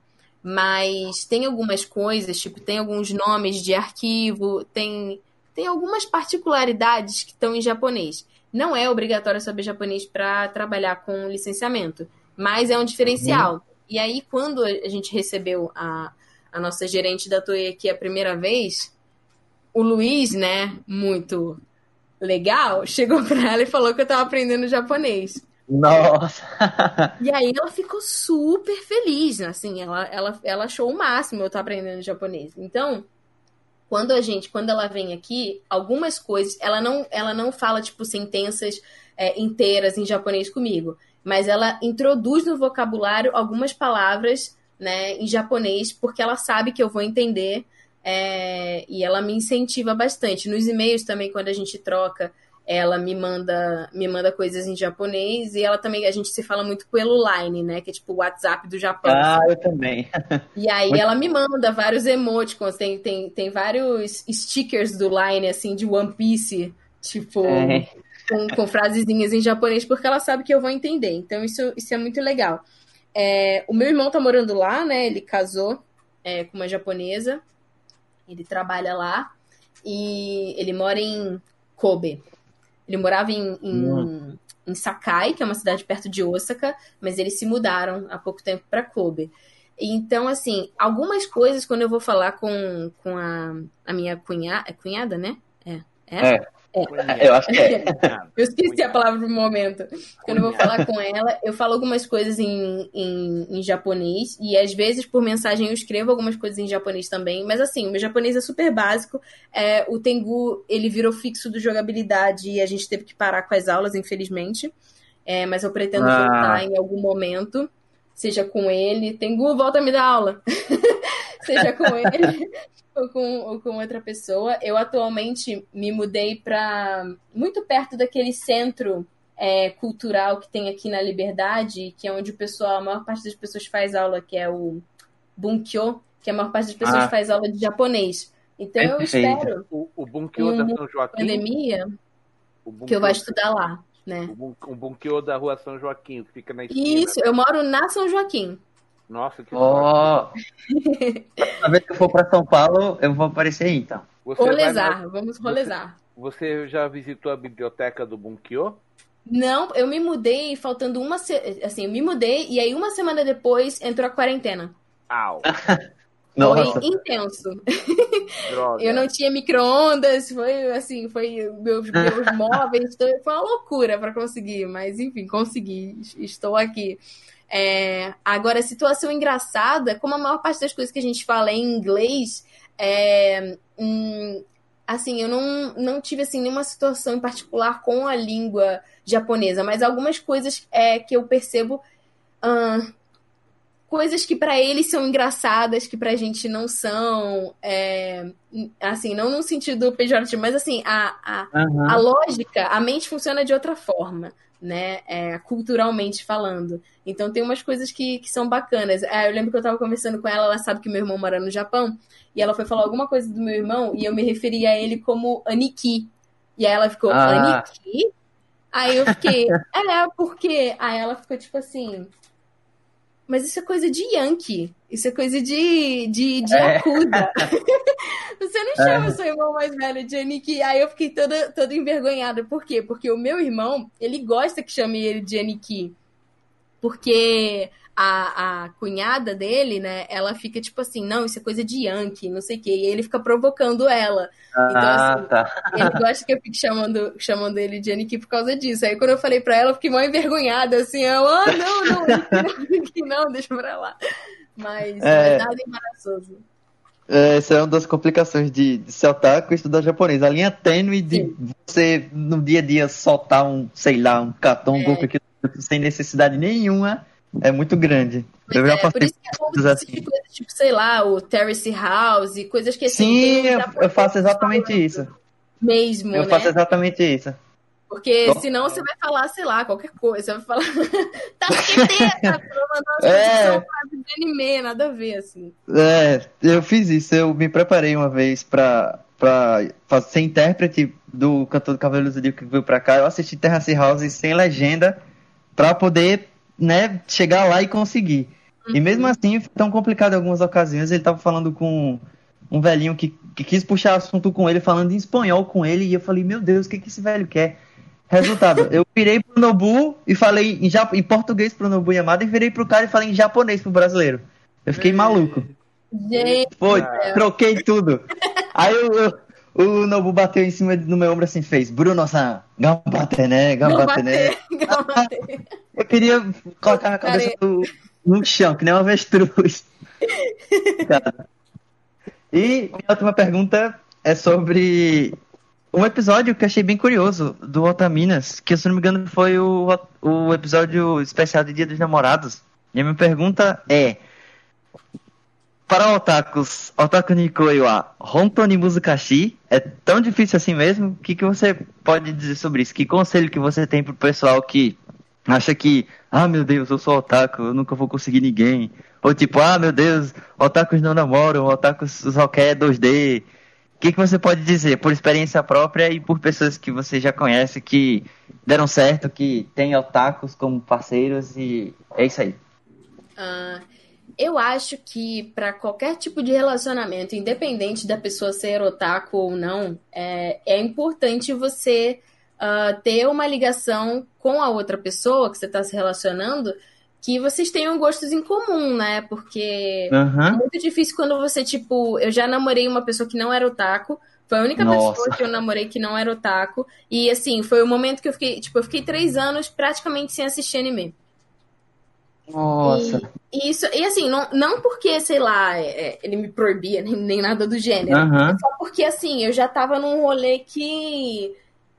Speaker 2: Mas tem algumas coisas, tipo, tem alguns nomes de arquivo, tem, tem algumas particularidades que estão em japonês. Não é obrigatório saber japonês para trabalhar com licenciamento, mas é um diferencial. Uhum. E aí, quando a gente recebeu a, a nossa gerente da Toei aqui a primeira vez, o Luiz, né, muito legal, chegou para ela e falou que eu estava aprendendo japonês.
Speaker 5: Nossa!
Speaker 2: e aí ela ficou super feliz, assim, ela, ela, ela achou o máximo eu estar aprendendo japonês. Então, quando a gente, quando ela vem aqui, algumas coisas, ela não, ela não fala, tipo, sentenças é, inteiras em japonês comigo, mas ela introduz no vocabulário algumas palavras, né, em japonês, porque ela sabe que eu vou entender, é, e ela me incentiva bastante. Nos e-mails também, quando a gente troca ela me manda me manda coisas em japonês e ela também a gente se fala muito pelo Line, né, que é tipo o WhatsApp do Japão.
Speaker 5: Ah, eu também.
Speaker 2: E aí muito... ela me manda vários emoticons, tem, tem, tem vários stickers do Line assim de One Piece, tipo é. com, com frasezinhas em japonês porque ela sabe que eu vou entender. Então isso isso é muito legal. É, o meu irmão tá morando lá, né? Ele casou é, com uma japonesa. Ele trabalha lá e ele mora em Kobe. Ele morava em, em, em, Sakai, que é uma cidade perto de Osaka, mas eles se mudaram há pouco tempo para Kobe. Então, assim, algumas coisas, quando eu vou falar com, com a, a minha cunhada, é cunhada, né? É.
Speaker 5: É? é. É. Eu acho que é.
Speaker 2: eu esqueci a palavra no momento. Quando eu vou falar com ela, eu falo algumas coisas em, em, em, japonês e às vezes por mensagem eu escrevo algumas coisas em japonês também. Mas assim, o meu japonês é super básico. É, o Tengu, ele virou fixo do jogabilidade e a gente teve que parar com as aulas, infelizmente. É, mas eu pretendo ah. voltar em algum momento, seja com ele. Tengu, volta a me dar aula. seja com ele ou com, ou com outra pessoa. Eu atualmente me mudei para muito perto daquele centro é, cultural que tem aqui na Liberdade, que é onde o pessoal, a maior parte das pessoas faz aula, que é o Bunkyo, que a maior parte das pessoas ah. faz aula de japonês. Então eu espero
Speaker 6: o, o Bunkyo da São Joaquim,
Speaker 2: pandemia que eu vá estudar lá, né?
Speaker 6: O Bunkyo da Rua São Joaquim, que fica na esquina.
Speaker 2: Isso, eu moro na São Joaquim.
Speaker 6: Nossa, que
Speaker 5: oh. Toda vez que eu for para São Paulo, eu vou aparecer aí, então.
Speaker 2: Você rolezar, vai... vamos rolezar.
Speaker 6: Você, você, já visitou a biblioteca do Bunkyo?
Speaker 2: Não, eu me mudei faltando uma. Se... Assim, eu me mudei e aí uma semana depois entrou a quarentena.
Speaker 6: Au.
Speaker 5: Nossa.
Speaker 2: Foi intenso.
Speaker 6: Droga.
Speaker 2: Eu não tinha micro-ondas, foi assim, foi meus, meus móveis, foi uma loucura para conseguir, mas enfim, consegui, estou aqui. É, agora, situação engraçada, como a maior parte das coisas que a gente fala é em inglês, é, hum, assim, eu não, não tive assim, nenhuma situação em particular com a língua japonesa, mas algumas coisas é, que eu percebo. hum, coisas que para eles são engraçadas, que pra gente não são, é, assim, não no sentido pejorativo, mas assim, a, a,
Speaker 5: Aham.
Speaker 2: a lógica, a mente funciona de outra forma, né? É, culturalmente falando. Então tem umas coisas que, que são bacanas. É, eu lembro que eu tava conversando com ela, ela sabe que meu irmão mora no Japão, e ela foi falar alguma coisa do meu irmão, e eu me referi a ele como Aniki. E aí ela ficou,
Speaker 5: Ah.
Speaker 2: Aniki? Aí eu fiquei, é, porque. Aí ela ficou tipo assim. Mas isso é coisa de Yankee. Isso é coisa de, de, de
Speaker 5: É.
Speaker 2: Yakuza. Você não chama seu irmão mais velho de Aniki. Aí eu fiquei toda, toda envergonhada. Por quê? Porque o meu irmão, ele gosta que chame ele de Aniki. Porque a, a cunhada dele, né, ela fica tipo assim, não, isso é coisa de Yankee, não sei o quê. E ele fica provocando ela. Então,
Speaker 5: Ah,
Speaker 2: assim,
Speaker 5: tá.
Speaker 2: ele gosta que eu fique chamando, chamando ele de Aniki por causa disso. Aí quando eu falei pra ela, eu fiquei mal envergonhada, assim, eu, ah, não, não, Aniki não, não, deixa pra lá. Mas,
Speaker 5: É.
Speaker 2: nada embaraçoso.
Speaker 5: É, Essa é uma das complicações de, de ser otaku e estudar japonês. A linha tênue de você, no dia a dia, soltar um, sei lá, um cartão, um
Speaker 2: É.
Speaker 5: sem necessidade nenhuma é muito grande. Eu já
Speaker 2: É, por
Speaker 5: passei
Speaker 2: isso que é bom você
Speaker 5: assim.
Speaker 2: coisas tipo, sei lá, o Terrace House, coisas que assim.
Speaker 5: Sim, eu, eu faço exatamente isso.
Speaker 2: Mesmo,
Speaker 5: Eu
Speaker 2: né?
Speaker 5: faço exatamente isso.
Speaker 2: Porque senão você vai falar, sei lá, qualquer coisa. Você vai falar. tá! Pra mandar umas coisas
Speaker 5: É.
Speaker 2: de anime, nada a ver, assim.
Speaker 5: É, eu fiz isso. Eu me preparei uma vez pra, pra fa- ser intérprete do cantor do Cavaleiro do Zodíaco que veio pra cá. Eu assisti Terrace House sem legenda pra poder, né, chegar lá e conseguir. E mesmo assim, foi tão complicado em algumas ocasiões. Ele tava falando com um velhinho que, que quis puxar assunto com ele, falando em espanhol com ele. E eu falei, meu Deus, o que, que esse velho quer? Resultado, eu virei pro Nobu e falei em, em português pro Nobu Yamada e virei pro cara e falei em japonês pro brasileiro. Eu fiquei maluco.
Speaker 2: Gente,
Speaker 5: Foi, troquei tudo. Aí o, o, o Nobu bateu em cima do meu ombro assim, fez, Bruno-san, gambate, né? Gambate, né? Eu queria colocar minha cabeça no, no chão, que nem uma avestruz. Cara. E minha última pergunta é sobre um episódio que eu achei bem curioso do Otaminas, que se não me engano foi o, o episódio especial de Dia dos Namorados. E a minha pergunta é: Para otakus, otaku ni koi wa hontou ni muzukashi? É tão difícil assim mesmo? O que, que você pode dizer sobre isso? Que conselho que você tem pro pessoal que acha que, ah meu Deus, eu sou otaku, eu nunca vou conseguir ninguém. Ou tipo, ah meu Deus, otakus não namoram, otakus só quer 2D. O que, que você pode dizer por experiência própria e por pessoas que você já conhece que deram certo, que tem otakus como parceiros e é isso aí.
Speaker 2: Ah, eu acho que para qualquer tipo de relacionamento, independente da pessoa ser otaku ou não, é, é importante você ah, ter uma ligação com a outra pessoa que você está se relacionando, que vocês tenham gostos em comum, né? Porque é
Speaker 5: Aham.
Speaker 2: muito difícil quando você, tipo, eu já namorei uma pessoa que não era otaku. Foi a única
Speaker 5: Nossa.
Speaker 2: pessoa que eu namorei que não era otaku. E assim, foi o momento que eu fiquei, tipo, eu fiquei três anos praticamente sem assistir anime.
Speaker 5: Nossa.
Speaker 2: E, isso, e assim, não, não porque, sei lá, é, ele me proibia, nem, nem nada do gênero.
Speaker 5: Aham.
Speaker 2: Só porque, assim, eu já tava num rolê que,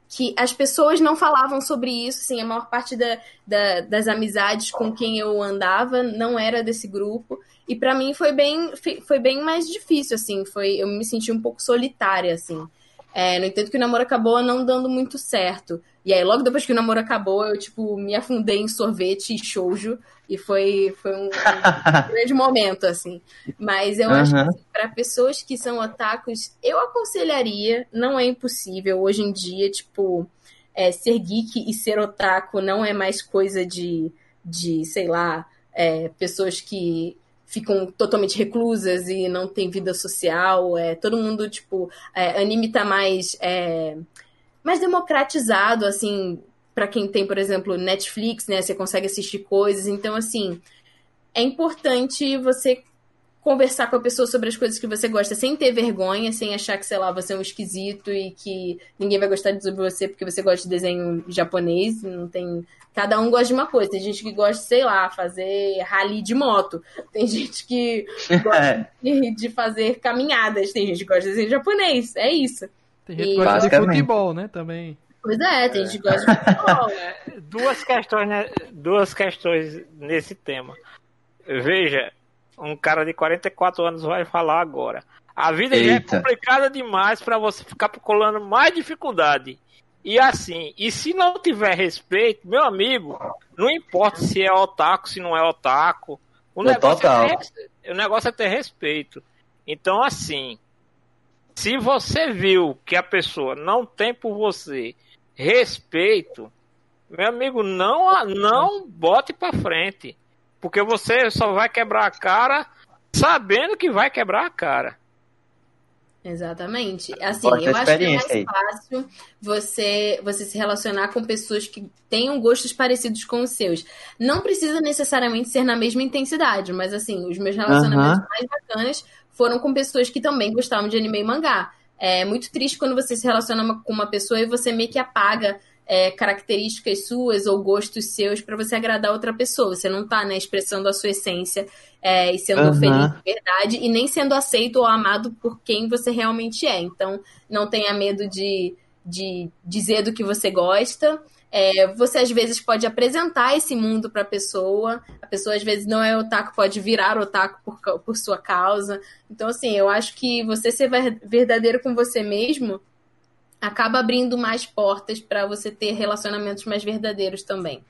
Speaker 2: que as pessoas não falavam sobre isso, assim, a maior parte da, da- das amizades com quem eu andava não era desse grupo. E pra mim foi bem, foi bem mais difícil, assim, foi, eu me senti um pouco solitária, assim. É, no entanto, que o namoro acabou não dando muito certo. E aí, logo depois que o namoro acabou, eu, tipo, me afundei em sorvete e shoujo. E foi, foi um, um grande momento, assim. Mas eu acho que assim, para pessoas que são otakus, eu aconselharia, não é impossível. Hoje em dia, tipo, é, ser geek e ser otaku não é mais coisa de, de sei lá, é, pessoas que ficam totalmente reclusas e não tem vida social. É, todo mundo, tipo, é, anime tá mais, é, mais democratizado, assim, para quem tem, por exemplo, Netflix, né? Você consegue assistir coisas. Então, assim, é importante você conversar com a pessoa sobre as coisas que você gosta sem ter vergonha, sem achar que, sei lá, você é um esquisito e que ninguém vai gostar de você porque você gosta de desenho japonês. Não tem. Cada um gosta de uma coisa. Tem gente que gosta, sei lá, fazer rally de moto. Tem gente que gosta de, de fazer caminhadas. Tem gente que gosta de desenho japonês. É isso.
Speaker 1: Tem gente que
Speaker 2: E-
Speaker 1: gosta de futebol, né? Também.
Speaker 2: Pois é, tem gente que gosta de futebol.
Speaker 3: duas questões, né? Duas questões nesse tema. Veja, um cara de 44 anos vai falar agora. A vida já é complicada demais para você ficar procurando mais dificuldade. E assim, e se não tiver respeito, meu amigo, não importa se é otaku, se não é otaku. O
Speaker 5: É
Speaker 3: negócio
Speaker 5: total.
Speaker 3: é, ter o negócio é ter respeito. Então, assim, se você viu que a pessoa não tem por você respeito, meu amigo, não, não bote pra frente. Porque você só vai quebrar a cara sabendo que vai quebrar a cara.
Speaker 2: Exatamente. Assim, eu acho que é mais fácil você, você se relacionar com pessoas que tenham gostos parecidos com os seus. Não precisa necessariamente ser na mesma intensidade, mas assim, os meus relacionamentos mais bacanas foram com pessoas que também gostavam de anime e mangá. É muito triste quando você se relaciona com uma pessoa e você meio que apaga é, características suas ou gostos seus para você agradar outra pessoa. Você não tá, né, expressando a sua essência é, e sendo
Speaker 5: Aham.
Speaker 2: feliz de verdade e nem sendo aceito ou amado por quem você realmente é. Então, não tenha medo de, de dizer do que você gosta. É, você às vezes pode apresentar esse mundo para a pessoa. A pessoa às vezes não é otaku, pode virar otaku por, por sua causa. Então, assim, eu acho que você ser ver- verdadeiro com você mesmo acaba abrindo mais portas para você ter relacionamentos mais verdadeiros também.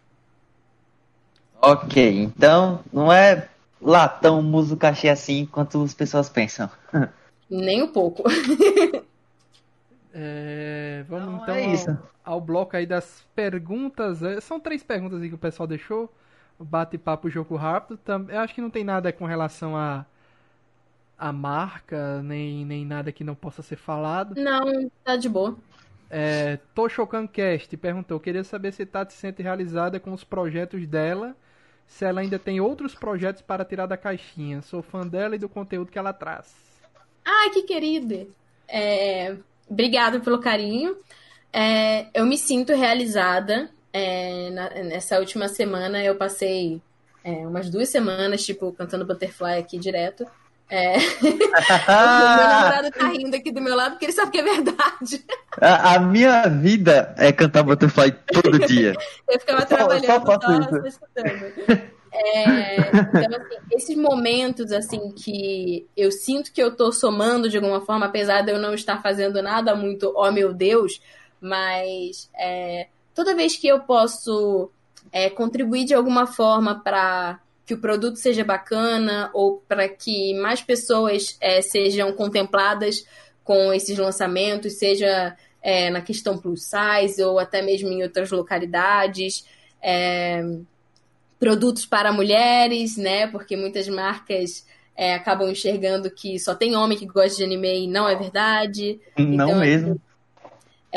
Speaker 5: Ok, então não é lá tão muso cachê assim quanto as pessoas pensam.
Speaker 2: Nem um pouco.
Speaker 1: É, vamos então
Speaker 5: é
Speaker 1: ao-
Speaker 5: isso.
Speaker 1: Ao, bloco aí das perguntas. É, São três perguntas aí que o pessoal deixou. Bate-papo jogo rápido. Eu acho que não tem nada com relação a a marca, nem, nem nada que não possa ser falado.
Speaker 2: Não, tá de boa.
Speaker 1: É, Toshokancast perguntou: queria saber se Tati se sente realizada com os projetos dela, se ela ainda tem outros projetos para tirar da caixinha. Sou fã dela e do conteúdo que ela traz.
Speaker 2: Ai, que querida. É, obrigado pelo carinho. É, eu me sinto realizada. É, na- nessa última semana eu passei é, umas duas semanas, tipo, cantando Butterfly aqui direto. É, meu namorado tá rindo aqui do meu lado porque ele sabe que é verdade.
Speaker 5: A, a minha vida é cantar Butterfly todo dia.
Speaker 2: Eu ficava
Speaker 5: Só-
Speaker 2: trabalhando
Speaker 5: só
Speaker 2: só. É, então, assim, esses momentos, assim, que eu sinto que eu tô somando de alguma forma, apesar de eu não estar fazendo nada muito, ó meu Deus, mas é, toda vez que eu posso é, contribuir de alguma forma para que o produto seja bacana ou para que mais pessoas é, sejam contempladas com esses lançamentos, seja é, na questão plus size ou até mesmo em outras localidades. É, produtos para mulheres, né? Porque muitas marcas é, acabam enxergando que só tem homem que gosta de anime e não é verdade.
Speaker 5: Não
Speaker 2: Então,
Speaker 5: mesmo.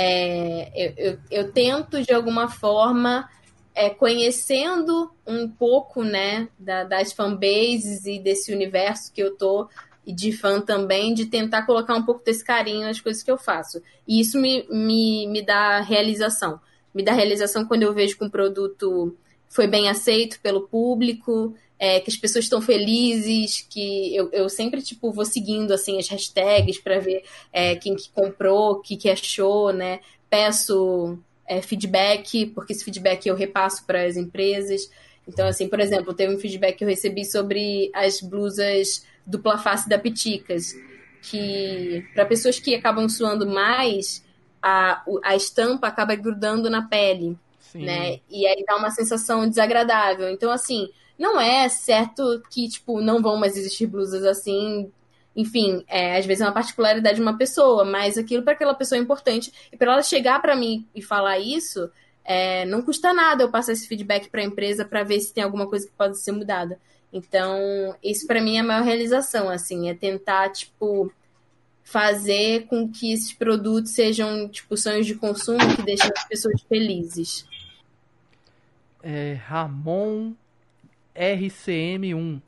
Speaker 2: É, eu, eu, eu tento, de alguma forma, é, conhecendo um pouco né, da, das fanbases e desse universo que eu tô, e de fã também, de tentar colocar um pouco desse carinho nas coisas que eu faço. E isso me, me, me dá realização. Me dá realização quando eu vejo que um produto foi bem aceito pelo público, é, que as pessoas estão felizes, que eu, eu sempre tipo vou seguindo assim as hashtags para ver é, quem que comprou, o que, que achou, né? Peço é, feedback, porque esse feedback eu repasso para as empresas. Então, assim, por exemplo, teve um feedback que eu recebi sobre as blusas dupla face da Piticas, que para pessoas que acabam suando mais, a, a estampa acaba grudando na pele
Speaker 1: Sim.
Speaker 2: né? E aí dá uma sensação desagradável. Então, assim, não é certo que, tipo, não vão mais existir blusas assim. Enfim, é, às vezes é uma particularidade de uma pessoa, mas aquilo para aquela pessoa é importante. E para ela chegar para mim e falar isso, é, não custa nada eu passar esse feedback para a empresa para ver se tem alguma coisa que pode ser mudada. Então, isso para mim é a maior realização, assim, é tentar, tipo, fazer com que esses produtos sejam, tipo, sonhos de consumo que deixem as pessoas felizes.
Speaker 1: É, Ramon RCM1.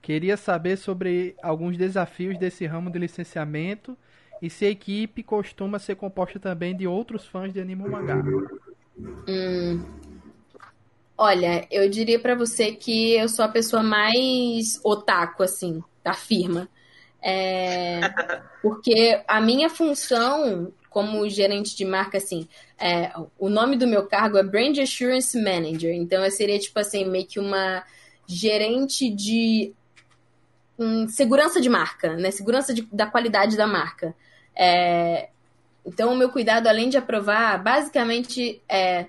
Speaker 1: Queria saber sobre alguns desafios desse ramo de licenciamento e se a equipe costuma ser composta também de outros fãs de anime mangá.
Speaker 2: Hum. Olha, eu diria pra você que eu sou a pessoa mais otaku, assim, da firma. É, porque a minha função como gerente de marca, assim, é, o nome do meu cargo é Brand Assurance Manager. Então, eu seria, tipo assim, meio que uma gerente de hum, segurança de marca, né? Segurança de, da qualidade da marca. É, então, o meu cuidado, além de aprovar, basicamente é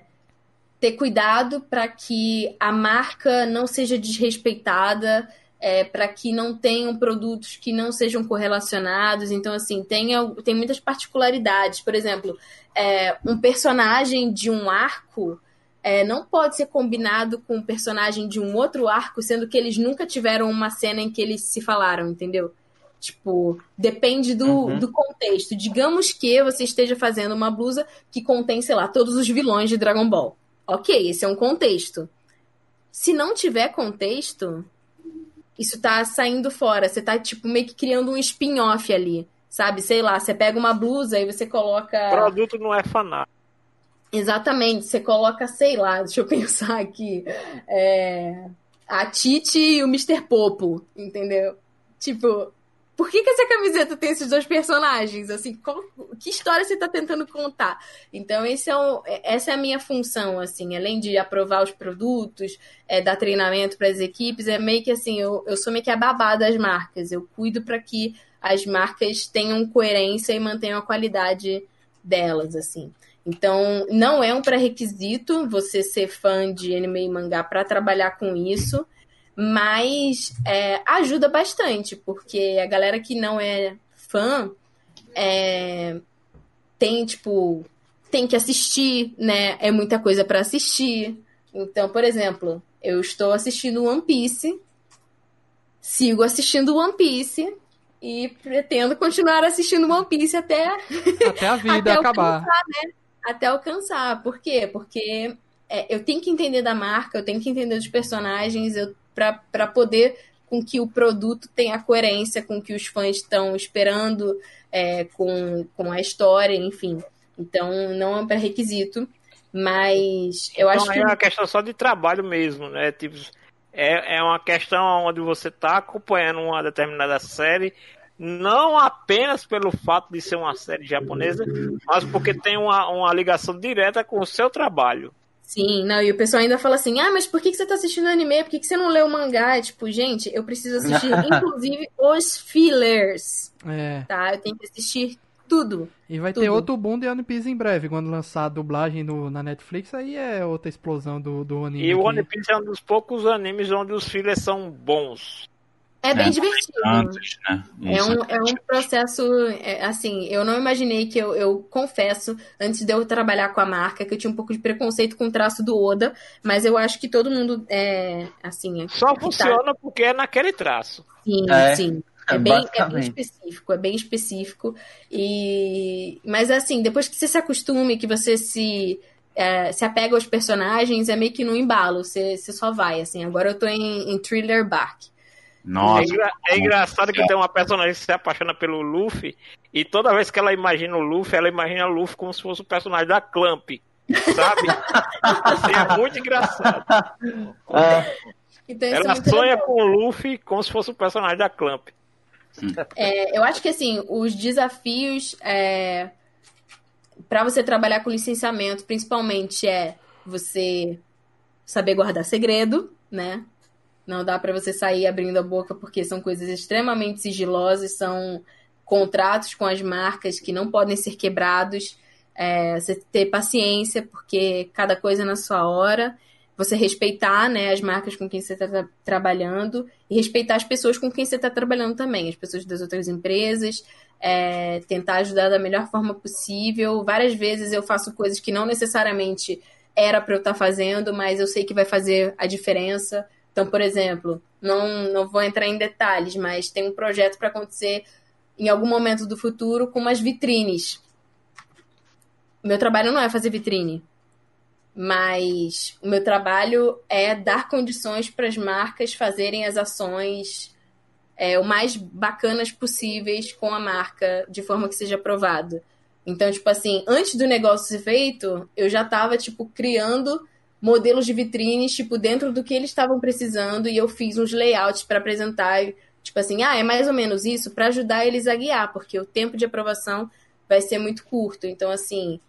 Speaker 2: ter cuidado para que a marca não seja desrespeitada, é, para que não tenham produtos que não sejam correlacionados. Então, assim, tem, tem muitas particularidades. Por exemplo, é, um personagem de um arco é, não pode ser combinado com um personagem de um outro arco, sendo que eles nunca tiveram uma cena em que eles se falaram, entendeu? Tipo, depende do, uhum. do contexto. Digamos que você esteja fazendo uma blusa que contém, sei lá, todos os vilões de Dragon Ball. Ok, esse é um contexto. Se não tiver contexto, isso tá saindo fora. Você tá, tipo, meio que criando um spin-off ali. Sabe? Sei lá, você pega uma blusa e você coloca.
Speaker 3: O produto não é fanático.
Speaker 2: Exatamente, você coloca, sei lá, deixa eu pensar aqui. É... A Titi e o Mr. Popo, entendeu? Tipo, por que, que essa camiseta tem esses dois personagens? Assim, qual, que história você está tentando contar? Então, esse é o, essa é a minha função, assim, além de aprovar os produtos, é, dar treinamento para as equipes, é meio que assim, eu, eu sou meio que a babá das marcas. Eu cuido para que as marcas tenham coerência e mantenham a qualidade delas, assim. Então, não é um pré-requisito você ser fã de anime e mangá para trabalhar com isso mas é, ajuda bastante, porque a galera que não é fã é, tem, tipo, tem que assistir, né? É muita coisa para assistir. Então, por exemplo, eu estou assistindo One Piece, sigo assistindo One Piece e pretendo continuar assistindo One Piece até
Speaker 1: até a vida até acabar,
Speaker 2: alcançar, né? Até alcançar. Por quê? Porque é, eu tenho que entender da marca, eu tenho que entender dos personagens, eu para poder com que o produto tenha coerência com o que os fãs estão esperando, é, com, com a história, enfim. Então, não é um pré-requisito, mas eu
Speaker 3: então,
Speaker 2: acho que...
Speaker 3: é uma questão só de trabalho mesmo, né? Tipo, é, é uma questão onde você está acompanhando uma determinada série, não apenas pelo fato de ser uma série japonesa, mas porque tem uma, uma ligação direta com o seu trabalho.
Speaker 2: Sim, não, e o pessoal ainda fala assim: ah, mas por que, que você tá assistindo anime? Por que, que você não lê o mangá? É, tipo, gente, eu preciso assistir, inclusive, os fillers.
Speaker 1: É.
Speaker 2: Tá? Eu tenho que assistir tudo.
Speaker 1: E vai
Speaker 2: tudo.
Speaker 1: ter outro boom de One Piece em breve, quando lançar a dublagem no, na Netflix, aí é outra explosão do, do anime.
Speaker 3: E o One Piece é um dos poucos animes onde os fillers são bons.
Speaker 2: É bem é, divertido. Antes, né? é, um, é um processo, é, assim, eu não imaginei que eu, eu confesso, antes de eu trabalhar com a marca, que eu tinha um pouco de preconceito com o traço do Oda, mas eu acho que todo mundo é, assim... É,
Speaker 3: Só funciona tá... porque é naquele traço.
Speaker 2: Sim, é, sim. É bem, é bem específico, é bem específico. E... Mas assim, depois que você se acostume, que você se... É, se apega aos personagens, é meio que no embalo, você, você só vai, assim. Agora eu tô em, em Thriller Bark.
Speaker 3: Nossa. É, engra é engraçado que tem uma personagem que se apaixona pelo Luffy e toda vez que ela imagina o Luffy, ela imagina o Luffy como se fosse o personagem da Clamp. Sabe? assim, é muito engraçado. É. Então, ela sonha legal. com o Luffy como se fosse o personagem da Clamp.
Speaker 2: É, eu acho que assim, os desafios é, para você trabalhar com licenciamento, principalmente, é você saber guardar segredo, né? Não dá para você sair abrindo a boca porque são coisas extremamente sigilosas, são contratos com as marcas que não podem ser quebrados. É, você ter paciência, porque cada coisa é na sua hora. Você respeitar né, as marcas com quem você está tra trabalhando e respeitar as pessoas com quem você está trabalhando também, as pessoas das outras empresas. É, tentar ajudar da melhor forma possível. Várias vezes eu faço coisas que não necessariamente era para eu estar tá fazendo, mas eu sei que vai fazer a diferença. Então, por exemplo, não, não vou entrar em detalhes, mas tem um projeto para acontecer em algum momento do futuro com umas vitrines. Meu trabalho não é fazer vitrine, mas o meu trabalho é dar condições para as marcas fazerem as ações é, o mais bacanas possíveis com a marca, de forma que seja aprovado. Então, tipo assim, antes do negócio ser feito, eu já tava, tipo, criando modelos de vitrines, tipo, dentro do que eles estavam precisando, e eu fiz uns layouts para apresentar, tipo assim, ah, é mais ou menos isso, para ajudar eles a guiar, porque o tempo de aprovação vai ser muito curto. Então, assim,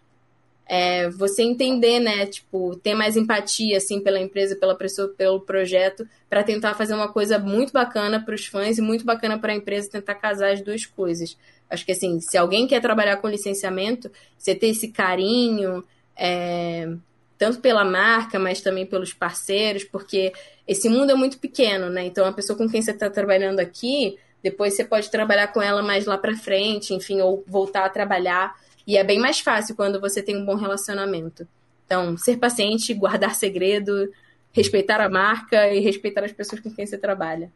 Speaker 2: é, você entender, né, tipo, ter mais empatia, assim, pela empresa, pela pessoa, pelo projeto, para tentar fazer uma coisa muito bacana para os fãs e muito bacana para a empresa tentar casar as duas coisas. Acho que, assim, se alguém quer trabalhar com licenciamento, você ter esse carinho, é, tanto pela marca, mas também pelos parceiros, porque esse mundo é muito pequeno, né? Então, a pessoa com quem você está trabalhando aqui, depois você pode trabalhar com ela mais lá para frente, enfim, ou voltar a trabalhar e é bem mais fácil quando você tem um bom relacionamento. Então, ser paciente, guardar segredo, respeitar a marca e respeitar as pessoas com quem você trabalha.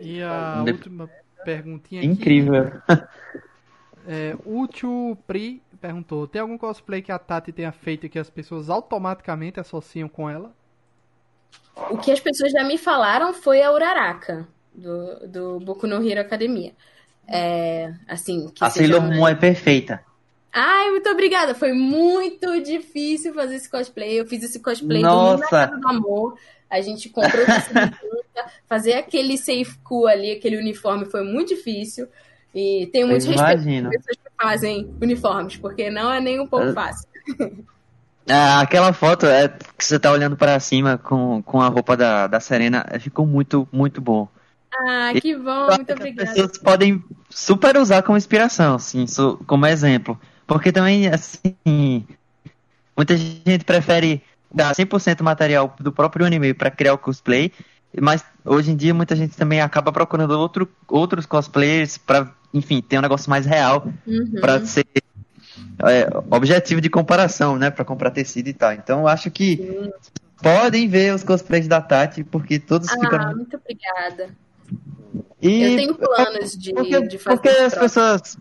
Speaker 1: E a última perguntinha aqui.
Speaker 5: Incrível.
Speaker 1: É, Útil Pri perguntou: tem algum cosplay que a Tati tenha feito e que as pessoas automaticamente associam com ela?
Speaker 2: O que as pessoas já me falaram foi a Uraraka, do, do Boku no Hero Academia. É, assim,
Speaker 5: a Sailor Moon é perfeita.
Speaker 2: Ai, muito obrigada. Foi muito difícil fazer esse cosplay. Eu fiz esse cosplay
Speaker 5: Nossa.
Speaker 2: do do Amor. A gente comprou fazer aquele safe cool ali, aquele uniforme foi muito difícil. E tenho muito respeito pessoas que fazem uniformes, porque não é nem um pouco fácil.
Speaker 5: Ah, aquela foto é que você tá olhando para cima com, com a roupa da, da Serena ficou muito, muito bom.
Speaker 2: Ah, que bom, muito obrigada.
Speaker 5: As pessoas podem super usar como inspiração, assim, como exemplo. Porque também, assim, muita gente prefere dar 100% material do próprio anime para criar o cosplay, mas hoje em dia muita gente também acaba procurando outro, outros cosplayers para, enfim, ter um negócio mais real,
Speaker 2: uhum.
Speaker 5: para ser é, objetivo de comparação, né, para comprar tecido e tal. Então, eu acho que Sim. podem ver os cosplays da Tati, porque todos
Speaker 2: ah,
Speaker 5: ficam.
Speaker 2: muito obrigada.
Speaker 5: E
Speaker 2: eu tenho planos de,
Speaker 5: porque,
Speaker 2: de fazer.
Speaker 5: Porque as pessoas.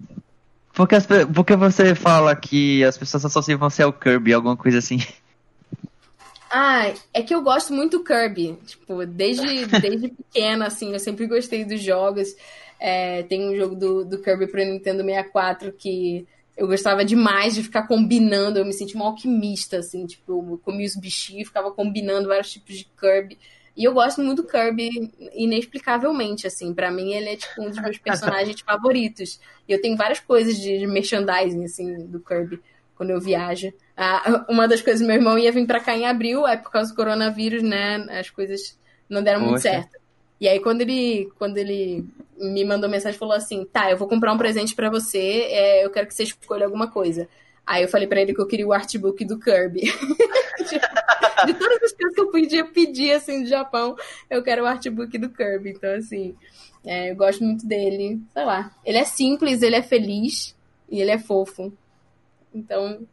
Speaker 5: Porque, as, porque você fala que as pessoas associam você ao Kirby, alguma coisa assim.
Speaker 2: Ah, é que eu gosto muito do Kirby. Tipo, desde, desde pequena, assim, eu sempre gostei dos jogos. É, tem um jogo do, do Kirby pro Nintendo 64 que eu gostava demais de ficar combinando. Eu me sentia uma alquimista, assim, tipo, eu comia os bichinhos, ficava combinando vários tipos de Kirby. E eu gosto muito do Kirby inexplicavelmente, assim. para mim, ele é, tipo, um dos meus personagens favoritos. E eu tenho várias coisas de merchandising, assim, do Kirby, quando eu viajo. Ah, uma das coisas, meu irmão ia vir pra cá em abril, é por causa do coronavírus, né? As coisas não deram muito certo. E aí, quando ele, quando ele me mandou mensagem, falou assim: tá, eu vou comprar um presente para você, é, eu quero que você escolha alguma coisa. Aí eu falei para ele que eu queria o artbook do Kirby. de todas as coisas que eu podia pedir, assim, do Japão, eu quero o artbook do Kirby. Então, assim, é, eu gosto muito dele. Sei lá. Ele é simples, ele é feliz e ele é fofo. Então,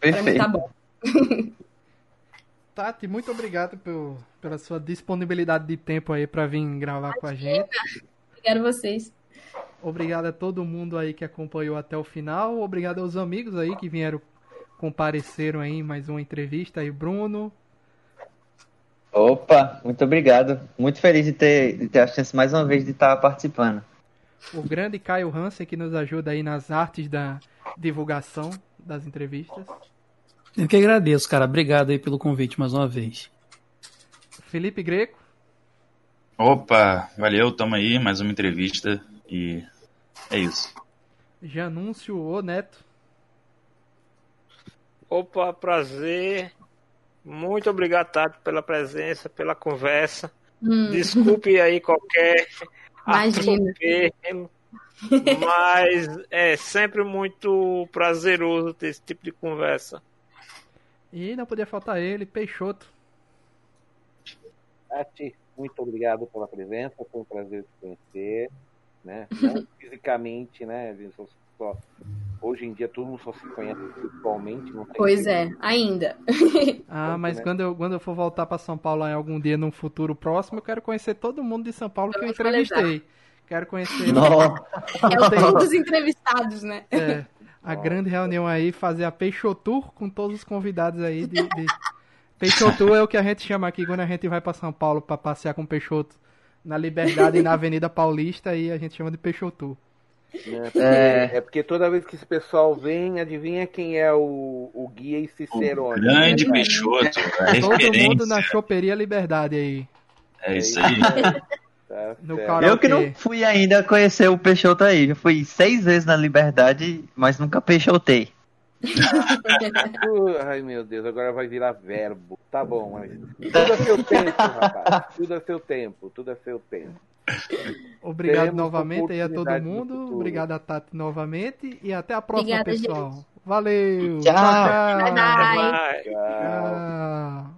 Speaker 2: Perfeito. pra mim tá bom.
Speaker 1: Tati, muito obrigado por, pela sua disponibilidade de tempo aí para vir gravar Imagina. com a gente.
Speaker 2: Obrigado a vocês.
Speaker 1: Obrigado a todo mundo aí que acompanhou até o final. Obrigado aos amigos aí que vieram compareceram aí em mais uma entrevista aí, Bruno.
Speaker 5: Opa, muito obrigado. Muito feliz de ter, de ter a chance mais uma vez de estar participando.
Speaker 1: O grande Caio Hansen que nos ajuda aí nas artes da divulgação das entrevistas.
Speaker 4: Eu que agradeço, cara. Obrigado aí pelo convite mais uma vez.
Speaker 1: Felipe Greco.
Speaker 7: Opa, valeu, tamo aí, mais uma entrevista e é isso.
Speaker 1: Janúncio O Neto.
Speaker 3: Opa, prazer. Muito obrigado, Tato, pela presença, pela conversa. Hum. Desculpe aí qualquer atropelo, mas é sempre muito prazeroso ter esse tipo de conversa.
Speaker 1: E não podia faltar ele, Peixoto.
Speaker 6: Tati, muito obrigado pela presença, foi um prazer te conhecer, né? Não fisicamente, né? Só Hoje em dia todo mundo só se conhece virtualmente. Não tem
Speaker 2: pois é, ainda.
Speaker 1: ah, mas quando eu, quando eu for voltar para São Paulo em algum dia, num futuro próximo, eu quero conhecer todo mundo de São Paulo que eu entrevistei. Quero conhecer.
Speaker 2: É o dos entrevistados, né?
Speaker 1: É. A Nossa. grande reunião aí, fazer a Peixotur com todos os convidados aí de... de... Peixoto é o que a gente chama aqui quando a gente vai para São Paulo para passear com o Peixoto na Liberdade e na Avenida Paulista e a gente chama de Peixoto.
Speaker 6: Né? Porque-
Speaker 5: É.
Speaker 6: é. porque toda vez que esse pessoal vem, adivinha quem é o, o guia e
Speaker 7: O
Speaker 6: Cicerone?
Speaker 7: grande
Speaker 2: Grande.
Speaker 7: Peixoto, a
Speaker 1: Todo mundo na Choperia Liberdade aí.
Speaker 7: É isso aí.
Speaker 6: Tá.
Speaker 5: Eu que não fui ainda conhecer o Peixoto aí. Já fui seis vezes na Liberdade, mas nunca peixotei.
Speaker 6: Uh, Ai meu Deus, agora vai virar verbo. Tá bom, mas tudo a seu tempo, rapaz. Tudo a seu tempo, tudo a seu tempo.
Speaker 1: Obrigado
Speaker 6: Teremos
Speaker 1: novamente aí a todo mundo. Obrigado a Tati novamente. E até a próxima,
Speaker 2: Obrigada,
Speaker 1: pessoal. Valeu.
Speaker 5: Tchau.
Speaker 1: tchau.
Speaker 2: Bye, bye.
Speaker 6: Tchau.
Speaker 1: Tchau.